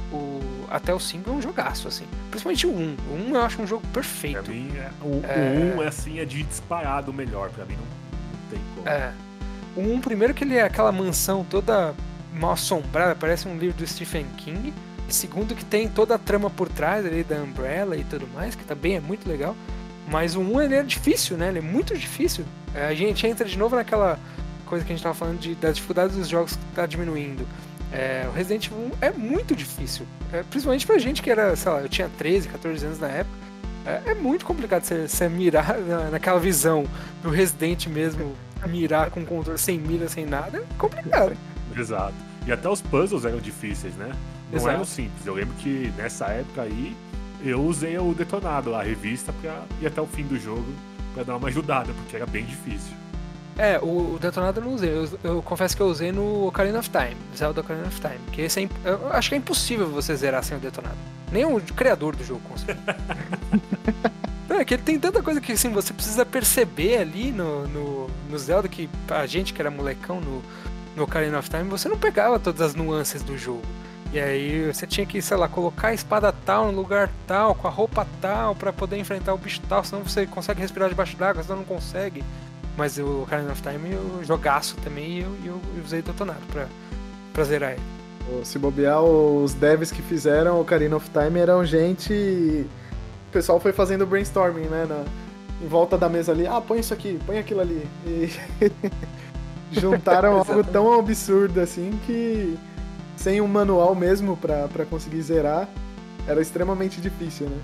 até o 5 é um jogaço, assim. Principalmente o 1. Um. O 1 um eu acho um jogo perfeito.
Pra mim, é, o, é... o 1 é assim, é de disparado melhor. Pra mim não, não tem como.
É. O 1, primeiro que ele é aquela mansão toda mal assombrada, parece um livro do Stephen King. Segundo que tem toda a trama por trás ali da Umbrella e tudo mais, que também é muito legal. Mas o 1 ele é difícil, né? Ele é muito difícil. É, a gente entra de novo naquela coisa que a gente estava falando de, das dificuldades dos jogos que está diminuindo. É, o Resident Evil 1 é muito difícil. É, principalmente pra gente que era, sei lá, eu tinha 13, 14 anos na época. É, é muito complicado você, você mirar [LAUGHS] na, naquela visão do Resident mesmo, mirar com controle sem mira, sem nada, é complicado.
Exato. E até os puzzles eram difíceis, né? Não
Exato.
eram simples. Eu lembro que nessa época aí eu usei o detonado lá, a revista, pra ir até o fim do jogo pra dar uma [LAUGHS] ajudada, porque era bem difícil.
É, o, o detonado eu não usei. Eu, eu confesso que eu usei no Ocarina of Time, Zelda Ocarina of Time. Que esse é, eu acho que é impossível você zerar sem o detonado. Nem o criador do jogo consegue. Não, [LAUGHS] é que ele tem tanta coisa que assim, você precisa perceber ali no, no, no Zelda que a gente que era molecão no, no Ocarina of Time, você não pegava todas as nuances do jogo. E aí você tinha que, sei lá, colocar a espada tal no lugar tal, com a roupa tal, pra poder enfrentar o bicho tal, senão você consegue respirar debaixo d'água, senão não consegue. Mas o Ocarina of Time eu jogaço também e eu, eu, eu usei detonado pra, pra zerar ele.
Se bobear, os devs que fizeram o Ocarina of Time eram gente. O pessoal foi fazendo brainstorming, né? na- Em volta da mesa ali. Ah, põe isso aqui, põe aquilo ali. E [LAUGHS] juntaram [LAUGHS] algo tão absurdo assim que sem um manual mesmo pra, pra conseguir zerar era extremamente difícil, né?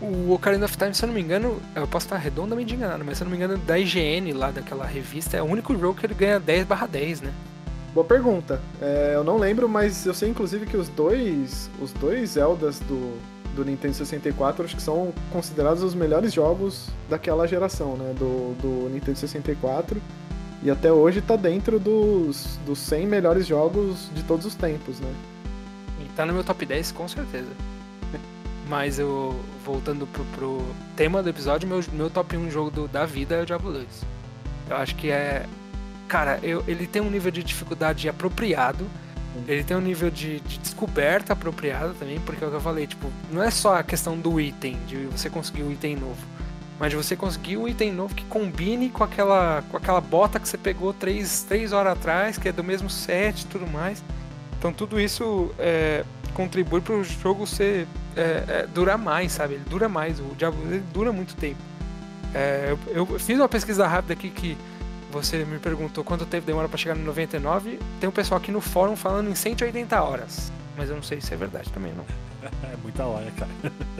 O Ocarina of Time, se eu não me engano, eu posso estar redondamente enganado, mas se eu não me engano, da IGN lá daquela revista, é o único jogo que ele ganha 10 barra 10, né?
Boa pergunta. É, eu não lembro, mas eu sei inclusive que os dois, os dois Zeldas do, do Nintendo 64 acho que são considerados os melhores jogos daquela geração, né? Do, do Nintendo 64. E até hoje tá dentro dos, dos 100 melhores jogos de todos os tempos, né?
E tá no meu top 10 com certeza. Mas eu, voltando pro, pro tema do episódio, meu, meu top 1 jogo do- da vida é o Diablo 2. Eu acho que é. Cara, eu- ele tem um nível de dificuldade apropriado. Ele tem um nível de, de descoberta apropriado também, porque é o que eu falei, tipo, não é só a questão do item, de você conseguir um item novo. Mas de você conseguir um item novo que combine com aquela, com aquela bota que você pegou três, três horas atrás, que é do mesmo set e tudo mais. Então tudo isso é, contribui para o jogo ser é, é, durar mais, sabe? Ele dura mais, o Diablo dura muito tempo. É, eu, eu fiz uma pesquisa rápida aqui que você me perguntou quanto tempo demora para chegar no 99. Tem um pessoal aqui no fórum falando em 180 horas, mas eu não sei se é verdade também não. [LAUGHS]
É muita hora, cara.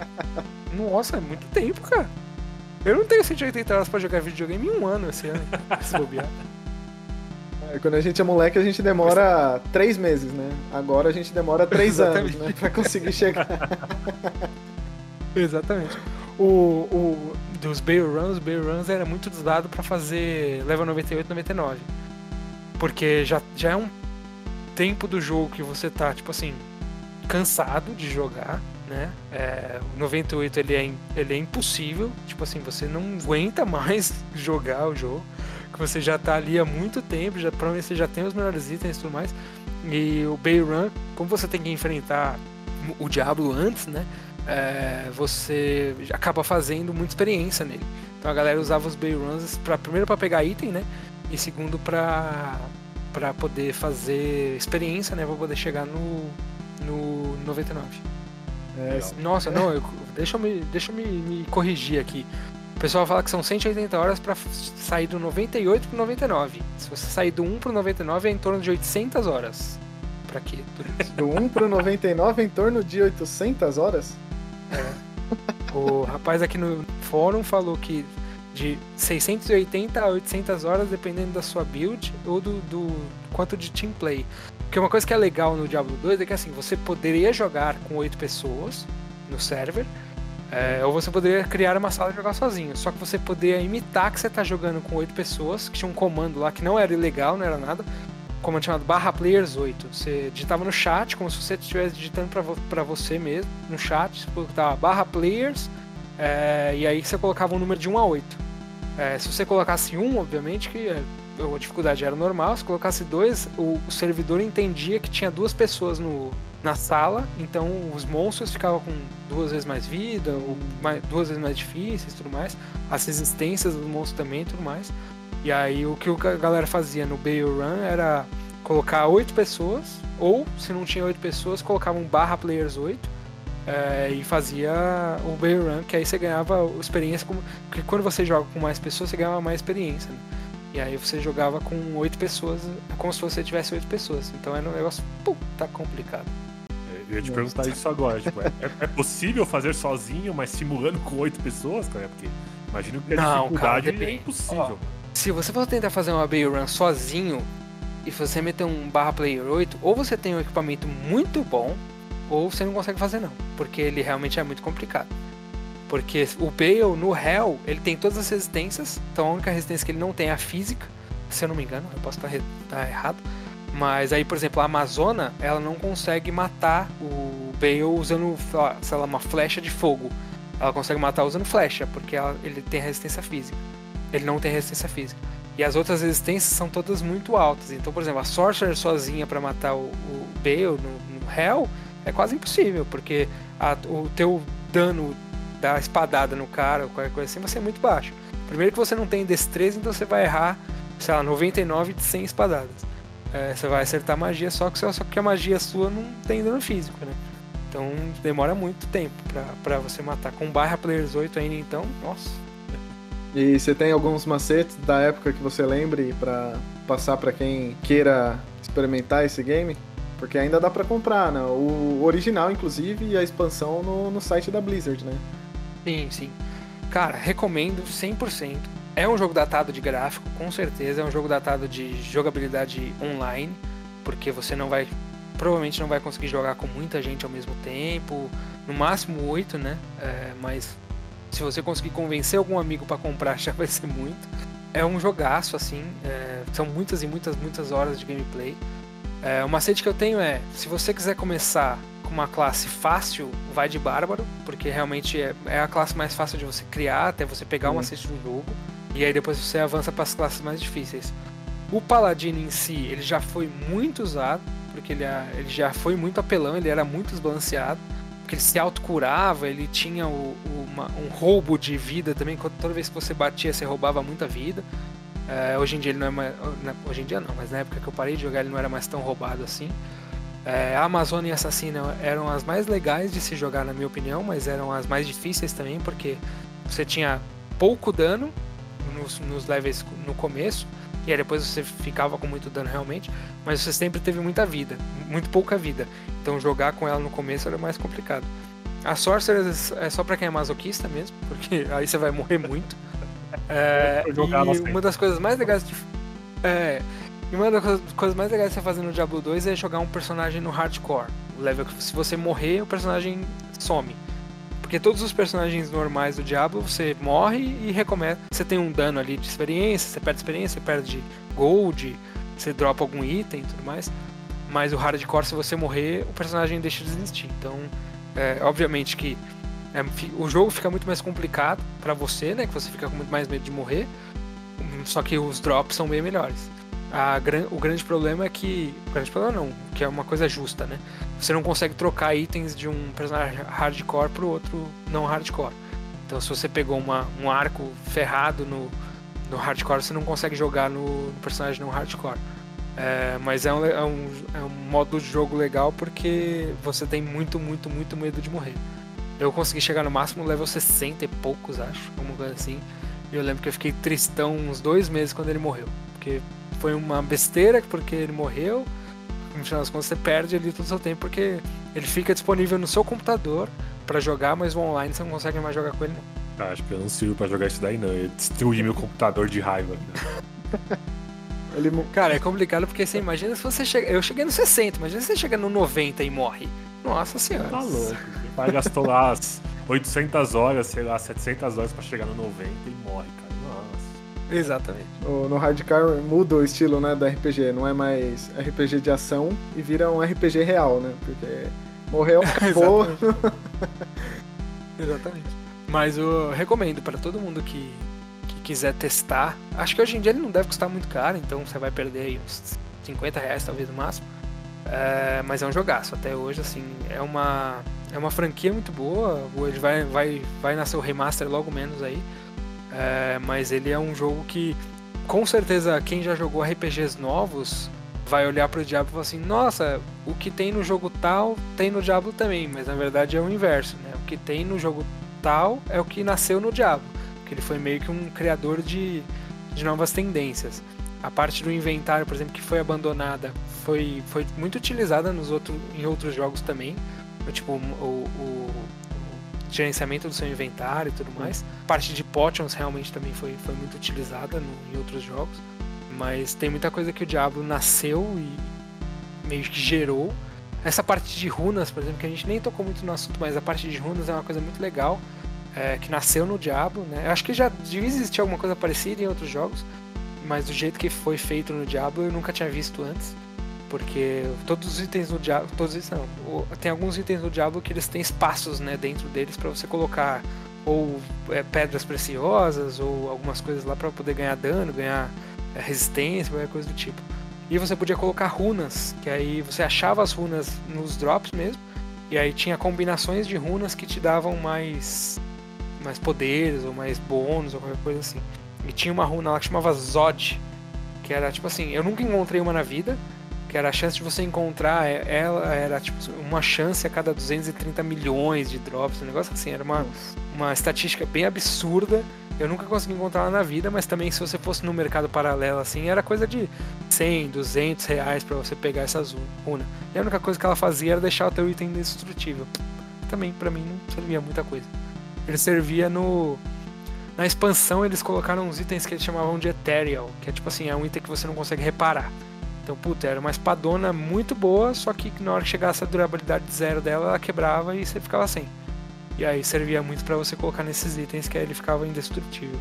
[LAUGHS]
Nossa, é muito tempo, cara. Eu não tenho 180 horas pra jogar videogame em um ano esse ano, [LAUGHS] se bobear.
É, Quando a gente é moleque, a gente demora três meses, né? Agora a gente demora três [LAUGHS] anos, né? Pra conseguir chegar. [LAUGHS]
Exatamente. O, o dos Bay Runs, Bay Runs era muito usado pra fazer level 98, 99. Porque já, já é um tempo do jogo que você tá, tipo assim, cansado de jogar, né? É, o 98 ele é, ele é impossível, tipo assim, você não aguenta [LAUGHS] mais jogar o jogo, que você já tá ali há muito tempo, já provavelmente você já tem os melhores itens e tudo mais. E o Bay Run, como você tem que enfrentar o Diablo antes, né? é, você acaba fazendo muita experiência nele. Então a galera usava os Bay Runs pra, primeiro para pegar item, né? E segundo para para poder fazer experiência, né? Pra poder chegar no no 99.
É.
Nossa, não, eu- deixa eu, me, deixa eu me, me corrigir aqui. O pessoal fala que são 180 horas para sair do 98 pro 99. Se você sair do 1 pro 99 é em torno de 800 horas. Pra quê?
Do 1 pro 99 em torno de 800 horas?
O rapaz aqui no fórum falou que de 680 a 800 horas, dependendo da sua build ou do, do quanto de team play. Porque uma coisa que é legal no Diablo 2 é que assim, você poderia jogar com 8 pessoas no server, é, ou você poderia criar uma sala e jogar sozinho. Só que você poderia imitar que você está jogando com 8 pessoas, que tinha um comando lá que não era ilegal, não era nada. Um comando chamado barra players 8. Você digitava no chat, como se você estivesse digitando para vo você mesmo, no chat, você colocava barra players, é, e aí você colocava um número de 1 a 8. É, se você colocasse 1, obviamente que é, a dificuldade era normal, se colocasse 2, o, o servidor entendia que tinha duas pessoas no, na sala, então os monstros ficavam com duas vezes mais vida, ou mais- duas vezes mais difíceis tudo mais, as resistências dos monstros também tudo mais. E aí o que a galera fazia no Bail Run era colocar oito pessoas, ou se não tinha oito pessoas, colocava um barra players 8 é, e fazia o Bail Run, que aí você ganhava experiência, porque quando você joga com mais pessoas, você ganhava mais experiência. né? E aí você jogava com oito pessoas, como se você tivesse oito pessoas. Então era um negócio puta complicado.
Eu ia te perguntar isso agora. Tipo, é, é possível fazer sozinho, mas simulando com oito pessoas, cara? Porque imagino que a
Não, cara,
dificuldade é
depende.
impossível.
Se você for tentar fazer uma Bay Run sozinho e você meter um barra player 8, ou você tem um equipamento muito bom, ou você não consegue fazer não, porque ele realmente é muito complicado. Porque o Bale no Hell, ele tem todas as resistências, então a única resistência que ele não tem é a física, se eu não me engano, eu posso estar, re- estar errado. Mas aí, por exemplo, a Amazona, ela não consegue matar o Bale usando, sei lá, uma flecha de fogo. Ela consegue matar usando flecha, porque ela- ele tem resistência física. Ele não tem resistência física. E as outras resistências são todas muito altas. Então, por exemplo, a Sorcerer sozinha para matar o, o Bale no, no Hell é quase impossível, porque a- o teu dano da espadada no cara ou qualquer coisa assim vai ser muito baixo. Primeiro que você não tem destreza, então você vai errar, sei lá, 99 de 100 espadadas. É, você vai acertar magia, só que, só que a magia sua não tem dano físico, né? Então demora muito tempo pra, pra você matar. Com barra players 8 ainda, então, nossa.
E você tem alguns macetes da época que você lembre pra passar pra quem queira experimentar esse game? Porque ainda dá pra comprar, né? O original, inclusive, e a expansão no, no site da Blizzard, né?
Sim, sim. Cara, recomendo 100%. É um jogo datado de gráfico, com certeza. É um jogo datado de jogabilidade online, porque você não vai. Provavelmente não vai conseguir jogar com muita gente ao mesmo tempo. No máximo 8, né? É, mas se você conseguir convencer algum amigo pra comprar, [LAUGHS] já vai ser muito. É um jogaço, assim. é, são muitas e muitas, muitas horas de gameplay. É, o macete que eu tenho é: se você quiser começar com uma classe fácil, vai de bárbaro, porque realmente é, é a classe mais fácil de você criar, até você pegar o
Sim.
macete do jogo. E aí depois você avança para as classes mais difíceis. O paladino em si, ele já foi muito usado, porque ele, é- ele já foi muito apelão, ele era muito desbalanceado, porque ele se autocurava, ele tinha o, uma- um roubo de vida também, toda vez que você batia, você roubava muita vida. É, hoje em dia ele não é mais. Hoje em dia não, mas na época que eu parei de jogar ele não era mais tão roubado assim. É, Amazônia e Assassina eram as mais legais de se jogar, na minha opinião, mas eram as mais difíceis também, porque você tinha pouco dano nos, nos levels no começo, e aí depois você ficava com muito dano realmente, mas você sempre teve muita vida, muito pouca vida. Então jogar com ela no começo era mais complicado. A Sorcerer é só pra quem é masoquista mesmo, porque [LAUGHS] aí você vai morrer muito. É, e uma das coisas mais legais de. É, e uma das coisas- coisas mais legais de você fazer no Diablo 2 é jogar um personagem no hardcore. O level que se você morrer, o personagem some. Porque todos os personagens normais do Diablo, você morre e recomeça. Você tem um dano ali de experiência, você perde experiência, você perde gold, você dropa algum item e tudo mais. Mas o hardcore, se você morrer, o personagem deixa de existir. Então, é, obviamente que é, o jogo fica muito mais complicado pra você, né? Que você fica com muito mais medo de morrer. Só que os drops são bem melhores. A o grande problema é que. O grande problema não, que é uma coisa justa, né? Você não consegue trocar itens de um personagem hardcore pro outro não hardcore. Então se você pegou uma, um arco ferrado no, no hardcore, você não consegue jogar no, no personagem não hardcore. É, mas é um, é, um, é um modo de jogo legal porque você tem muito, muito, muito medo de morrer. Eu consegui chegar no máximo level 60 e poucos, acho, alguma assim. E eu lembro que eu fiquei tristão uns dois meses quando ele morreu. Porque foi uma besteira, porque ele morreu. No final das contas, você perde ali todo o seu tempo, porque ele fica disponível no seu computador pra jogar, mas o online você não consegue mais jogar com ele, não.
Ah, acho que eu não sirvo pra jogar isso daí, não. Eu destruí meu computador de raiva. [LAUGHS]
Ele mo-
Cara, é complicado porque você imagina se você chega. Eu cheguei no 60, imagina se você chega no 90 e morre. Nossa senhora.
Tá louco. Meu pai gastou lá as 800 horas, sei lá, 700 horas pra chegar no 90 e morre, cara.
Exatamente.
no, no hardcore muda o estilo, né, da RPG. Não é mais RPG de ação e vira um RPG real, né? Porque morreu, [LAUGHS] acabou.
Exatamente. Mas eu recomendo pra todo mundo que, que quiser testar. Acho que hoje em dia ele não deve custar muito caro, então você vai perder aí uns 50 reais talvez no máximo. É, mas é um jogaço até hoje, assim. É uma, é uma franquia muito boa. Ele vai, vai, vai nascer o remaster logo menos aí. É, mas ele é um jogo que, com certeza, quem já jogou RPGs novos vai olhar pro Diablo e falar assim: Nossa, o que tem no jogo tal tem no Diablo também. Mas na verdade é o inverso, né? O que tem no jogo tal é o que nasceu no Diablo. Porque ele foi meio que um criador de, de novas tendências. A parte do inventário, por exemplo, que foi abandonada, foi, foi muito utilizada nos outro, em outros jogos também. Tipo, o, o, o gerenciamento do seu inventário e tudo mais. A parte de potions realmente também foi, foi muito utilizada no, em outros jogos. Mas tem muita coisa que o Diablo nasceu e meio que gerou. Essa parte de runas, por exemplo, que a gente nem tocou muito no assunto, mas a parte de runas é uma coisa muito legal. É, que nasceu no Diablo, né? Eu acho que já devia existir alguma coisa parecida em outros jogos, mas do jeito que foi feito no Diablo eu nunca tinha visto antes. Porque todos os itens no Diablo. Todos os não. Tem alguns itens no Diablo que eles têm espaços né, dentro deles para você colocar ou é, pedras preciosas ou algumas coisas lá para poder ganhar dano, ganhar é, resistência, qualquer coisa do tipo. E você podia colocar runas, que aí você achava as runas nos drops mesmo, e aí tinha combinações de runas que te davam mais mais poderes ou mais bônus ou qualquer coisa assim. E tinha uma runa lá que chamava Zod, que era tipo assim, eu nunca encontrei uma na vida, que era a chance de você encontrar é, ela era tipo uma chance a cada 230 milhões de drops, um negócio assim, era uma, uma estatística bem absurda. Eu nunca consegui encontrar ela na vida, mas também se você fosse no mercado paralelo assim, era coisa de 100, 200 reais para você pegar essa runa. E a única coisa que ela fazia era deixar o teu item indestrutível. Também para mim não servia muita coisa. Ele servia no na expansão eles colocaram uns itens que eles chamavam de Ethereal, que é tipo assim, é um item que você não consegue reparar. Então, puta, era uma espadona muito boa, só que na hora que chegasse a durabilidade zero dela, ela quebrava e você ficava sem. E aí servia muito para você colocar nesses itens que aí ele ficava indestrutível.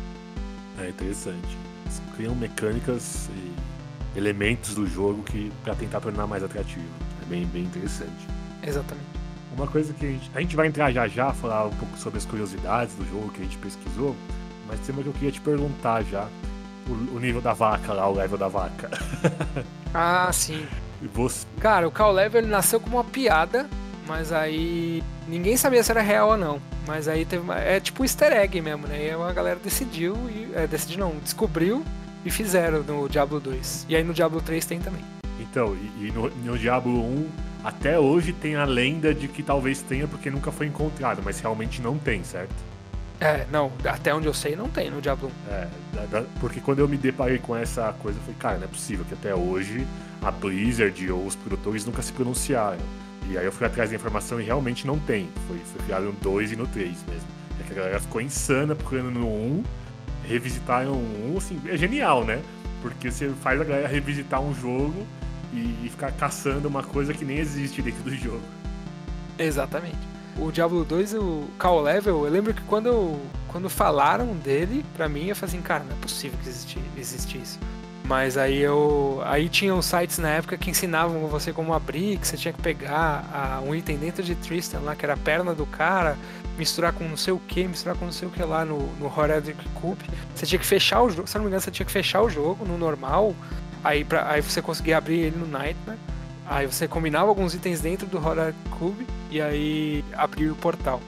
É interessante. Eles criam mecânicas e elementos do jogo que para tentar tornar mais atrativo. É bem, bem interessante.
Exatamente.
Uma coisa que a gente, a gente vai entrar já já, falar um pouco sobre as curiosidades do jogo que a gente pesquisou, mas tem uma que eu queria te perguntar já o, o nível da vaca lá, o level da vaca. [LAUGHS]
ah, sim.
E você...
Cara, o Call Level ele nasceu como uma piada, mas aí ninguém sabia se era real ou não. Mas aí teve uma... é tipo um easter egg mesmo, né? E a galera decidiu e é, decidiu não, descobriu e fizeram no Diablo 2. E aí no Diablo 3 tem também.
Então, e, e no, no Diablo 1 até hoje tem a lenda de que talvez tenha porque nunca foi encontrado, mas realmente não tem, certo?
É, não, até onde eu sei não tem no Diablo
1. É, porque quando eu me deparei com essa coisa, eu falei, cara, não é possível que até hoje a Blizzard ou os produtores nunca se pronunciaram. E aí eu fui atrás da informação e realmente não tem. Foi, foi criado no 2 e no 3 mesmo. É que a galera ficou insana procurando no 1, revisitaram o 1, assim, é genial, né? Porque você faz a galera revisitar um jogo e, e ficar caçando uma coisa que nem existe dentro do jogo.
Exatamente o Diablo 2, o Call Level, eu lembro que quando, eu, quando falaram dele, pra mim, eu falei assim, cara, não é possível que existisse, existisse. Mas aí eu. Aí tinham sites na época que ensinavam você como abrir, que você tinha que pegar a, um item dentro de Tristan lá, que era a perna do cara, misturar com não sei o que, misturar com não sei o que lá no, no Horadic Cube. Você tinha que fechar o jogo, se não me engano, você tinha que fechar o jogo no normal, aí, pra, aí você conseguia abrir ele no Nightmare. Aí você combinava alguns itens dentro do Horror Cube e aí abria o portal.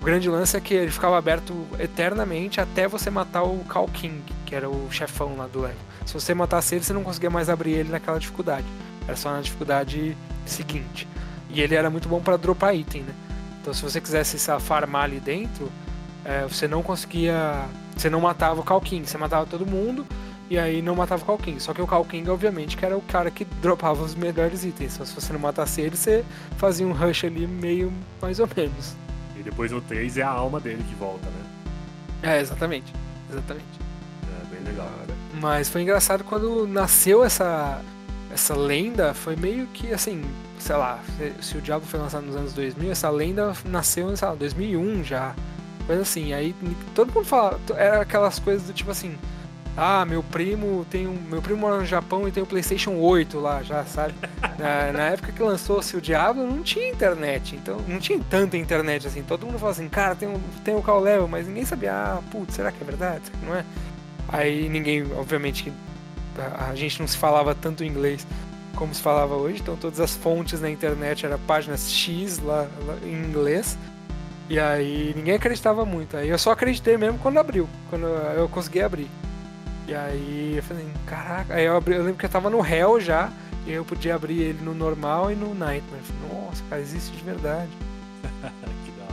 O grande lance é que ele ficava aberto eternamente até você matar o Cal King, que era o chefão lá do level. Se você matasse ele, você não conseguia mais abrir ele naquela dificuldade. Era só na dificuldade seguinte. E ele era muito bom para dropar item, né? Então se você quisesse se farmar ali dentro, é, você não conseguia. Você não matava o Cal King, você matava todo mundo e aí não matava o Kalking. Só que o Kalking, obviamente, que era o cara que dropava os melhores itens. Então, se você não matasse ele, você fazia um rush ali meio mais ou menos.
E depois no 3 é a alma dele que volta, né?
É, exatamente. Exatamente.
É, bem legal. Cara.
Mas foi engraçado quando nasceu essa, essa lenda, foi meio que assim, sei lá, se o Diablo foi lançado nos anos 2000, essa lenda nasceu sei lá, 2001 já. Coisa assim. Aí todo mundo fala, era aquelas coisas do tipo assim, ah, meu primo tem um. Meu primo mora no Japão e tem o um Playstation 8 lá já, sabe? [LAUGHS] na, na, época que lançou-se o Diablo, não tinha internet. Então não tinha tanta internet assim. Todo mundo falava assim, cara, tem, um, tem o Call Level, mas ninguém sabia, ah, putz, será que é verdade? Será que não é? Aí ninguém, obviamente, a, gente não se falava tanto inglês como se falava hoje, então todas as fontes na internet eram páginas X lá, lá em inglês. E aí ninguém acreditava muito. Aí eu só acreditei mesmo quando abriu, quando eu consegui abrir. E aí eu falei, caraca, aí eu, abri, eu lembro que eu tava no Hell já, e eu podia abrir ele no normal e no Nightmare. Eu falei, nossa, cara, existe de verdade. [LAUGHS]
que da hora.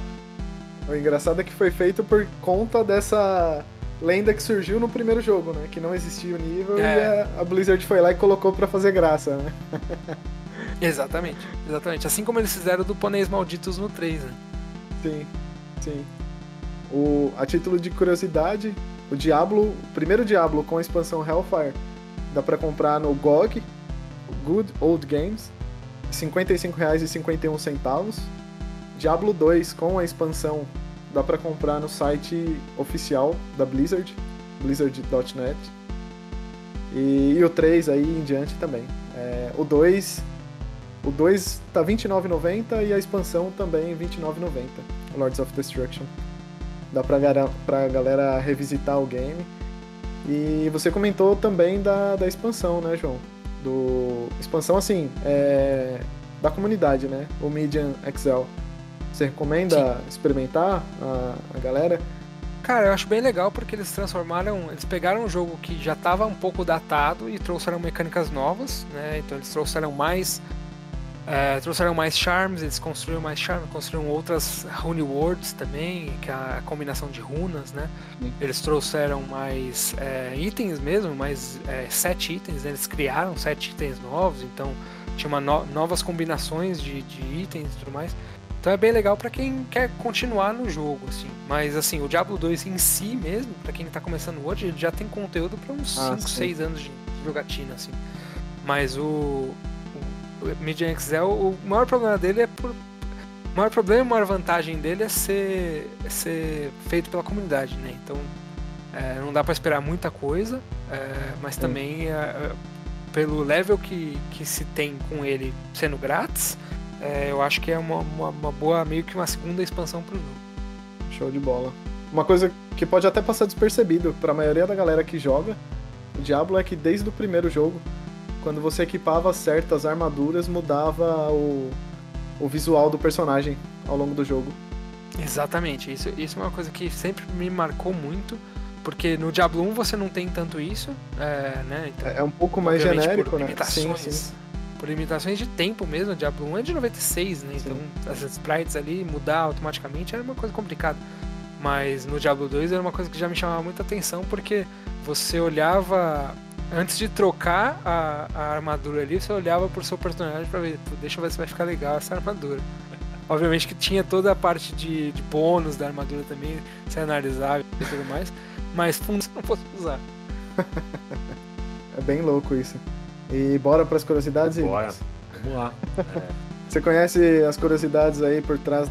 O engraçado é que foi feito por conta dessa lenda que surgiu no primeiro jogo, né? Que não existia o nível
É.
e a, a Blizzard foi lá e colocou pra fazer graça, né? [LAUGHS]
Exatamente, exatamente. Assim como eles fizeram do Pôneis Malditos no 3, né?
Sim, sim. O, a título de curiosidade, o Diablo, o primeiro Diablo com a expansão Hellfire, dá pra comprar no GOG, Good Old Games, R$ 55,51. Diablo 2 com a expansão dá pra comprar no site oficial da Blizzard, blizzard.net. E, e o 3 aí em diante também. É, o 2 o 2 tá R$ 29,90 e a expansão também R$ 29,90. Lords of Destruction. Dá pra, pra galera revisitar o game. E você comentou também da, da expansão, né, João? Do. Expansão assim, é, da comunidade, né? O Median Excel. Você recomenda experimentar a, a galera?
Cara, eu acho bem legal porque eles transformaram, eles pegaram um jogo que já estava um pouco datado e trouxeram mecânicas novas, né? Então eles trouxeram mais, é, trouxeram mais charms, eles construíram mais charms, construíram outras rune words também, que é a combinação de runas, né?
Sim.
Eles trouxeram mais é, itens mesmo, mais é, sete itens, né? eles criaram sete itens novos, então tinha uma no- novas combinações de, de itens e tudo mais. Então é bem legal pra quem quer continuar no jogo, assim. Mas assim, o Diablo 2 em si mesmo, pra quem tá começando hoje, ele já tem conteúdo pra uns
Ah,
5,
sim.
6 anos de jogatina, assim. Mas o, Median Excel, o maior problema dele é por. O maior problema e a maior vantagem dele é ser, é ser feito pela comunidade, né? Então é, não dá pra esperar muita coisa, é, mas também é, é, pelo level que, que se tem com ele sendo grátis, é, eu acho que é uma, uma, uma boa, meio que uma segunda expansão pro jogo.
Show de bola. Uma coisa que pode até passar despercebido pra maioria da galera que joga o Diablo é que desde o primeiro jogo, quando você equipava certas armaduras, mudava o, o visual do personagem ao longo do jogo.
Exatamente, isso, isso é uma coisa que sempre me marcou muito, porque no Diablo 1 você não tem tanto isso, é, né? Então,
É é um pouco mais genérico,
por
né?
limitações,
Sim, sim.
Por limitações de tempo mesmo, o Diablo 1 é de 96, né? Então as sprites ali mudar automaticamente era uma coisa complicada. Mas no Diablo 2 era uma coisa que já me chamava muita atenção, porque você olhava. Antes de trocar a, a armadura ali, você olhava pro seu personagem pra ver, "Pô, deixa eu ver se vai ficar legal essa armadura. Obviamente que tinha toda a parte de, de bônus da armadura também, você analisava e tudo mais, mas fundo você não fosse usar. [LAUGHS]
É bem louco isso. E bora pras curiosidades?
Bora. Vamos lá. [LAUGHS]
Você conhece as curiosidades aí por trás?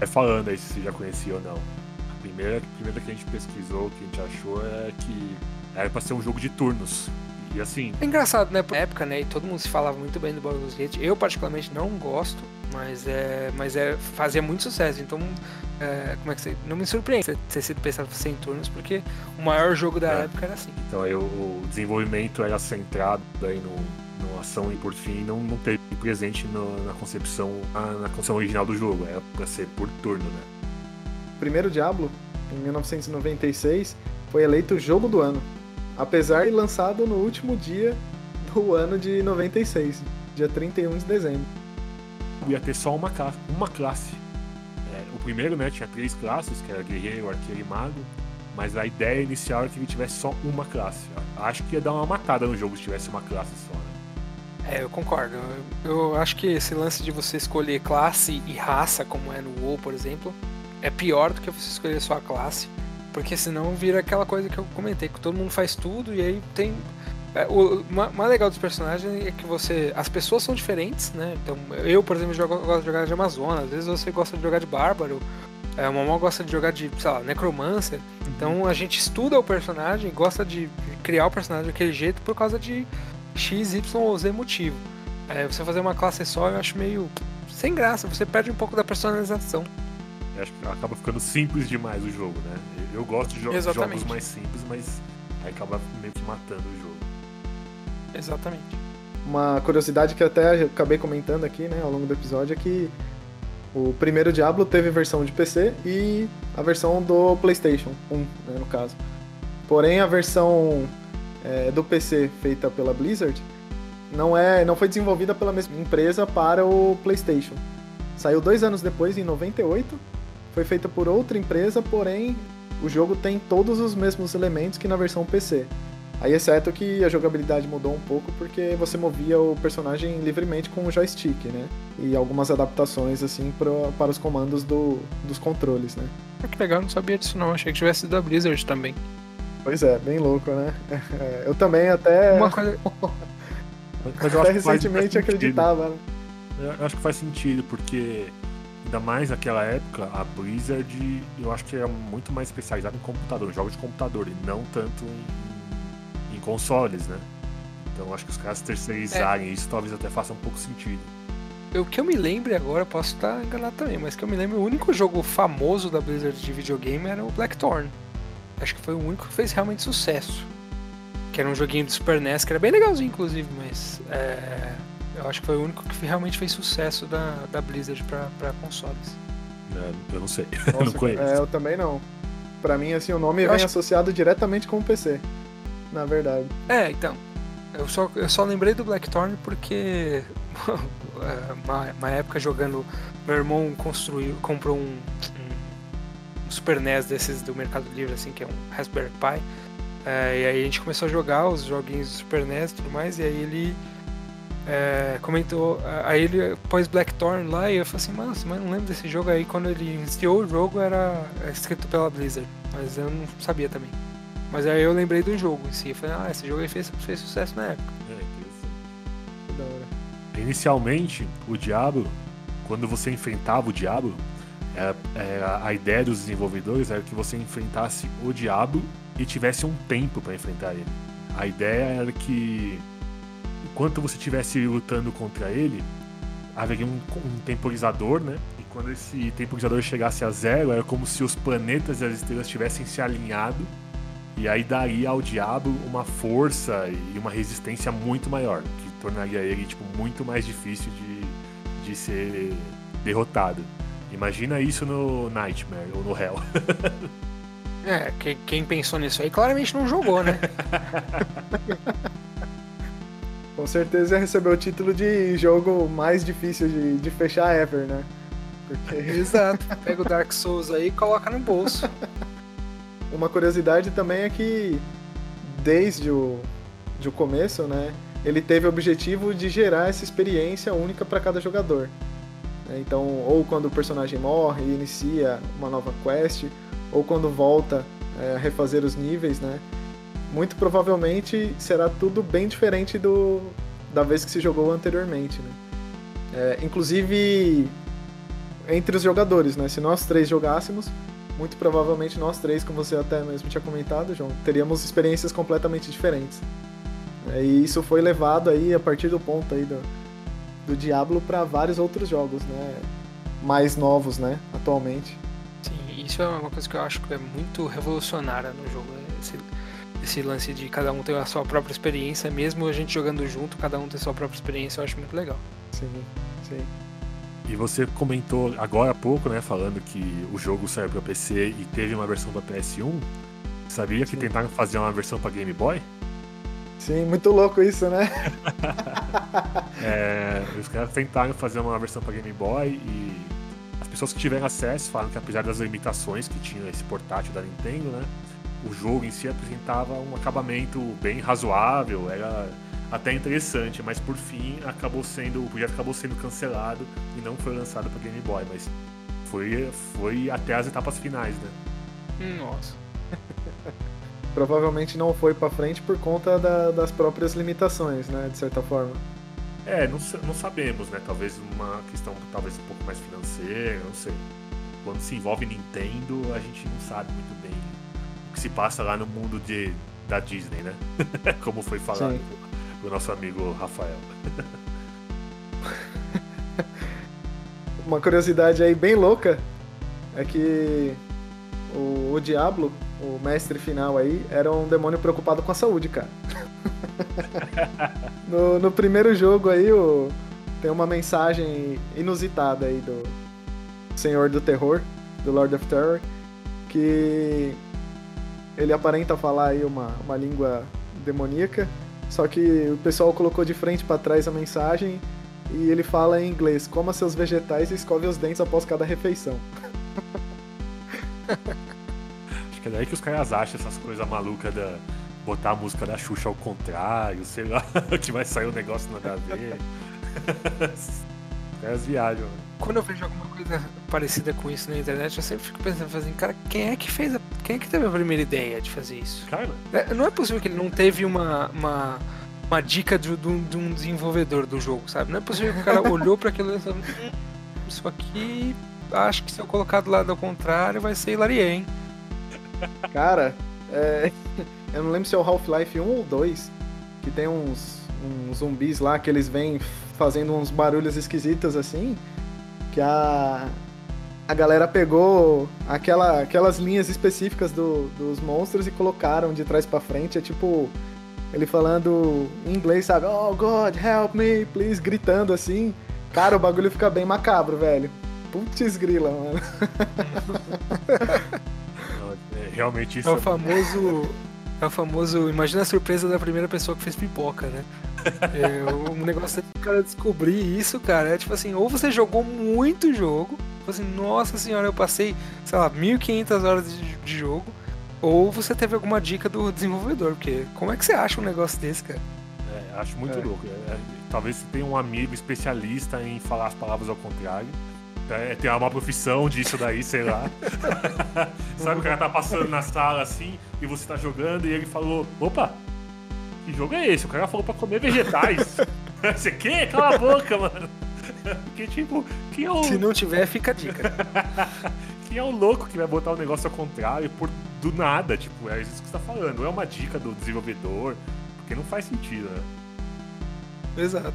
É falando aí se você já conhecia ou não. A primeira, a primeira que a gente pesquisou, que a gente achou, é que era pra ser um jogo de turnos. E assim,
É engraçado, né? Na época, né? E todo mundo se falava muito bem do Baldur's Gate. Eu, particularmente, não gosto, mas é, mas é fazia muito sucesso. Então, é, como é que você. Não me surpreende ter- ter sido pensado pra ser em turnos, porque o maior jogo da
É.
época era assim.
então aí o, o desenvolvimento era centrado aí no, no ação e por fim não, não teve presente no- na concepção na, na concepção original do jogo. Era pra ser por turno, né?
O primeiro Diablo, em 1996, foi eleito jogo do ano. Apesar de lançado no último dia do ano de 96, dia 31 de dezembro.
ia ter só uma classe. Uma classe. É, o primeiro, né, tinha três classes, que era guerreiro, arqueiro e mago. Mas a ideia inicial era que ele tivesse só uma classe. Acho que ia dar uma matada no jogo se tivesse uma classe só. Né?
É, eu concordo. Eu, eu acho que esse lance de você escolher classe e raça, como é no WoW, por exemplo, é pior do que você escolher só a classe. Porque senão vira aquela coisa que eu comentei, que todo mundo faz tudo e aí tem. É, o o ma- mais legal dos personagens é que você. As pessoas são diferentes, né? Então, eu, por exemplo, jogo, gosto de jogar de Amazonas, às vezes você gosta de jogar de Bárbaro, é, o Mamão gosta de jogar de, sei lá, Necromancer. Então a gente estuda o personagem, gosta de criar o personagem daquele jeito por causa de X, Y ou Z motivo. É, você fazer uma classe só eu acho meio sem graça, você perde um pouco da personalização.
Eu Acho que acaba ficando simples demais o jogo, né? Eu eu gosto de jo-
Exatamente.
jogos mais simples, mas aí acaba meio que matando o jogo.
Exatamente.
Uma curiosidade que até acabei comentando aqui, né, ao longo do episódio, é que o primeiro Diablo teve versão de PC e a versão do PlayStation 1, né, no caso. Porém, a versão é, do PC feita pela Blizzard não, é, não foi desenvolvida pela mesma empresa para o PlayStation. Saiu dois anos depois, em 98, foi feita por outra empresa, porém o jogo tem todos os mesmos elementos que na versão PC. Aí, exceto que a jogabilidade mudou um pouco porque você movia o personagem livremente com o joystick, né? E algumas adaptações, assim, pro, para os comandos do, dos controles, né?
Ah, que legal, não sabia disso não. Achei que tivesse sido da Blizzard também.
Pois é, bem louco, né? [LAUGHS] Eu também até.
Uma coisa.
Mas eu
até
acho que faz
recentemente acreditava, né?
Eu acho que faz sentido, porque ainda mais naquela época, a Blizzard eu acho que era muito mais especializada em computador, jogos de computador, e não tanto em, em consoles, né? Então acho que os caras terceirizarem isso talvez até faça um pouco sentido.
O que eu me lembre agora, posso estar enganado também, mas que eu me lembro, o único jogo famoso da Blizzard de videogame era o Blackthorn. Acho que foi o único que fez realmente sucesso. Que era um joguinho do Super NES, que era bem legalzinho, inclusive, mas é, eu acho que foi o único que realmente fez sucesso da, da Blizzard pra, pra consoles.
né? Eu não sei, [LAUGHS] eu não
Nossa,
conheço.
é, eu também não. Pra mim, assim, o nome
Eu
vem
acho-
associado diretamente com o PC. Na verdade.
É, então. Eu só, eu só lembrei do Blackthorn porque [LAUGHS] é, uma, uma época jogando. Meu irmão construiu, comprou um, um Super NES desses do Mercado Livre, assim, que é um Raspberry Pi. É, e aí a gente começou a jogar os joguinhos do Super NES e tudo mais, e aí ele é, comentou. Aí ele pôs Blackthorn lá e eu falei assim, mano, mas não lembro desse jogo aí. Quando ele iniciou o jogo era escrito pela Blizzard, mas eu não sabia também. Mas aí eu lembrei do jogo em si. Eu falei, ah, esse jogo aí fez, fez sucesso na época.
É, interessante.
Que da hora.
Inicialmente, o Diablo, quando você enfrentava o Diablo, era, era- a ideia dos desenvolvedores era que você enfrentasse o Diablo e tivesse um tempo para enfrentar ele. A ideia era que enquanto você estivesse lutando contra ele, haveria um, um temporizador, né? E quando esse temporizador chegasse a zero, era como se os planetas e as estrelas tivessem se alinhado. E aí daria ao diabo uma força e uma resistência muito maior, que tornaria ele tipo, muito mais difícil de, de ser derrotado. Imagina isso no Nightmare ou no Hell. [LAUGHS]
É, quem, quem pensou nisso aí claramente não jogou, né? [LAUGHS]
Com certeza ia receber o título de jogo mais difícil de, de fechar ever, né? Porque [LAUGHS]
Exato. Pega o Dark Souls aí e coloca no bolso. [LAUGHS]
uma curiosidade também é que desde o, de o começo, né? Ele teve o objetivo de gerar essa experiência única para cada jogador. né? Então, ou quando o personagem morre e inicia uma nova quest, ou quando volta é, a refazer os níveis, né? Muito provavelmente será tudo bem diferente do da vez que se jogou anteriormente, né? É, inclusive entre os jogadores, né? Se nós três jogássemos, muito provavelmente nós três, como você até mesmo tinha comentado, João, teríamos experiências completamente diferentes. É, e isso foi levado aí a partir do ponto aí do, do Diablo para vários outros jogos, né? Mais novos, né? Atualmente.
Sim, isso é uma coisa que eu acho que é muito revolucionária no jogo. né? Esse, esse lance de cada um ter a sua própria experiência, mesmo a gente jogando junto, cada um ter a sua própria experiência, eu acho muito legal.
Sim, sim.
E você comentou agora há pouco, né, falando que o jogo saiu para PC e teve uma versão para PS1. Sabia que
Sim.
tentaram fazer uma versão para Game Boy?
Sim, muito louco isso, né? [LAUGHS]
É, os caras tentaram fazer uma versão para Game Boy e as pessoas que tiveram acesso falam que apesar das limitações que tinha esse portátil da Nintendo, né, o jogo em si apresentava um acabamento bem razoável, era até interessante, mas por fim acabou sendo o projeto acabou sendo cancelado e não foi lançado para Game Boy, mas foi foi até as etapas finais, né?
Hum, Nossa. [LAUGHS]
Provavelmente não foi pra frente por conta da- das próprias limitações, né? De certa forma.
É, não, não sabemos, né? Talvez uma questão talvez um pouco mais financeira, não sei. Quando se envolve Nintendo, a gente não sabe muito que se passa lá no mundo de, da Disney, né? [LAUGHS] Como foi falado do nosso amigo Rafael. [LAUGHS]
Uma curiosidade aí bem louca é que o, o Diablo, o mestre final aí, era um demônio preocupado com a saúde, cara. [LAUGHS] no, no primeiro jogo aí, o, tem uma mensagem inusitada aí do Senhor do Terror, do Lord of Terror, que ele aparenta falar aí uma, uma língua demoníaca, só que o pessoal colocou de frente pra trás a mensagem e ele fala em inglês: coma seus vegetais e escove os dentes após cada refeição. [LAUGHS]
Acho que é daí que os caras acham essas coisas malucas da. Botar a música da Xuxa ao contrário, sei lá, [LAUGHS] que vai sair um negócio nada a ver. Os caras viajam. né?
Quando eu vejo alguma coisa parecida com isso na internet, eu sempre fico pensando, assim, cara, quem é que fez a... Quem é que teve a primeira ideia de fazer isso?
Cara,
É, Não é possível que ele não teve uma, uma, uma dica de, de um- de um desenvolvedor do jogo, sabe? Não é possível que o cara [LAUGHS] olhou para aquilo e falou, "Hum, isso aqui, acho que se eu colocar do lado ao contrário vai ser hilaria, hein?
Cara, é, [LAUGHS] eu não lembro se é o Half-Life 1 ou 2, que tem uns, uns zumbis lá que eles vêm fazendo uns barulhos esquisitos assim, que a, a galera pegou aquela, aquelas linhas específicas do- dos monstros e colocaram de trás pra frente, é tipo ele falando em inglês, sabe? Oh God, help me, please, gritando assim. Cara, o bagulho fica bem macabro, velho. Putz grila, mano. [LAUGHS]
é, realmente isso
É o famoso. É o famoso. Imagina a surpresa da primeira pessoa que fez pipoca, né? É, o negócio do cara descobrir isso, cara, é tipo assim, ou você jogou muito jogo, tipo assim, nossa senhora, eu passei, sei lá, 1500 horas de, de jogo, ou você teve alguma dica do desenvolvedor, porque como é que você acha um negócio desse, cara?
É, acho muito
É.
louco. É, é, talvez você tenha um amigo especialista em falar as palavras ao contrário. É, tem uma profissão disso daí, sei lá. [LAUGHS] Sabe, o cara tá passando na sala assim e você tá jogando e ele falou: opa, que jogo é esse? O cara falou pra comer vegetais. [LAUGHS] Você quer? Cala a boca, mano. [LAUGHS] Porque, tipo, quem é o,
Se não tiver, fica a dica. [LAUGHS]
quem é o louco que vai botar o negócio ao contrário por do nada? Tipo, é isso que você tá falando. Não é uma dica do desenvolvedor, porque não faz sentido, né?
Exato.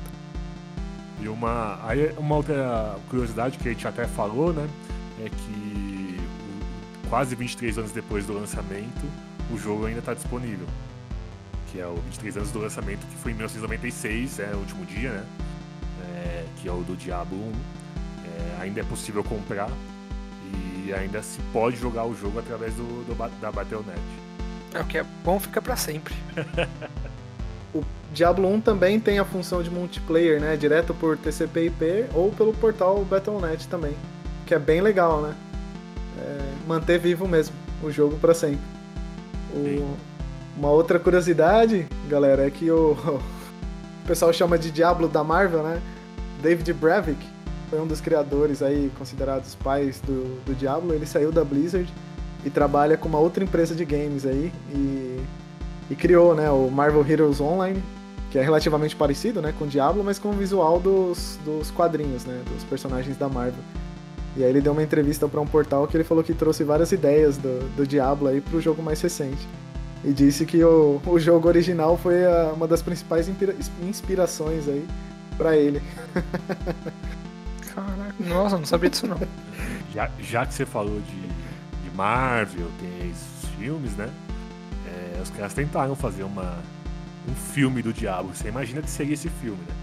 E uma, aí uma outra curiosidade que a gente até falou, né? É que quase 23 anos depois do lançamento, o jogo ainda está disponível. Que é o 23 anos do lançamento, que foi em 1996, é o último dia, né? É, que é o do Diablo 1. É, ainda é possível comprar e ainda se pode jogar o jogo através do, do da Battle.net.
É o que é bom fica pra sempre. [LAUGHS]
O Diablo 1 também tem a função de multiplayer, né? Direto por TCP/IP ou pelo portal Battle.net também, que é bem legal, né? É, manter vivo mesmo o jogo pra sempre. O- uma outra curiosidade, galera, é que o, [LAUGHS] o pessoal chama de Diablo da Marvel, né? David Bravik foi um dos criadores aí, considerados pais do, do Diablo. Ele saiu da Blizzard e trabalha com uma outra empresa de games aí e e criou né, o Marvel Heroes Online, que é relativamente parecido né, com o Diablo, mas com o visual dos, dos quadrinhos, né, dos personagens da Marvel. E aí ele deu uma entrevista para um portal que ele falou que trouxe várias ideias do, do Diablo aí pro jogo mais recente. E disse que o, o jogo original foi a- uma das principais inspira- inspirações aí para ele.
Caraca, nossa, não sabia disso não. [LAUGHS]
Já, já que você falou de, de Marvel, tem esses filmes, né? É, os caras tentaram fazer uma, um filme do Diabo. Você imagina que seria esse filme, né?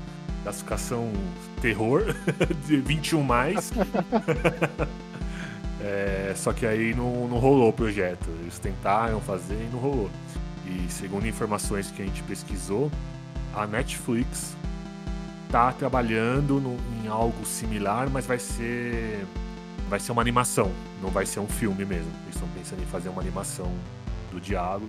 Classificação terror, [LAUGHS] de 21 mais. [LAUGHS] É, só que aí não, não rolou o projeto. Eles tentaram fazer e não rolou. E segundo informações que a gente pesquisou, a Netflix tá trabalhando no- em algo similar, mas vai ser vai ser uma animação, não vai ser um filme mesmo. Eles estão pensando em fazer uma animação do Diabo,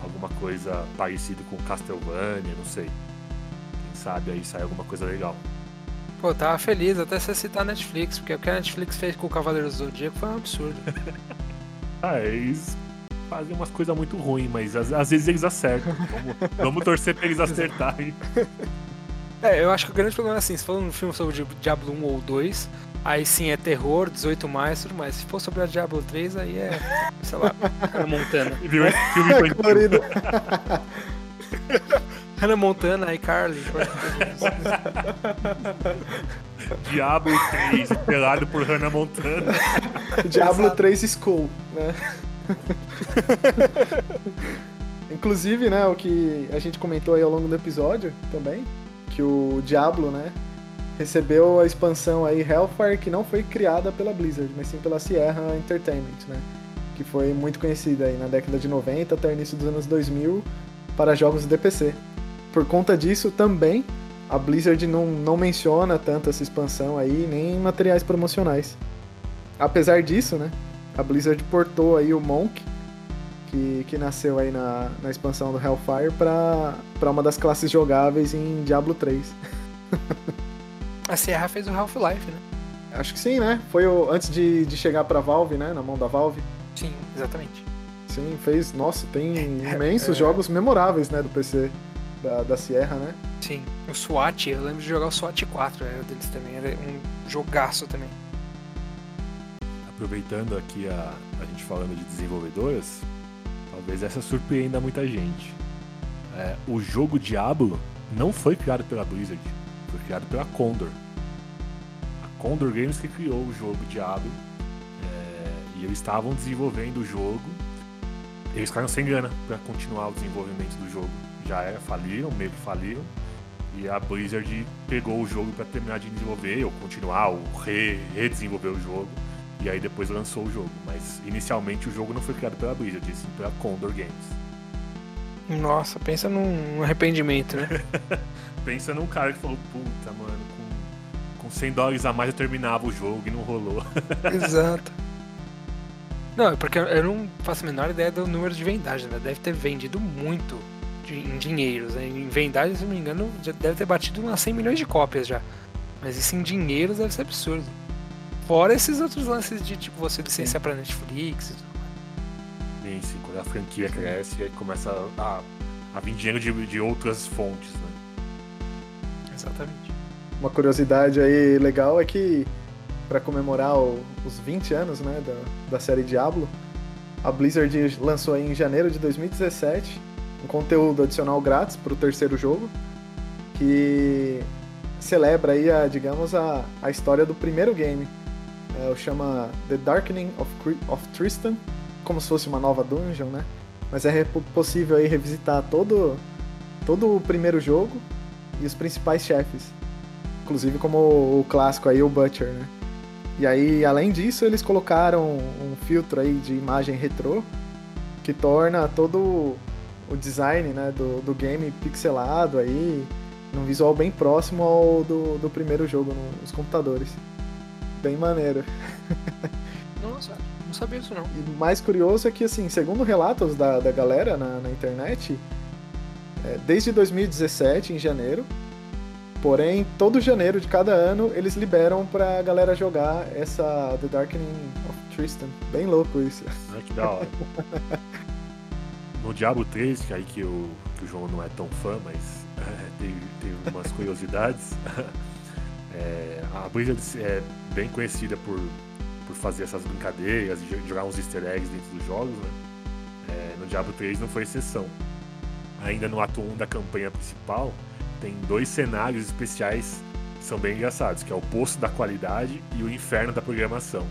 alguma coisa parecida com Castlevania, não sei. Quem sabe aí sai alguma coisa legal.
Pô, tava feliz até você citar a Netflix, porque o que a Netflix fez com o Cavaleiro do Zodíaco foi um absurdo. [LAUGHS]
Ah, eles fazem umas coisas muito ruins, mas às, às vezes eles acertam. Vamos, vamos torcer pra eles [LAUGHS] acertarem.
É, eu acho que o grande problema é assim, se for um filme sobre Diablo 1 ou 2, aí sim é terror, 18 mais, tudo mais. Se for sobre a Diablo 3, aí é, sei lá, Hannah Montana.
Viu esse filme infantil?
Colorido. [LAUGHS]
Hannah Montana, iCarly.
Diabo 3, estrelado por Hannah Montana.
Diablo 3 School, né? [LAUGHS] Inclusive, né, o que a gente comentou aí ao longo do episódio também, que o Diablo, né, recebeu a expansão aí Hellfire, que não foi criada pela Blizzard, mas sim pela Sierra Entertainment, né, que foi muito conhecida aí na década de 90 até o início dos anos 2000 para jogos de PC. Por conta disso, também a Blizzard não, não menciona tanto essa expansão aí, nem em materiais promocionais. Apesar disso, né, a Blizzard portou aí o Monk que, que nasceu aí na, na expansão do Hellfire para uma das classes jogáveis em Diablo 3. [LAUGHS]
A Sierra fez o Half-Life, né?
Acho que sim, né? Foi o, antes de, de chegar pra Valve, né? Na mão da Valve.
Sim, exatamente.
Sim, fez. Nossa, tem [LAUGHS] imensos é... jogos memoráveis, né? Do PC da, da Sierra, né?
Sim. O SWAT, eu lembro de jogar o SWAT 4, era deles também. Era um jogaço também.
Aproveitando aqui a, a gente falando de desenvolvedoras, talvez essa surpreenda muita gente. É, o jogo Diablo não foi criado pela Blizzard, foi criado pela Condor. A Condor Games que criou o jogo Diablo é, e eles estavam desenvolvendo o jogo. Eles ficaram sem grana para continuar o desenvolvimento do jogo. Já era, faliram, meio que faliram. E a Blizzard pegou o jogo para terminar de desenvolver, ou continuar, ou re redesenvolver o jogo. E aí depois lançou o jogo. Mas inicialmente o jogo não foi criado pela Blizzard, sim pela Condor Games.
Nossa, pensa num arrependimento, né? [LAUGHS]
pensa num cara que falou, puta, mano, com, com 100 dólares a mais eu terminava o jogo e não rolou. [LAUGHS]
Exato. Não, é porque eu não faço a menor ideia do número de vendagens, né? Deve ter vendido muito em dinheiros. Né? Em vendagens, se não me engano, já deve ter batido umas 100 milhões de cópias já. Mas isso em dinheiros deve ser absurdo. Fora esses outros lances de tipo você licenciar pra Netflix e tudo
mais. Sim, sim, quando a franquia cresce, aí começa a, a vir dinheiro de, de outras fontes, né?
Exatamente.
Uma curiosidade aí legal é que para comemorar o, os 20 anos né, da, da série Diablo, a Blizzard lançou em janeiro de 2017 um conteúdo adicional grátis para o terceiro jogo, que celebra aí, a, digamos, a, a história do primeiro game. É, chama The Darkening of, of Tristan, como se fosse uma nova dungeon, né? Mas é possível aí revisitar todo, todo o primeiro jogo e os principais chefes. Inclusive como o clássico aí, o Butcher, né? E aí, além disso, eles colocaram um filtro aí de imagem retrô que torna todo o design né, do, do game pixelado aí, num visual bem próximo ao do, do primeiro jogo nos computadores. Bem maneiro.
Nossa, não sabia isso não.
E mais curioso é que, assim, segundo relatos da, da galera na, na internet, é, desde 2017, em janeiro, porém, todo janeiro de cada ano, eles liberam pra galera jogar essa The Darkening of Tristan. Bem louco isso.
Ah, que da hora. [LAUGHS] no Diablo 3, que aí que o, que o João não é tão fã, mas é, [LAUGHS] tem, tem umas curiosidades. [LAUGHS] é, a Blizzard é bem conhecida por, por fazer essas brincadeiras jogar uns easter eggs dentro dos jogos, né? É, no Diablo 3 não foi exceção. Ainda no ato 1 da campanha principal, tem dois cenários especiais que são bem engraçados, que é o Poço da Qualidade e o Inferno da Programação.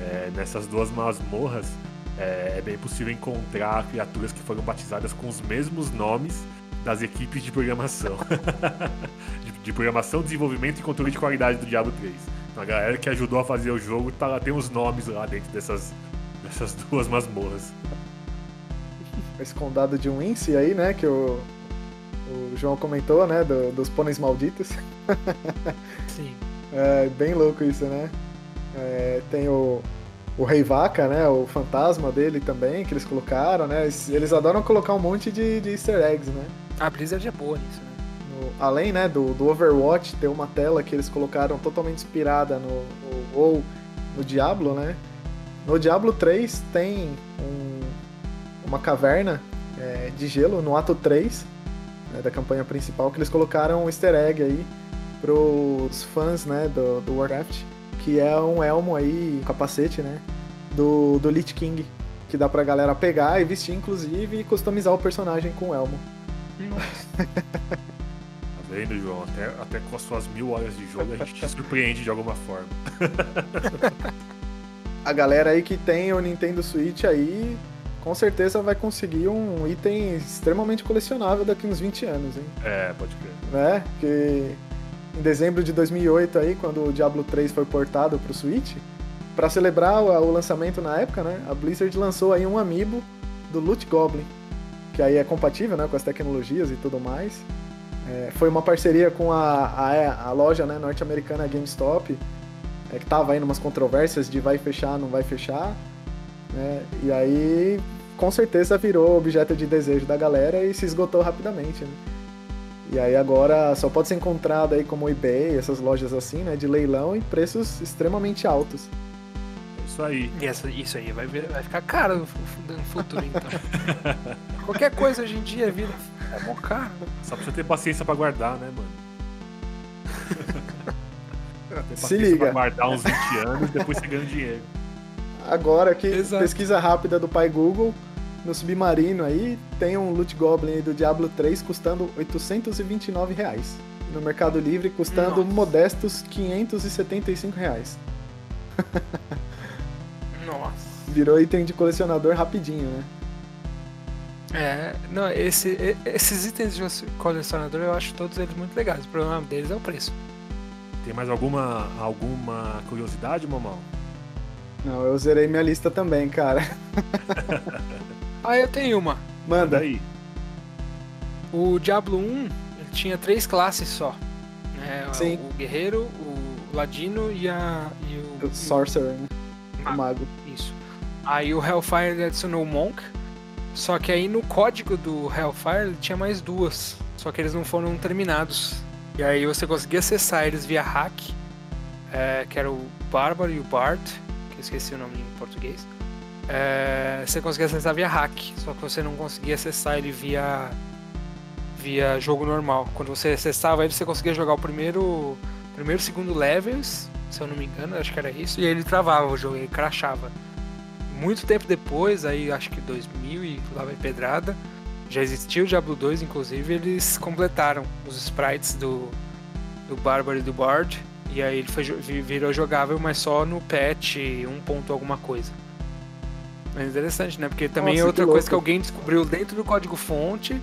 É, nessas duas masmorras, é, é bem possível encontrar criaturas que foram batizadas com os mesmos nomes das equipes de programação. [LAUGHS] de, de, programação, desenvolvimento e controle de qualidade do Diablo 3. Então a galera que ajudou a fazer o jogo tá, tem os nomes lá dentro dessas, dessas [LAUGHS] duas masmorras.
Esse condado de Wincy aí, né, que o, o João comentou, né, do, dos pôneis malditos. [LAUGHS]
Sim.
É bem louco isso, né? É, tem o, o Rei Vaca, né? O fantasma dele também, que eles colocaram, né? Eles adoram colocar um monte de, de easter eggs, né?
A Blizzard é boa nisso, né?
No, além, né, do, do Overwatch, tem uma tela que eles colocaram totalmente inspirada no, no ou no Diablo, né? No Diablo 3 tem um, uma caverna é, de gelo no ato 3 né, da campanha principal que eles colocaram um easter egg aí pros fãs, né, do, do Warcraft que é um elmo aí, um capacete, né? Do, do Lich King. Que dá pra galera pegar e vestir, inclusive, e customizar o personagem com o elmo.
Tá vendo, João? Até, até com as suas mil horas de jogo a gente te surpreende de alguma forma. [LAUGHS]
a galera aí que tem o Nintendo Switch aí, com certeza vai conseguir um item extremamente colecionável daqui uns 20 anos, hein?
É, pode crer.
Né? Que em dezembro de 2008 aí, quando o Diablo 3 foi portado para o Switch, para celebrar o lançamento na época, né, a Blizzard lançou aí um amiibo do Loot Goblin, que aí é compatível, né, com as tecnologias e tudo mais. É, foi uma parceria com a, a, a loja né, norte-americana GameStop, é, que tava aí umas controvérsias de vai fechar, não vai fechar, né, e aí com certeza virou objeto de desejo da galera e se esgotou rapidamente, né? E aí agora só pode ser encontrado aí como eBay, essas lojas assim, né, de leilão e preços extremamente altos.
É isso aí.
Essa, isso aí vai, vai ficar caro no, fu- no futuro, então. [LAUGHS] Qualquer coisa hoje em dia vira é mó caro.
Só precisa ter paciência pra guardar, né, mano? [LAUGHS]
Se liga.
Pra guardar uns 20 anos e depois você ganha dinheiro.
Agora aqui,
Exato.
pesquisa rápida do pai Google, no Submarino aí, tem um Loot Goblin aí do Diablo 3 custando 829 reais. No Mercado Livre custando
Nossa.
modestos 575 reais. [LAUGHS]
Nossa.
Virou item de colecionador rapidinho, né?
É, não, esse, esses itens de colecionador eu acho todos eles muito legais. O problema deles é o preço.
Tem mais alguma, alguma curiosidade, Mamão?
Não, eu zerei minha lista também, cara. [LAUGHS]
Ah, eu tenho uma.
Manda.
Daí.
O Diablo 1 ele tinha três classes só. Né?
Sim.
O guerreiro, o ladino e, a, e o,
O Sorcerer, né? O
Mago. Aí o Hellfire adicionou o Monk. Só que aí no código do Hellfire tinha mais duas. Só que eles não foram terminados. E aí você conseguia acessar eles via hack. é, que era o Bárbaro e o Bard. Que eu esqueci o nome em português. É, você conseguia acessar via hack. Só que você não conseguia acessar ele via. Via jogo normal. Quando você acessava ele, você conseguia jogar o primeiro. Primeiro segundo levels, se eu não me engano, acho que era isso, e aí ele travava o jogo, ele crashava muito tempo depois, aí acho que 2000 e lá vai pedrada, já existia o Diablo 2, inclusive, eles completaram os sprites do, do Bárbaro e do Bard, e aí ele foi, virou jogável, mas só no patch 1 ponto alguma coisa. Mas interessante, né? Porque também
Nossa,
é
que
outra coisa que alguém descobriu dentro do código fonte,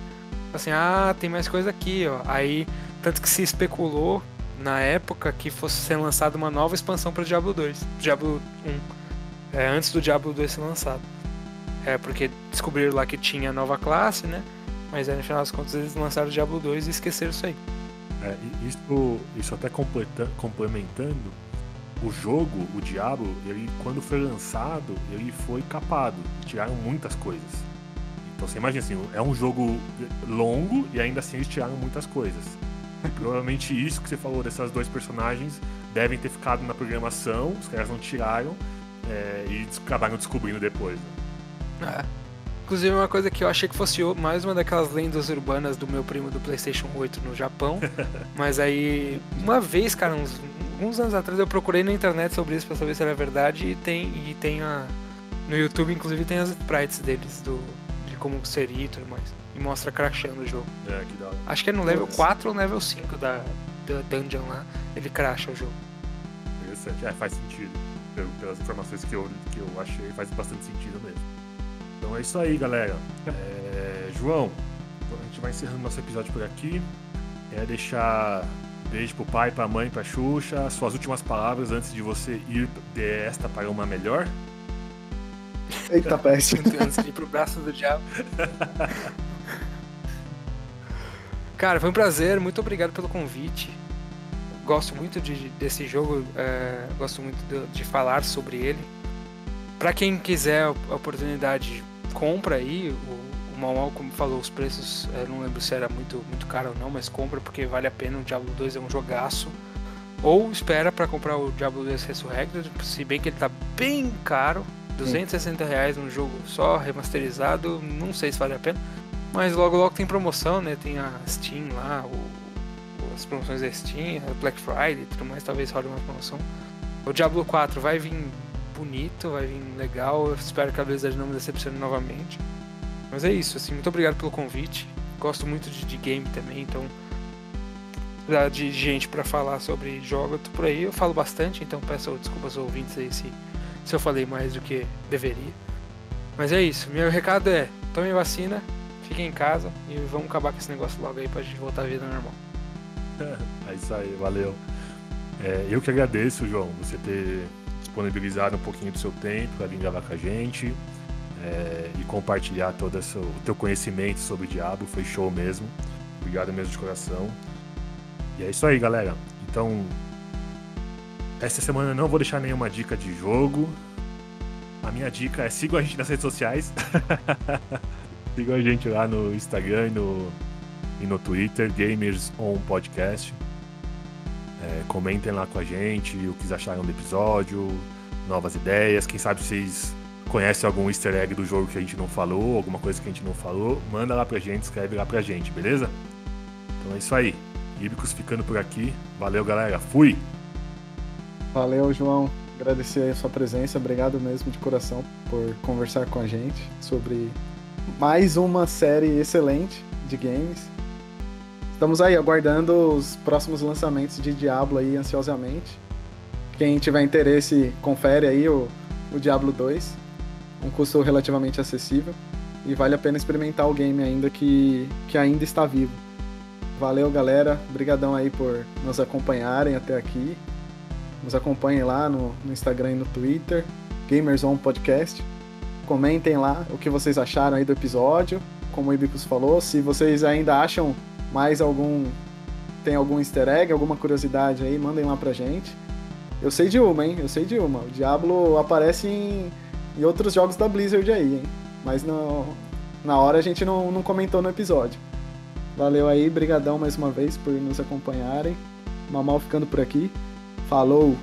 assim, ah, tem mais coisa aqui, ó. Aí, tanto que se especulou na época que fosse ser lançada uma nova expansão para Diablo 2, Diablo 1 é, antes do Diablo 2 ser lançado. É, porque descobriram lá que tinha nova classe, né? Mas aí no final das contas eles lançaram o Diablo 2 e esqueceram isso aí.
É, isso, isso até complementando, o jogo, o Diablo, ele quando foi lançado, ele foi capado. Tiraram muitas coisas. Então você imagina assim, é um jogo longo e ainda assim eles tiraram muitas coisas. E [LAUGHS] provavelmente isso que você falou dessas dois personagens devem ter ficado na programação, os caras não tiraram é, e acabaram descobrindo depois. né?
É. Inclusive uma coisa que eu achei que fosse mais uma daquelas lendas urbanas do meu primo do Playstation 8 no Japão. [LAUGHS] Mas aí, uma vez, cara, uns, uns anos atrás eu procurei na internet sobre isso pra saber se era verdade e tem, e tem a. No YouTube, inclusive, tem as sprites deles, do, de como seria e tudo mais. E mostra crashando o jogo.
É, que da hora.
Acho que é no level
Nossa.
4 ou level 5 da, da dungeon lá. Ele crasha o jogo.
Interessante. É, faz sentido. Pelas informações que eu, que eu achei, faz bastante sentido mesmo. Então é isso aí, galera. É, João, a gente vai encerrando nosso episódio por aqui. É deixar beijo pro pai, pra mãe, pra Xuxa, suas últimas palavras antes de você ir desta para uma melhor.
Eita peste.
Antes de ir pro braço do diabo. [LAUGHS] Cara, foi um prazer, muito obrigado pelo convite. Gosto muito de- desse jogo, é, gosto muito de, de falar sobre ele. Pra quem quiser a oportunidade, compra aí. O, o Mau, como falou, os preços, é, não lembro se era muito, muito caro ou não, mas compra porque vale a pena. O Diablo 2 é um jogaço. Ou espera pra comprar o Diablo 2 Resurrected, se bem que ele tá bem caro. 260 reais um jogo só, remasterizado, não sei se vale a pena. Mas logo logo tem promoção, né? Tem a Steam lá, o- as promoções da Steam, Black Friday e tudo mais, talvez role uma promoção. O Diablo 4 vai vir bonito, vai vir legal, eu espero que a Blizzard não me decepcione novamente. Mas é isso, assim, muito obrigado pelo convite. Gosto muito de, de game também, então de gente pra falar sobre jogos, por aí, eu falo bastante, então peço desculpas aos ouvintes aí se, se eu falei mais do que deveria. Mas é isso, meu recado é, tomem vacina, fiquem em casa e vamos acabar com esse negócio logo aí pra gente voltar à vida normal. [LAUGHS]
É isso aí, valeu. É, eu que agradeço, João, você ter disponibilizado um pouquinho do seu tempo para vir gravar com a gente é, e compartilhar todo o teu conhecimento sobre Diabo. Foi show mesmo. Obrigado mesmo de coração. E é isso aí, galera. Então, essa semana eu não vou deixar nenhuma dica de jogo. A minha dica é sigam a gente nas redes sociais. [LAUGHS] sigam a gente lá no Instagram e no, e no Twitter, Gamers On Podcast. É, comentem lá com a gente o que acharam do episódio, novas ideias. Quem sabe vocês conhecem algum easter egg do jogo que a gente não falou, alguma coisa que a gente não falou, manda lá pra gente, escreve lá pra gente, beleza? Então é isso aí. Ibicos ficando por aqui. Valeu, galera. Fui!
Valeu, João. Agradecer a sua presença. Obrigado mesmo de coração por conversar com a gente sobre mais uma série excelente de games. Estamos aí aguardando os próximos lançamentos de Diablo aí ansiosamente. Quem tiver interesse, confere aí o, o Diablo 2. Um custo relativamente acessível. E vale a pena experimentar o game ainda que, que ainda está vivo. Valeu, galera. Obrigadão aí por nos acompanharem até aqui. Nos acompanhem lá no, no Instagram e no Twitter. Gamers On Podcast. Comentem lá o que vocês acharam aí do episódio. Como o Ibicus falou, se vocês ainda acham mais algum. Tem algum easter egg, alguma curiosidade aí, mandem lá pra gente. Eu sei de uma, hein? Eu sei de uma. O Diablo aparece em, em outros jogos da Blizzard aí, hein? Mas no, na hora a gente não, não comentou no episódio. Valeu aí, brigadão mais uma vez por nos acompanharem. Mamal ficando por aqui. Falou!